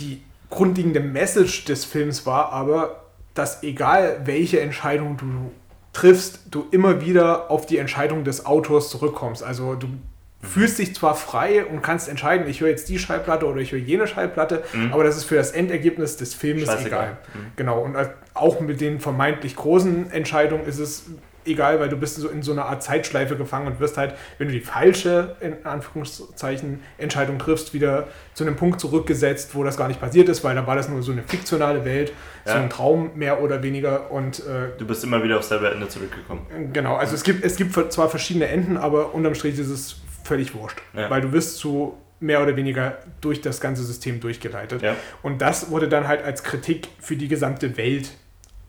Die grundlegende Message des Films war aber, dass egal welche Entscheidung du triffst, du immer wieder auf die Entscheidung des Autors zurückkommst. Also du fühlst dich zwar frei und kannst entscheiden, ich höre jetzt die Schallplatte oder ich höre jene Schallplatte, mhm. aber das ist für das Endergebnis des Filmes Scheißegal. egal. Mhm. Genau, und auch mit den vermeintlich großen Entscheidungen ist es egal, weil du bist so in so einer Art Zeitschleife gefangen und wirst halt, wenn du die falsche, in Anführungszeichen, Entscheidung triffst, wieder zu einem Punkt zurückgesetzt, wo das gar nicht passiert ist, weil da war das nur so eine fiktionale Welt, ja. so ein Traum mehr oder weniger und... Äh, du bist immer wieder aufs selbe Ende zurückgekommen. Genau, also es gibt, es gibt zwar verschiedene Enden, aber unterm Strich ist es völlig wurscht. Ja. Weil du wirst zu mehr oder weniger durch das ganze System durchgeleitet. Ja. Und das wurde dann halt als Kritik für die gesamte Welt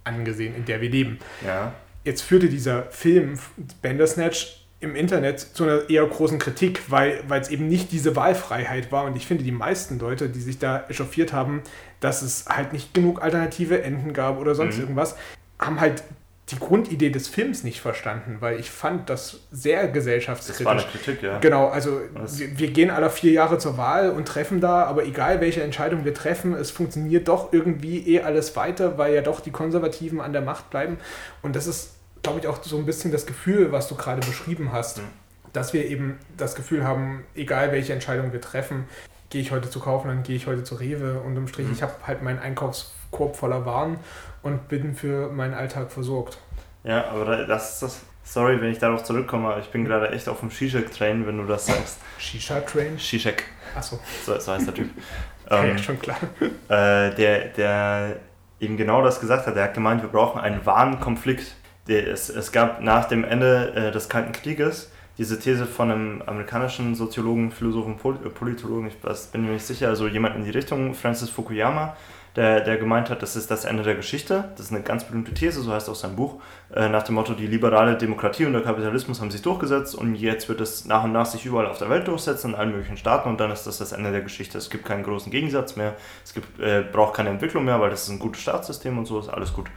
angesehen, in der wir leben. Ja. Jetzt führte dieser Film Bandersnatch im Internet zu einer eher großen Kritik, weil es eben nicht diese Wahlfreiheit war. Und ich finde, die meisten Leute, die sich da echauffiert haben, dass es halt nicht genug alternative Enden gab oder sonst mhm. irgendwas, haben halt die Grundidee des Films nicht verstanden, weil ich fand das sehr gesellschaftskritisch. Das war eine Kritik, ja. Genau, also wir, wir, gehen alle vier Jahre zur Wahl und treffen da, aber egal welche Entscheidung wir treffen, es funktioniert doch irgendwie eh alles weiter, weil ja doch die Konservativen an der Macht bleiben. Und das ist, glaube ich, auch so ein bisschen das Gefühl, was du gerade beschrieben hast, mhm. dass wir eben das Gefühl haben, egal welche Entscheidung wir treffen, gehe ich heute zu Kaufland, gehe ich heute zu Rewe und im Strich, mhm. ich habe halt meinen Einkaufskorb voller Waren und bin für meinen Alltag versorgt. Ja, aber das ist das. Sorry, wenn ich darauf zurückkomme, aber ich bin gerade echt auf dem Shishak-Train, wenn du das sagst. Shisha-Train? Shishak. Achso. So, so heißt der Typ. ähm, ja, schon klar. Äh, der, der eben genau das gesagt hat. Der hat gemeint, wir brauchen einen wahren Konflikt. Der, es, es gab nach dem Ende äh, des Kalten Krieges diese These von einem amerikanischen Soziologen, Philosophen, Politologen, ich bin mir nicht sicher, also jemand in die Richtung, Francis Fukuyama, der, der gemeint hat, das ist das Ende der Geschichte. Das ist eine ganz berühmte These, so heißt auch sein Buch, äh, nach dem Motto, die liberale Demokratie und der Kapitalismus haben sich durchgesetzt und jetzt wird es nach und nach sich überall auf der Welt durchsetzen, in allen möglichen Staaten und dann ist das das Ende der Geschichte. Es gibt keinen großen Gegensatz mehr, es gibt, äh, braucht keine Entwicklung mehr, weil das ist ein gutes Staatssystem und so ist alles gut.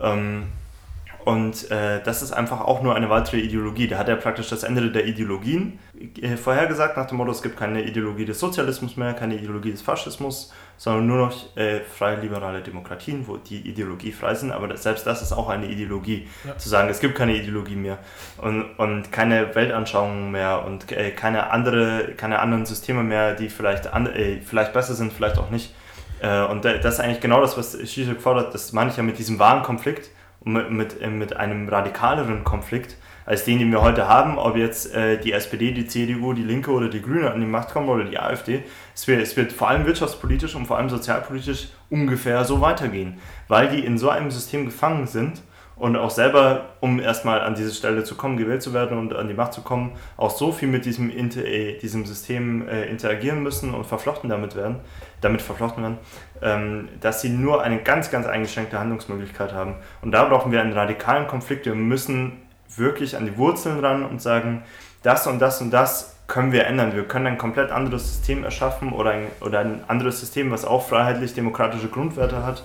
Ähm, und äh, das ist einfach auch nur eine weitere Ideologie. Da hat er praktisch das Ende der Ideologien äh, vorhergesagt, nach dem Motto, es gibt keine Ideologie des Sozialismus mehr, keine Ideologie des Faschismus, sondern nur noch äh, freie liberale Demokratien, wo die Ideologie frei sind. Aber selbst das ist auch eine Ideologie, ja. zu sagen, es gibt keine Ideologie mehr und, und keine Weltanschauungen mehr und äh, keine, andere, keine anderen Systeme mehr, die vielleicht, an, äh, vielleicht besser sind, vielleicht auch nicht. Äh, und das ist eigentlich genau das, was Zizek fordert, das meine ich ja mit diesem wahren Konflikt mit, mit, äh, mit einem radikaleren Konflikt als den, den wir heute haben, ob jetzt äh, die SPD, die CDU, die Linke oder die Grüne an die Macht kommen oder die AfD. Es wird, es wird vor allem wirtschaftspolitisch und vor allem sozialpolitisch ungefähr so weitergehen, weil die in so einem System gefangen sind und auch selber, um erstmal an diese Stelle zu kommen, gewählt zu werden und an die Macht zu kommen, auch so viel mit diesem, äh, diesem System äh, interagieren müssen und verflochten damit werden, damit verflochten werden, ähm, dass sie nur eine ganz, ganz eingeschränkte Handlungsmöglichkeit haben. Und da brauchen wir einen radikalen Konflikt. Wir müssen wirklich an die Wurzeln ran und sagen, das und das und das können wir ändern. Wir können ein komplett anderes System erschaffen oder ein, oder ein anderes System, was auch freiheitlich-demokratische Grundwerte hat,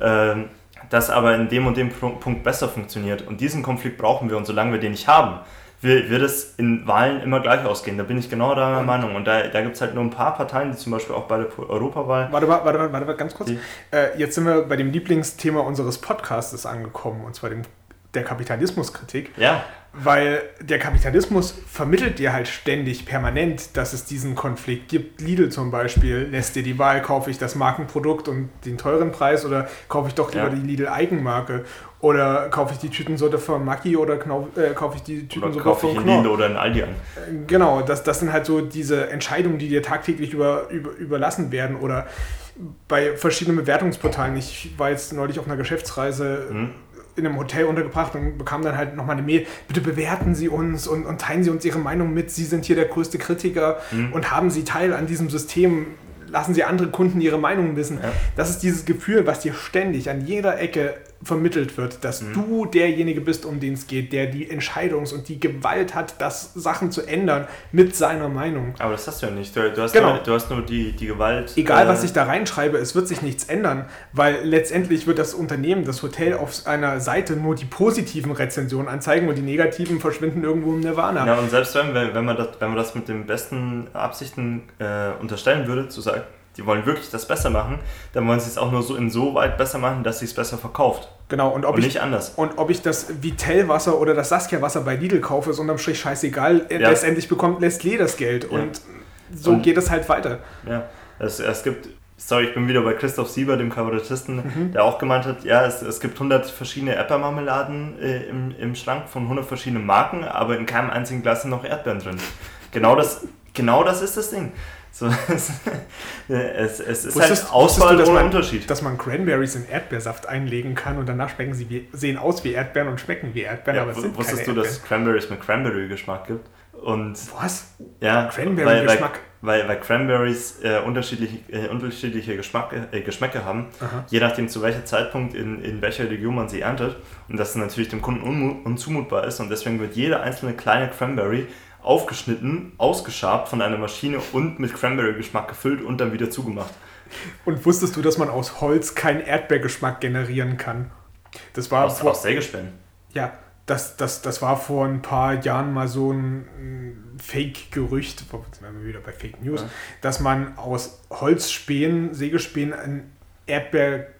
äh, das aber in dem und dem Punkt besser funktioniert. Und diesen Konflikt brauchen wir und solange wir den nicht haben, wird es in Wahlen immer gleich ausgehen. Da bin ich genau deiner Meinung. Und da, da gibt es halt nur ein paar Parteien, die zum Beispiel auch bei der Europawahl. Warte, warte, warte, warte, ganz kurz. Äh, jetzt sind wir bei dem Lieblingsthema unseres Podcasts angekommen, und zwar dem, der Kapitalismuskritik. Ja. Weil der Kapitalismus vermittelt dir halt ständig, permanent, dass es diesen Konflikt gibt. Lidl zum Beispiel lässt dir die Wahl, kaufe ich das Markenprodukt und den teuren Preis oder kaufe ich doch lieber ja. die Lidl-Eigenmarke. Oder kaufe ich die Tütensorte von Maggi oder äh, kaufe ich die Tütensorte von Knorr? Lidl oder in Aldi an. Äh, genau, das, das sind halt so diese Entscheidungen, die dir tagtäglich über, über, überlassen werden. Oder bei verschiedenen Bewertungsportalen. Ich war jetzt neulich auf einer Geschäftsreise. Mhm in einem Hotel untergebracht und bekam dann halt nochmal eine Mail, bitte bewerten Sie uns und, und, teilen Sie uns Ihre Meinung mit, Sie sind hier der größte Kritiker mhm. und haben Sie Teil an diesem System, lassen Sie andere Kunden ihre Meinung wissen. Ja. Das ist dieses Gefühl, was dir ständig an jeder Ecke vermittelt wird, dass mhm. du derjenige bist, um den es geht, der die Entscheidungs- und die Gewalt hat, das Sachen zu ändern mit seiner Meinung. Aber das hast du ja nicht. Du, du hast, genau. nur, du hast nur die, die Gewalt. Egal, äh, was ich da reinschreibe, es wird sich nichts ändern, weil letztendlich wird das Unternehmen, das Hotel auf einer Seite nur die positiven Rezensionen anzeigen und die negativen verschwinden irgendwo im Nirvana. Ja, und selbst wenn, wenn, man, das, wenn man das mit den besten Absichten äh, unterstellen würde, zu sagen, die wollen wirklich das besser machen, dann wollen sie es auch nur so insoweit besser machen, dass sie es besser verkauft. Genau, und ob und ich, nicht anders. Und ob ich das Vitell-Wasser oder das Saskia-Wasser bei Lidl kaufe, ist unterm Strich scheißegal. Ja. Letztendlich bekommt Nestlé das Geld ja. und so und, geht es halt weiter. Ja, es, es gibt, sorry, ich bin wieder bei Christoph Sieber, dem Kabarettisten, mhm. der auch gemeint hat, ja, es, es gibt 100 verschiedene Erdbeermarmeladen äh, im, im Schrank von 100 verschiedenen Marken, aber in keinem einzigen Glas sind noch Erdbeeren drin. Genau das, genau das ist das Ding. So, es, es, es ist wusstest, halt Auswahl du, dass man, Unterschied. Dass man Cranberries in Erdbeersaft einlegen kann und danach schmecken sie wie, sehen aus wie Erdbeeren und schmecken wie Erdbeeren, ja, aber es sind Wusstest du, dass es Cranberries mit Cranberry-Geschmack gibt? Und Was? Ja, Cranberry-Geschmack? Weil, weil, weil, Cranberries äh, unterschiedliche, äh, unterschiedliche Geschmack, äh, Geschmäcke haben, Aha. je nachdem zu welchem Zeitpunkt in, in welcher Region man sie erntet. Und das natürlich dem Kunden unzumutbar ist. Und deswegen wird jede einzelne kleine Cranberry aufgeschnitten, ausgeschabt von einer Maschine und mit Cranberry-Geschmack gefüllt und dann wieder zugemacht. Und wusstest du, dass man aus Holz keinen Erdbeergeschmack generieren kann? Das war aus, vor, aus Sägespänen? Ja, das, das, das war vor ein paar Jahren mal so ein Fake-Gerücht, sind wir wieder bei Fake News, ja. dass man aus Holzspänen, Sägespänen ein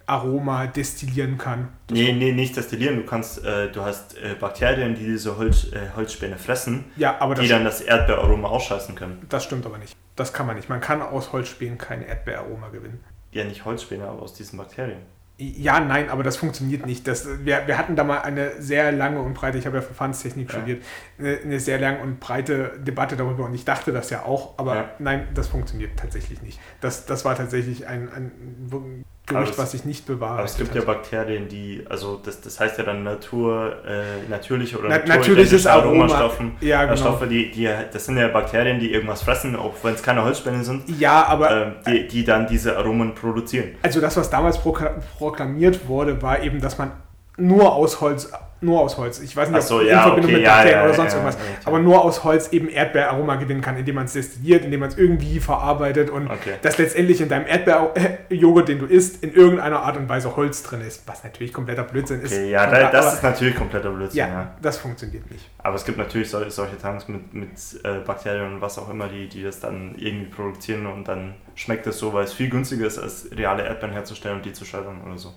Erdbeeraroma destillieren kann. Das nee, nee, nicht destillieren. Du kannst, äh, du hast äh, Bakterien, die diese Holz, äh, Holzspäne fressen, ja, aber die dann das Erdbeeraroma ausscheißen können. Das stimmt aber nicht. Das kann man nicht. Man kann aus Holzspänen kein Erdbeeraroma gewinnen. Ja, nicht Holzspäne, aber aus diesen Bakterien. Ja, nein, aber das funktioniert nicht. Das, wir, wir hatten da mal eine sehr lange und breite, ich habe ja Verfahrenstechnik ja. studiert, eine, eine, sehr lange und breite Debatte darüber und ich dachte das ja auch, aber ja. nein, das funktioniert tatsächlich nicht. Das, das war tatsächlich ein, ein Gerücht, es, was sich nicht bewahrt. Aber es gibt ja Bakterien, die, also das, das heißt ja dann Natur, äh, natürliche oder Na, natürliches Aromastoffen, ja, genau. Stoffe, die, die, das sind ja Bakterien, die irgendwas fressen, auch wenn es keine Holzspäne sind. Ja, aber äh, die, die dann diese Aromen produzieren. Also das, was damals proklamiert wurde, war eben, dass man nur aus Holz nur aus Holz. Ich weiß nicht, so, ob ja, in Verbindung okay, mit Bakterien ja, ja, oder sonst irgendwas. aber nur aus Holz eben Erdbeeraroma gewinnen kann, indem man es destilliert, indem man es irgendwie verarbeitet und okay. dass letztendlich in deinem Erdbeerjoghurt, den du isst, in irgendeiner Art und Weise Holz drin ist. Was natürlich kompletter Blödsinn ist. Ja, da, das aber, ist natürlich kompletter Blödsinn. Ja, das funktioniert nicht. Aber es gibt natürlich solche, solche Tanks mit, mit äh, Bakterien und was auch immer, die, die das dann irgendwie produzieren und dann schmeckt es so, weil es viel günstiger ist, als reale Erdbeeren herzustellen und die zu schreddern oder so.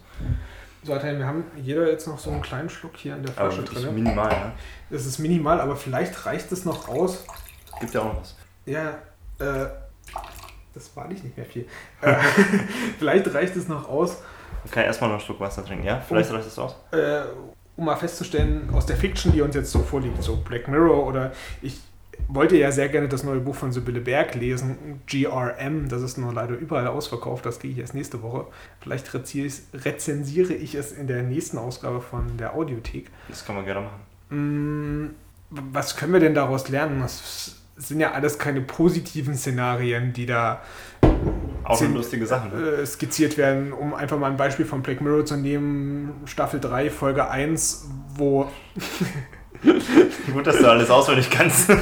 So, wir haben jeder jetzt noch so einen kleinen Schluck hier in der Flasche drin. Das ist minimal, ne? Das ist minimal, aber vielleicht reicht es noch aus. Gibt ja auch noch was. Ja, äh, das war nicht mehr viel. äh, vielleicht reicht es noch aus. Okay, erstmal noch einen Schluck Wasser trinken, ja? Vielleicht um, reicht es aus. Äh, um mal festzustellen, aus der Fiction, die uns jetzt so vorliegt, so Black Mirror oder ich wollte ja sehr gerne das neue Buch von Sibylle Berg lesen, GRM. Das ist nur leider überall ausverkauft. Das gehe ich erst nächste Woche. Vielleicht rezensiere ich es in der nächsten Ausgabe von der Audiothek. Das kann man gerne machen. Mm, was können wir denn daraus lernen? Das sind ja alles keine positiven Szenarien, die da auch schon lustige Sachen. Ne? Äh, skizziert werden, um einfach mal ein Beispiel von Black Mirror zu nehmen, Staffel 3, Folge 1, wo Gut, dass du alles auswendig kannst.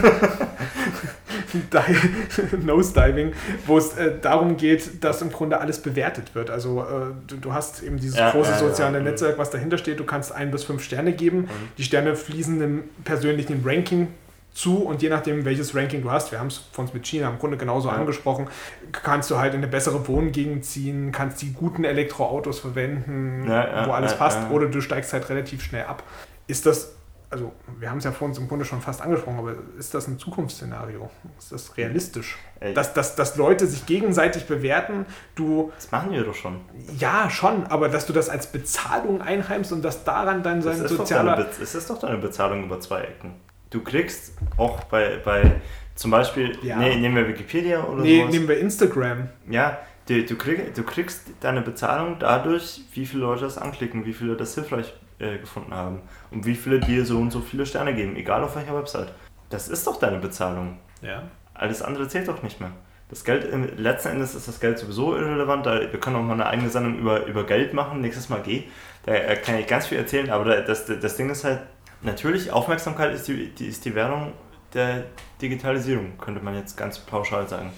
Nose-Diving, wo es äh, darum geht, dass im Grunde alles bewertet wird. Also äh, du, du, hast eben dieses ja, große soziale ja, ja. Netzwerk, was dahinter steht. Du kannst ein bis fünf Sterne geben. Mhm. Die Sterne fließen dem persönlichen Ranking zu und je nachdem, welches Ranking du hast, wir haben es von uns mit China im Grunde genauso angesprochen, kannst du halt in eine bessere Wohngegend ziehen, kannst die guten Elektroautos verwenden, wo alles passt, oder du steigst halt relativ schnell ab. Ist das also wir haben es ja vor uns im Grunde schon fast angesprochen, aber ist das ein Zukunftsszenario? Ist das realistisch? Dass, dass, dass Leute sich gegenseitig bewerten, du... Das machen wir doch schon. Ja, schon, aber dass du das als Bezahlung einheimst und dass daran dann sein das sozialer... Es ist doch deine Bezahlung über zwei Ecken. Du kriegst auch bei, bei zum Beispiel, ja. nee, nehmen wir Wikipedia oder Nee, sowas. nehmen wir Instagram. Ja, du, du, krieg, du kriegst deine Bezahlung dadurch, wie viele Leute das anklicken, wie viele das hilfreich äh, gefunden haben und wie viele dir so und so viele Sterne geben, egal auf welcher Website. Das ist doch deine Bezahlung. Ja. Alles andere zählt doch nicht mehr. Das Geld, letzten Endes ist das Geld sowieso irrelevant. Da, wir können auch mal eine eigene Sendung über, über Geld machen. Nächstes Mal G. Da kann ich ganz viel erzählen, aber das, das Ding ist halt, natürlich, Aufmerksamkeit ist die, die, ist die Währung der Digitalisierung, könnte man jetzt ganz pauschal sagen.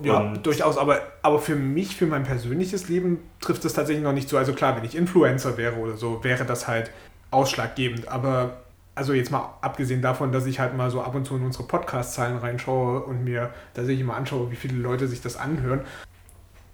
Ja, und durchaus, aber, aber für mich, für mein persönliches Leben trifft es tatsächlich noch nicht so. Also klar, wenn ich Influencer wäre oder so, wäre das halt ausschlaggebend. Aber also jetzt mal abgesehen davon, dass ich halt mal so ab und zu in unsere Podcast-Zahlen reinschaue und mir tatsächlich mal anschaue, wie viele Leute sich das anhören,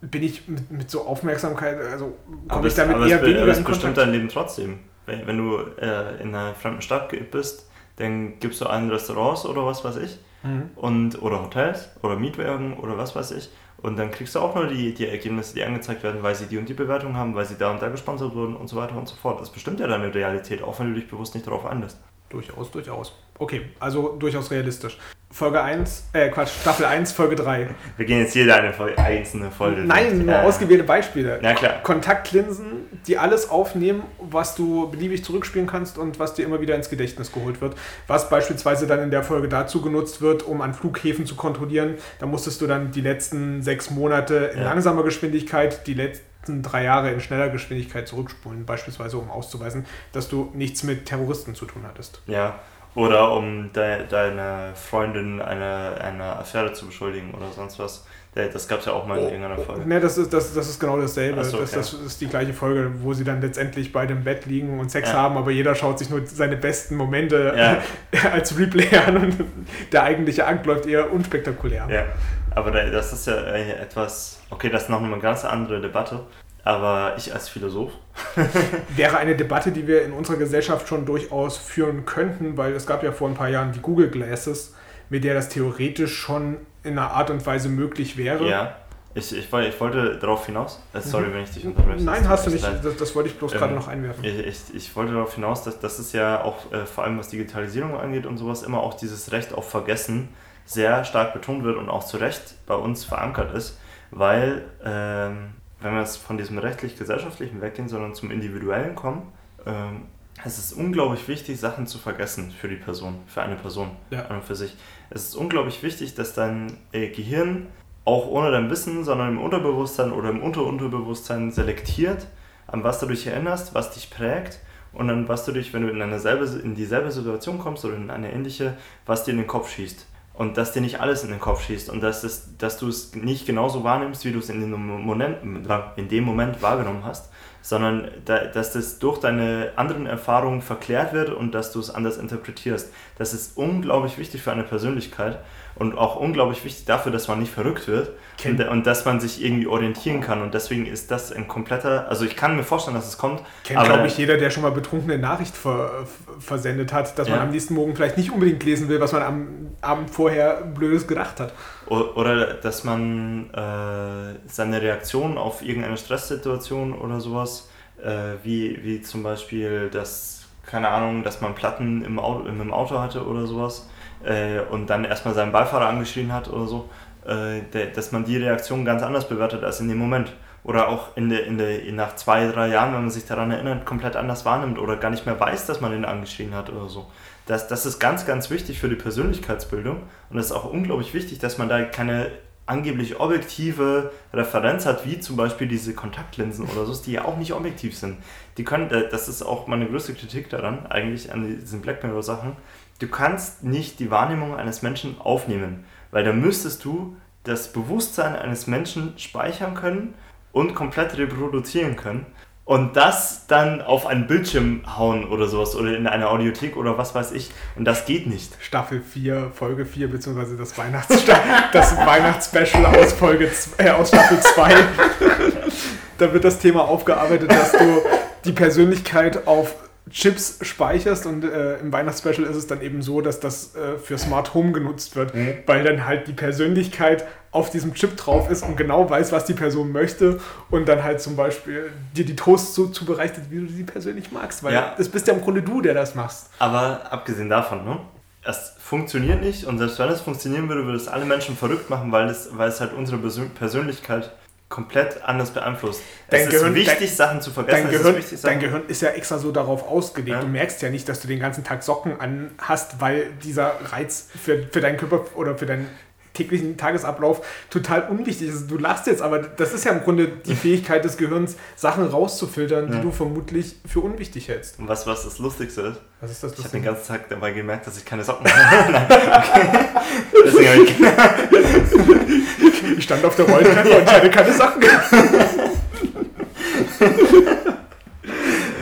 bin ich mit, mit so Aufmerksamkeit, also komme ich damit aber eher es, weniger aber es bestimmt dein Leben trotzdem. Wenn, wenn du äh, in einer fremden Stadt bist, dann gibst du ein Restaurants oder was weiß ich mhm. und oder Hotels oder Mietwagen oder was weiß ich und dann kriegst du auch nur die, die Ergebnisse, die angezeigt werden, weil sie die und die Bewertung haben, weil sie da und da gesponsert wurden und so weiter und so fort. Das bestimmt ja deine Realität, auch wenn du dich bewusst nicht darauf einlässt. Durchaus, durchaus. Okay, also durchaus realistisch. Folge 1, äh Quatsch, Staffel 1, Folge 3. Wir gehen jetzt jede eine Folge, einzelne Folge. Nein, nur äh, ausgewählte Beispiele. Na klar. Kontaktlinsen, die alles aufnehmen, was du beliebig zurückspielen kannst und was dir immer wieder ins Gedächtnis geholt wird. Was beispielsweise dann in der Folge dazu genutzt wird, um an Flughäfen zu kontrollieren. Da musstest du dann die letzten sechs Monate in ja. langsamer Geschwindigkeit, die letzten drei Jahre in schneller Geschwindigkeit zurückspulen, beispielsweise um auszuweisen, dass du nichts mit Terroristen zu tun hattest. Ja, oder um de deine Freundin eine, eine Affäre zu beschuldigen oder sonst was. Das gab es ja auch mal in oh. irgendeiner Folge. Ne, das ist, das, das ist genau dasselbe. So, okay. das, das, ist die gleiche Folge, wo sie dann letztendlich bei dem Bett liegen und Sex ja. haben, aber jeder schaut sich nur seine besten Momente ja. als Replay an und der eigentliche Akt läuft eher unspektakulär. Ja, aber das ist ja etwas, okay, das ist noch eine ganz andere Debatte. Aber ich als Philosoph. Wäre eine Debatte, die wir in unserer Gesellschaft schon durchaus führen könnten, weil es gab ja vor ein paar Jahren die Google Glasses, mit der das theoretisch schon in einer Art und Weise möglich wäre. Ja, ich, ich, ich wollte darauf hinaus. Äh, sorry, wenn ich dich unterbreche. Nein, hast du nicht. Das, das, wollte ich bloß ähm, gerade noch einwerfen. Ich, ich, ich, wollte darauf hinaus, dass das ist ja auch äh, vor allem was Digitalisierung angeht und sowas immer auch dieses Recht auf Vergessen sehr stark betont wird und auch zu Recht bei uns verankert ist, weil ähm, wenn wir jetzt von diesem rechtlich-gesellschaftlichen weggehen, sondern zum Individuellen kommen, ähm, es ist unglaublich wichtig, Sachen zu vergessen für die Person, für eine Person ja. an und für sich. Es ist unglaublich wichtig, dass dein äh, Gehirn auch ohne dein Wissen, sondern im Unterbewusstsein oder im Unterunterbewusstsein selektiert, an was du dich erinnerst, was dich prägt und an was du dich, wenn du in, eine selbe, in dieselbe Situation kommst oder in eine ähnliche, was dir in den Kopf schießt und dass dir nicht alles in den Kopf schießt und dass, es, dass du es nicht genauso wahrnimmst, wie du es in dem Moment, in dem Moment wahrgenommen hast, sondern da, dass das durch deine anderen Erfahrungen verklärt wird und dass du es anders interpretierst. Das ist unglaublich wichtig für eine Persönlichkeit und auch unglaublich wichtig dafür, dass man nicht verrückt wird und, und, dass man sich irgendwie orientieren kann. Und deswegen ist das ein kompletter, also ich kann mir vorstellen, dass es kommt. Kennt, glaube ich, jeder, der schon mal betrunkene Nachricht ver, versendet hat, dass ja. man am nächsten Morgen vielleicht nicht unbedingt lesen will, was man am Abend vorher Blödes gedacht hat. Oder dass man äh, seine Reaktion auf irgendeine Stresssituation oder sowas, äh, wie, wie zum Beispiel das, keine Ahnung, dass man Platten im Auto, im Auto hatte oder sowas, äh, und dann erstmal seinen Beifahrer angeschrien hat oder so, äh, der, dass man die Reaktion ganz anders bewertet als in dem Moment. Oder auch in der, in der, nach zwei, drei Jahren, wenn man sich daran erinnert, komplett anders wahrnimmt oder gar nicht mehr weiß, dass man ihn angeschrien hat oder so. Das, das ist ganz, ganz wichtig für die Persönlichkeitsbildung und es ist auch unglaublich wichtig, dass man da keine angeblich objektive Referenz hat, wie zum Beispiel diese Kontaktlinsen oder so, die ja auch nicht objektiv sind. Die können, äh, das ist auch meine größte Kritik daran, eigentlich an diesen Black Mirror-Sachen, du kannst nicht die Wahrnehmung eines Menschen aufnehmen, weil dann müsstest du das Bewusstsein eines Menschen speichern können und komplett reproduzieren können und das dann auf einen Bildschirm hauen oder sowas oder in eine Audiothek oder was weiß ich und das geht nicht. Staffel 4, Folge 4 beziehungsweise das Weihnachts das Weihnachtsspecial aus Folge äh, aus Staffel 2. da wird das Thema aufgearbeitet, dass du die Persönlichkeit auf Chips speicherst und äh, im Weihnachtsspecial ist es dann eben so, dass das äh, für Smart Home genutzt wird, mhm. weil dann halt die Persönlichkeit auf diesem Chip drauf ist und genau weiß, was die Person möchte und dann halt zum Beispiel dir die Toast so zubereitet, wie du sie persönlich magst, weil ja. das bist ja im Grunde du, der das machst. Aber abgesehen davon, ne? Es funktioniert nicht und selbst wenn es funktionieren würde, würde es alle Menschen verrückt machen, weil es, weil es halt unsere Persönlichkeit komplett anders beeinflusst. Dein es Gehirn, ist wichtig, dein, Sachen zu vergessen. Dein Gehirn, ist dein Gehirn, ist ja extra so darauf ausgelegt. Ja. Du merkst ja nicht, dass du den ganzen Tag Socken an hast, weil dieser Reiz für, für deinen Körper oder für dein täglichen Tagesablauf total unwichtig ist. Du lachst jetzt, aber das ist ja im Grunde die Fähigkeit des Gehirns, Sachen rauszufiltern, die ja. du vermutlich für unwichtig hältst. Und was, was das Lustigste ist? Was ist das Ich habe den ganzen Tag dabei gemerkt, dass ich keine Socken habe. Nein. Deswegen ich... ich stand auf der Rolltreppe und hatte keine Socken.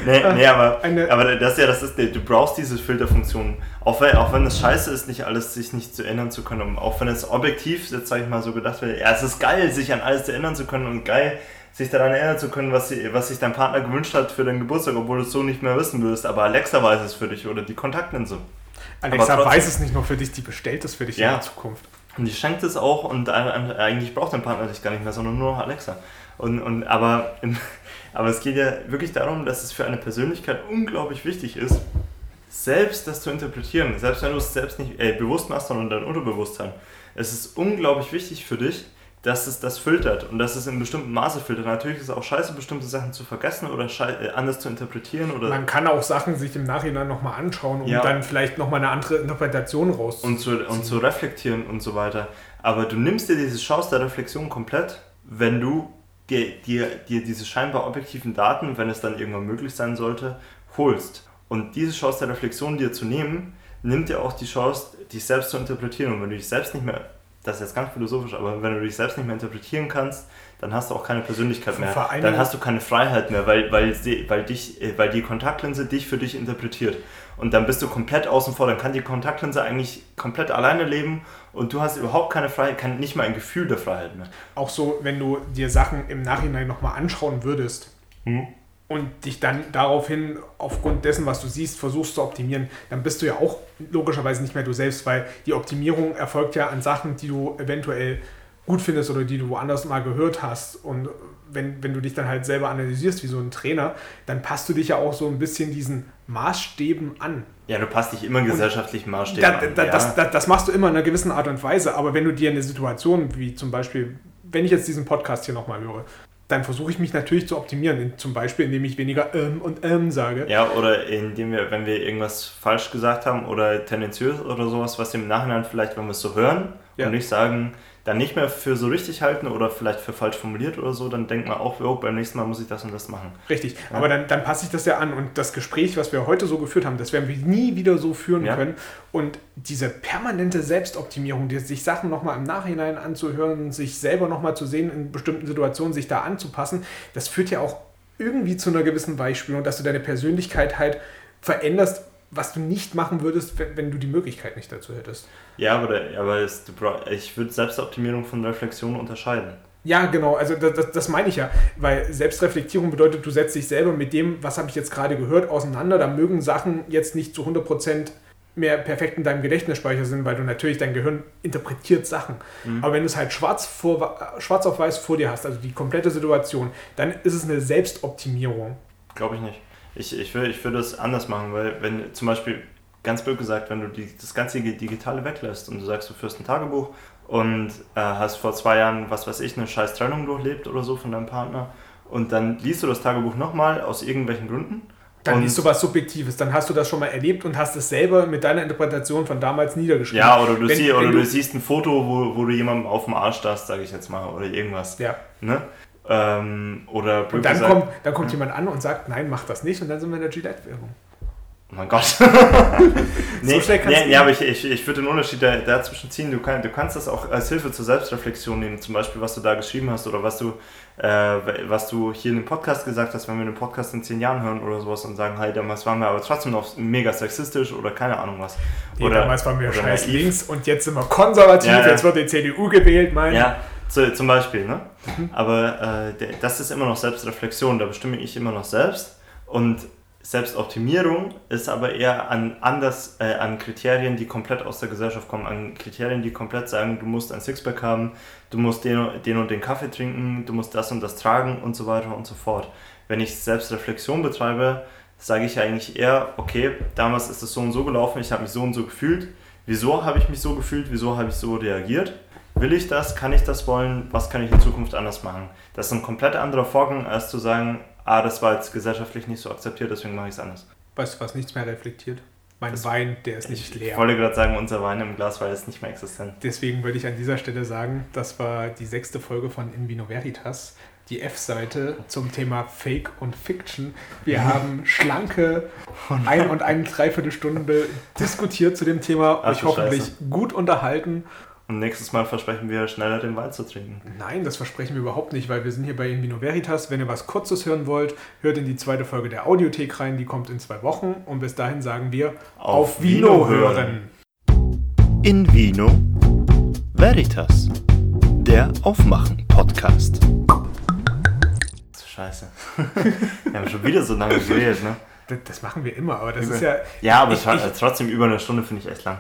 Nee, nee, aber, aber das ist ja, das ist, du brauchst diese Filterfunktion. Auch wenn, auch wenn es scheiße ist, nicht alles sich nicht zu ändern zu können. auch wenn es objektiv, jetzt sage ich mal so gedacht wird, ja, es ist geil, sich an alles zu ändern zu können und geil, sich daran erinnern zu können, was, sie, was sich dein Partner gewünscht hat für deinen Geburtstag, obwohl du es so nicht mehr wissen würdest. Aber Alexa weiß es für dich oder die Kontaktlinse. Alexa trotzdem, weiß es nicht nur für dich, die bestellt es für dich ja. in der Zukunft. Und die schenkt es auch und eigentlich braucht dein Partner dich gar nicht mehr, sondern nur noch Alexa. Und, und, aber, aber es geht ja wirklich darum, dass es für eine Persönlichkeit unglaublich wichtig ist, selbst das zu interpretieren, selbst wenn du es selbst nicht äh, bewusst machst, sondern dein Unterbewusstsein. Es ist unglaublich wichtig für dich, dass es das filtert und dass es in bestimmten Maße filtert. Natürlich ist es auch scheiße, bestimmte Sachen zu vergessen oder äh, anders zu interpretieren. Oder Man kann auch Sachen sich im Nachhinein nochmal anschauen, um ja. dann vielleicht nochmal eine andere Interpretation rauszuziehen. Und zu, und zu reflektieren und so weiter. Aber du nimmst dir diese Chance der Reflexion komplett, wenn du dir, dir, dir diese scheinbar objektiven Daten, wenn es dann irgendwann möglich sein sollte, holst. Und diese Chance der Reflexion dir zu nehmen, nimmt dir auch die Chance, dich selbst zu interpretieren. Und wenn du dich selbst nicht mehr, das ist jetzt ganz philosophisch, aber wenn du dich selbst nicht mehr interpretieren kannst, dann hast du auch keine Persönlichkeit mehr. Dann hast du keine Freiheit mehr, weil, weil, sie, weil, dich, äh, weil die Kontaktlinse dich für dich interpretiert. Und dann bist du komplett außen vor. Dann kann die Kontaktlinse eigentlich komplett alleine leben und du hast überhaupt keine Freiheit, kann nicht mal ein Gefühl der Freiheit mehr. Auch so, wenn du dir Sachen im Nachhinein nochmal anschauen würdest. Hm und dich dann daraufhin aufgrund dessen, was du siehst, versuchst zu optimieren, dann bist du ja auch logischerweise nicht mehr du selbst, weil die Optimierung erfolgt ja an Sachen, die du eventuell gut findest oder die du woanders mal gehört hast. Und wenn, wenn du dich dann halt selber analysierst wie so ein Trainer, dann passt du dich ja auch so ein bisschen diesen Maßstäben an. Ja, du passt dich immer gesellschaftlichen Maßstäben da, da, an. Ja. Das, das, das machst du immer in einer gewissen Art und Weise, aber wenn du dir eine Situation wie zum Beispiel wenn ich jetzt diesen Podcast hier nochmal höre, dann versuche ich mich natürlich zu optimieren. Zum Beispiel, indem ich weniger ähm und ähm sage. Ja, oder indem wir, wenn wir irgendwas falsch gesagt haben oder tendenziös oder sowas, was im Nachhinein vielleicht, wenn wir es so hören ja. und nicht sagen, dann nicht mehr für so richtig halten oder vielleicht für falsch formuliert oder so, dann denkt man auch, oh, beim nächsten Mal muss ich das und das machen. Richtig, ja. aber dann, dann passe ich das ja an und das Gespräch, was wir heute so geführt haben, das werden wir nie wieder so führen ja. können. Und diese permanente Selbstoptimierung, die, sich Sachen nochmal im Nachhinein anzuhören, sich selber nochmal zu sehen, in bestimmten Situationen sich da anzupassen, das führt ja auch irgendwie zu einer gewissen Beispielung, dass du deine Persönlichkeit halt veränderst was du nicht machen würdest, wenn, wenn, du die Möglichkeit nicht dazu hättest. Ja, aber, aber es, ich würde Selbstoptimierung von Reflexion unterscheiden. Ja, genau, also das, das, das, meine ich ja, weil Selbstreflektierung bedeutet, du setzt dich selber mit dem, was habe ich jetzt gerade gehört, auseinander. Da mögen Sachen jetzt nicht zu 100% mehr perfekt in deinem Gedächtnisspeicher sind, weil du natürlich dein Gehirn interpretiert Sachen. Mhm. Aber wenn du es halt schwarz, vor, schwarz auf weiß vor dir hast, also die komplette Situation, dann ist es eine Selbstoptimierung. Glaube ich nicht. Ich, ich, würde, ich würde es anders machen, weil wenn zum Beispiel, ganz blöd gesagt, wenn du die, das ganze Digitale weglässt und du sagst, du führst ein Tagebuch und äh, hast vor zwei Jahren, was weiß ich, eine scheiß Trennung durchlebt oder so von deinem Partner und dann liest du das Tagebuch nochmal aus irgendwelchen Gründen. Dann liest du was Subjektives, dann hast du das schon mal erlebt und hast es selber mit deiner Interpretation von damals niedergeschrieben. Ja, oder du, wenn, sie, oder du, du, siehst ein Foto, wo, wo du jemandem auf dem Arsch starrst, sage ich jetzt mal, oder irgendwas. Ja. Ne? Ähm, oder und dann, gesagt, kommt, dann kommt jemand an und sagt, nein, mach das nicht und dann sind wir in der Gillette-Werbung. Oh mein Gott. nee, so schnell kannst nee. Ja, aber ich, ich, ich würde den Unterschied da, dazwischen ziehen. Du, kann, du kannst das auch als Hilfe zur Selbstreflexion nehmen, zum Beispiel, was du da geschrieben hast oder was du, äh, was du hier in dem Podcast gesagt hast, wenn wir den Podcast in zehn Jahren hören oder sowas und sagen, hey, damals waren wir aber trotzdem noch mega sexistisch oder keine Ahnung was. Nee, oder, damals waren wir scheiß links und jetzt sind wir konservativ, ja, jetzt wird die CDU gewählt, mein. Ja, zu, zum Beispiel, ne? Mhm. Aber äh, das ist immer noch Selbstreflexion, da bestimme ich immer noch selbst. Und Selbstoptimierung ist aber eher an, anders, äh, an Kriterien, die komplett aus der Gesellschaft kommen, an Kriterien, die komplett sagen, du musst ein Sixpack haben, du musst den, den und den Kaffee trinken, du musst das und das tragen und so weiter und so fort. Wenn ich Selbstreflexion betreibe, sage ich eigentlich eher, okay, damals ist es so und so gelaufen, ich habe mich so und so gefühlt. Wieso habe ich mich so gefühlt? Wieso habe ich so reagiert? Will ich das? Kann ich das wollen? Was kann ich in Zukunft anders machen? Das ist ein komplett anderer Vorgang, als zu sagen, ah, das war jetzt gesellschaftlich nicht so akzeptiert, deswegen mache ich es anders. Weißt du, was nichts mehr reflektiert? Mein das Wein, der ist nicht leer. Ich wollte gerade sagen, unser Wein im Glas war jetzt nicht mehr existent. Deswegen würde ich an dieser Stelle sagen, das war die sechste Folge von In Vino Veritas die F-Seite zum Thema Fake und Fiction. Wir haben schlanke ein und eine Dreiviertelstunde diskutiert zu dem Thema, euch hoffentlich Scheiße. gut unterhalten. Und nächstes Mal versprechen wir schneller den Wein zu trinken. Nein, das versprechen wir überhaupt nicht, weil wir sind hier bei Invino Veritas. Wenn ihr was Kurzes hören wollt, hört in die zweite Folge der Audiothek rein, die kommt in zwei Wochen. Und bis dahin sagen wir auf, auf Vino, Vino hören. In Vino Veritas, der Aufmachen-Podcast. Scheiße. wir haben schon wieder so lange geredet, ne? Das, das, machen wir immer, aber das über, ist ja. Ja, aber ich, ich, trotzdem über eine Stunde finde ich echt lang.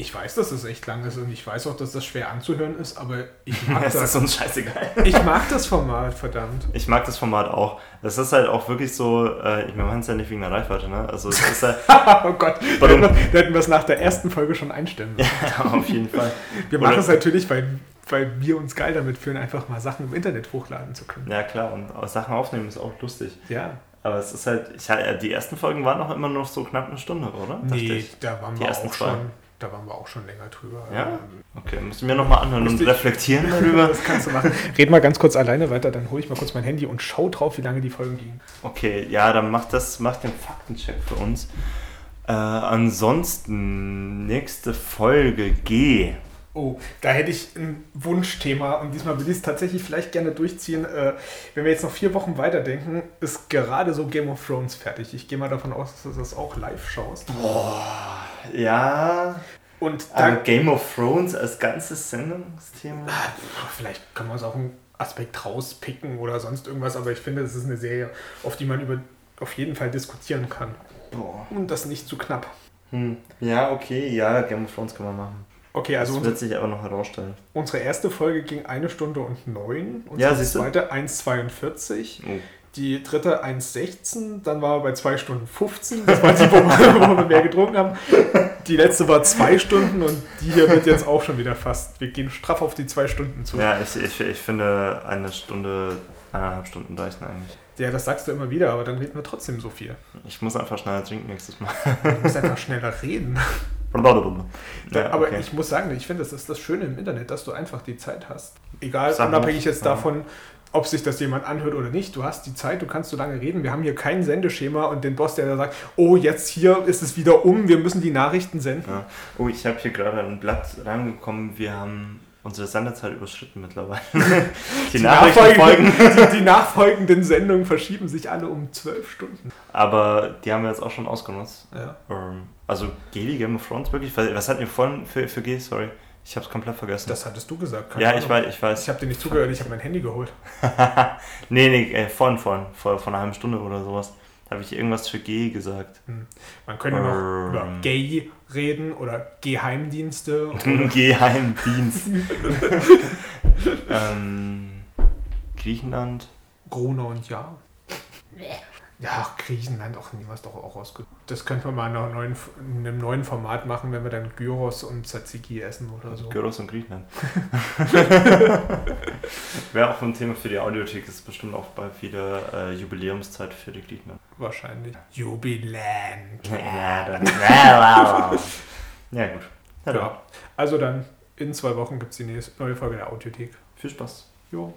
Ich weiß, dass es echt lang ist und ich weiß auch, dass das schwer anzuhören ist, aber ich mag das. das ist uns scheißegal. Ich mag das Format, verdammt. Ich mag das Format auch. Das ist halt auch wirklich so, äh, wir machen es ja nicht wegen der Reichweite, ne? Also es ist halt, oh Gott, wir, da hätten wir es nach der ersten Folge schon einstellen müssen. ja, auf jeden Fall. Wir machen es natürlich, weil, weil wir uns geil damit fühlen, einfach mal Sachen im Internet hochladen zu können. Ja, klar, und Sachen aufnehmen ist auch lustig. Ja. Aber es ist halt, ich, die ersten Folgen waren auch immer noch so knapp eine Stunde, oder? Nee, da waren die wir auch schon da waren wir auch schon länger drüber. Ja? Okay, müssen wir nochmal anhören und reflektieren darüber. das kannst du machen. Red mal ganz kurz alleine weiter, dann hole ich mal kurz mein Handy und schau drauf, wie lange die Folgen gingen. Okay, ja, dann mach das, mach den Faktencheck für uns. Äh, ansonsten, nächste Folge G. Oh, da hätte ich ein Wunschthema und diesmal will ich es tatsächlich vielleicht gerne durchziehen. Äh, wenn wir jetzt noch vier Wochen weiterdenken, ist gerade so Game of Thrones fertig. Ich gehe mal davon aus, dass du das auch live schaust. Boah. Ja. Und Aber Game of Thrones als ganzes Sendungsthema? Ah, vielleicht können wir uns auch einen Aspekt rauspicken oder sonst irgendwas, aber ich finde, es ist eine Serie, auf die man über, auf jeden Fall diskutieren kann. Boah. Und das nicht zu knapp. Hm. Ja, okay, ja, Game of Thrones kann man machen. Okay, also. Das wird sich aber noch herausstellen. Unsere erste Folge ging eine Stunde und neun. Unsere ja, zweite 1,42. Oh. Die dritte 1,16, dann war er bei 2 Stunden 15, das war die, wo wir, wo wir mehr getrunken haben. Die letzte war 2 Stunden und die hier wird jetzt auch schon wieder fast. Wir gehen straff auf die 2 Stunden zu. Ja, ich, ich, ich finde eine Stunde, eineinhalb Stunden reichen eigentlich. Ja, das sagst du immer wieder, aber dann reden wir trotzdem so viel. Ich muss einfach schneller trinken nächstes Mal. Du musst einfach schneller reden. Ja, aber okay. ich muss sagen, ich finde, das ist das Schöne im Internet, dass du einfach die Zeit hast. Egal, Sag unabhängig jetzt ja. davon, ob sich das jemand anhört oder nicht. Du hast die Zeit, du kannst so lange reden. Wir haben hier kein Sendeschema und den Boss, der da sagt, oh, jetzt hier ist es wieder um, wir müssen die Nachrichten senden. Ja. Oh, ich habe hier gerade ein Blatt reingekommen. Wir haben unsere Sendezeit überschritten mittlerweile. Die, die, nachfolgenden, die, die, nachfolgenden Sendungen verschieben sich alle um zwölf Stunden. Aber die haben wir jetzt auch schon ausgenutzt. Ja. Ähm, also Geli Game of Thrones wirklich? Was hatten wir vorhin für, für G? Sorry. Ich habe es komplett vergessen. Das hattest du gesagt. ja, ich weiß, ich weiß. Ich habe dir nicht zugehört, ich habe mein Handy geholt. nee, nee, äh, vorhin, vorhin, vor, vor einer halben Stunde oder sowas. Habe ich irgendwas für G gesagt. Hm. Man könnte ähm. noch über Gay reden oder Geheimdienste. Geheimdienst. ähm, Griechenland. Gruner und Ja. Ja, Griechenland, auch niemals doch auch ausgesucht. Das könnte man mal in, einer neuen, in einem neuen Format machen, wenn wir dann Gyros und Tzatziki essen oder so. Gyros und Griechenland. Wäre auch ein Thema für die Audiothek, ist bestimmt auch bald wieder äh, Jubiläumszeit für die Griechenland. Wahrscheinlich. Dann. ja, gut. Ja, ja. Also dann, in zwei Wochen gibt es die nächste, neue Folge der Audiothek. Viel Spaß. Jo.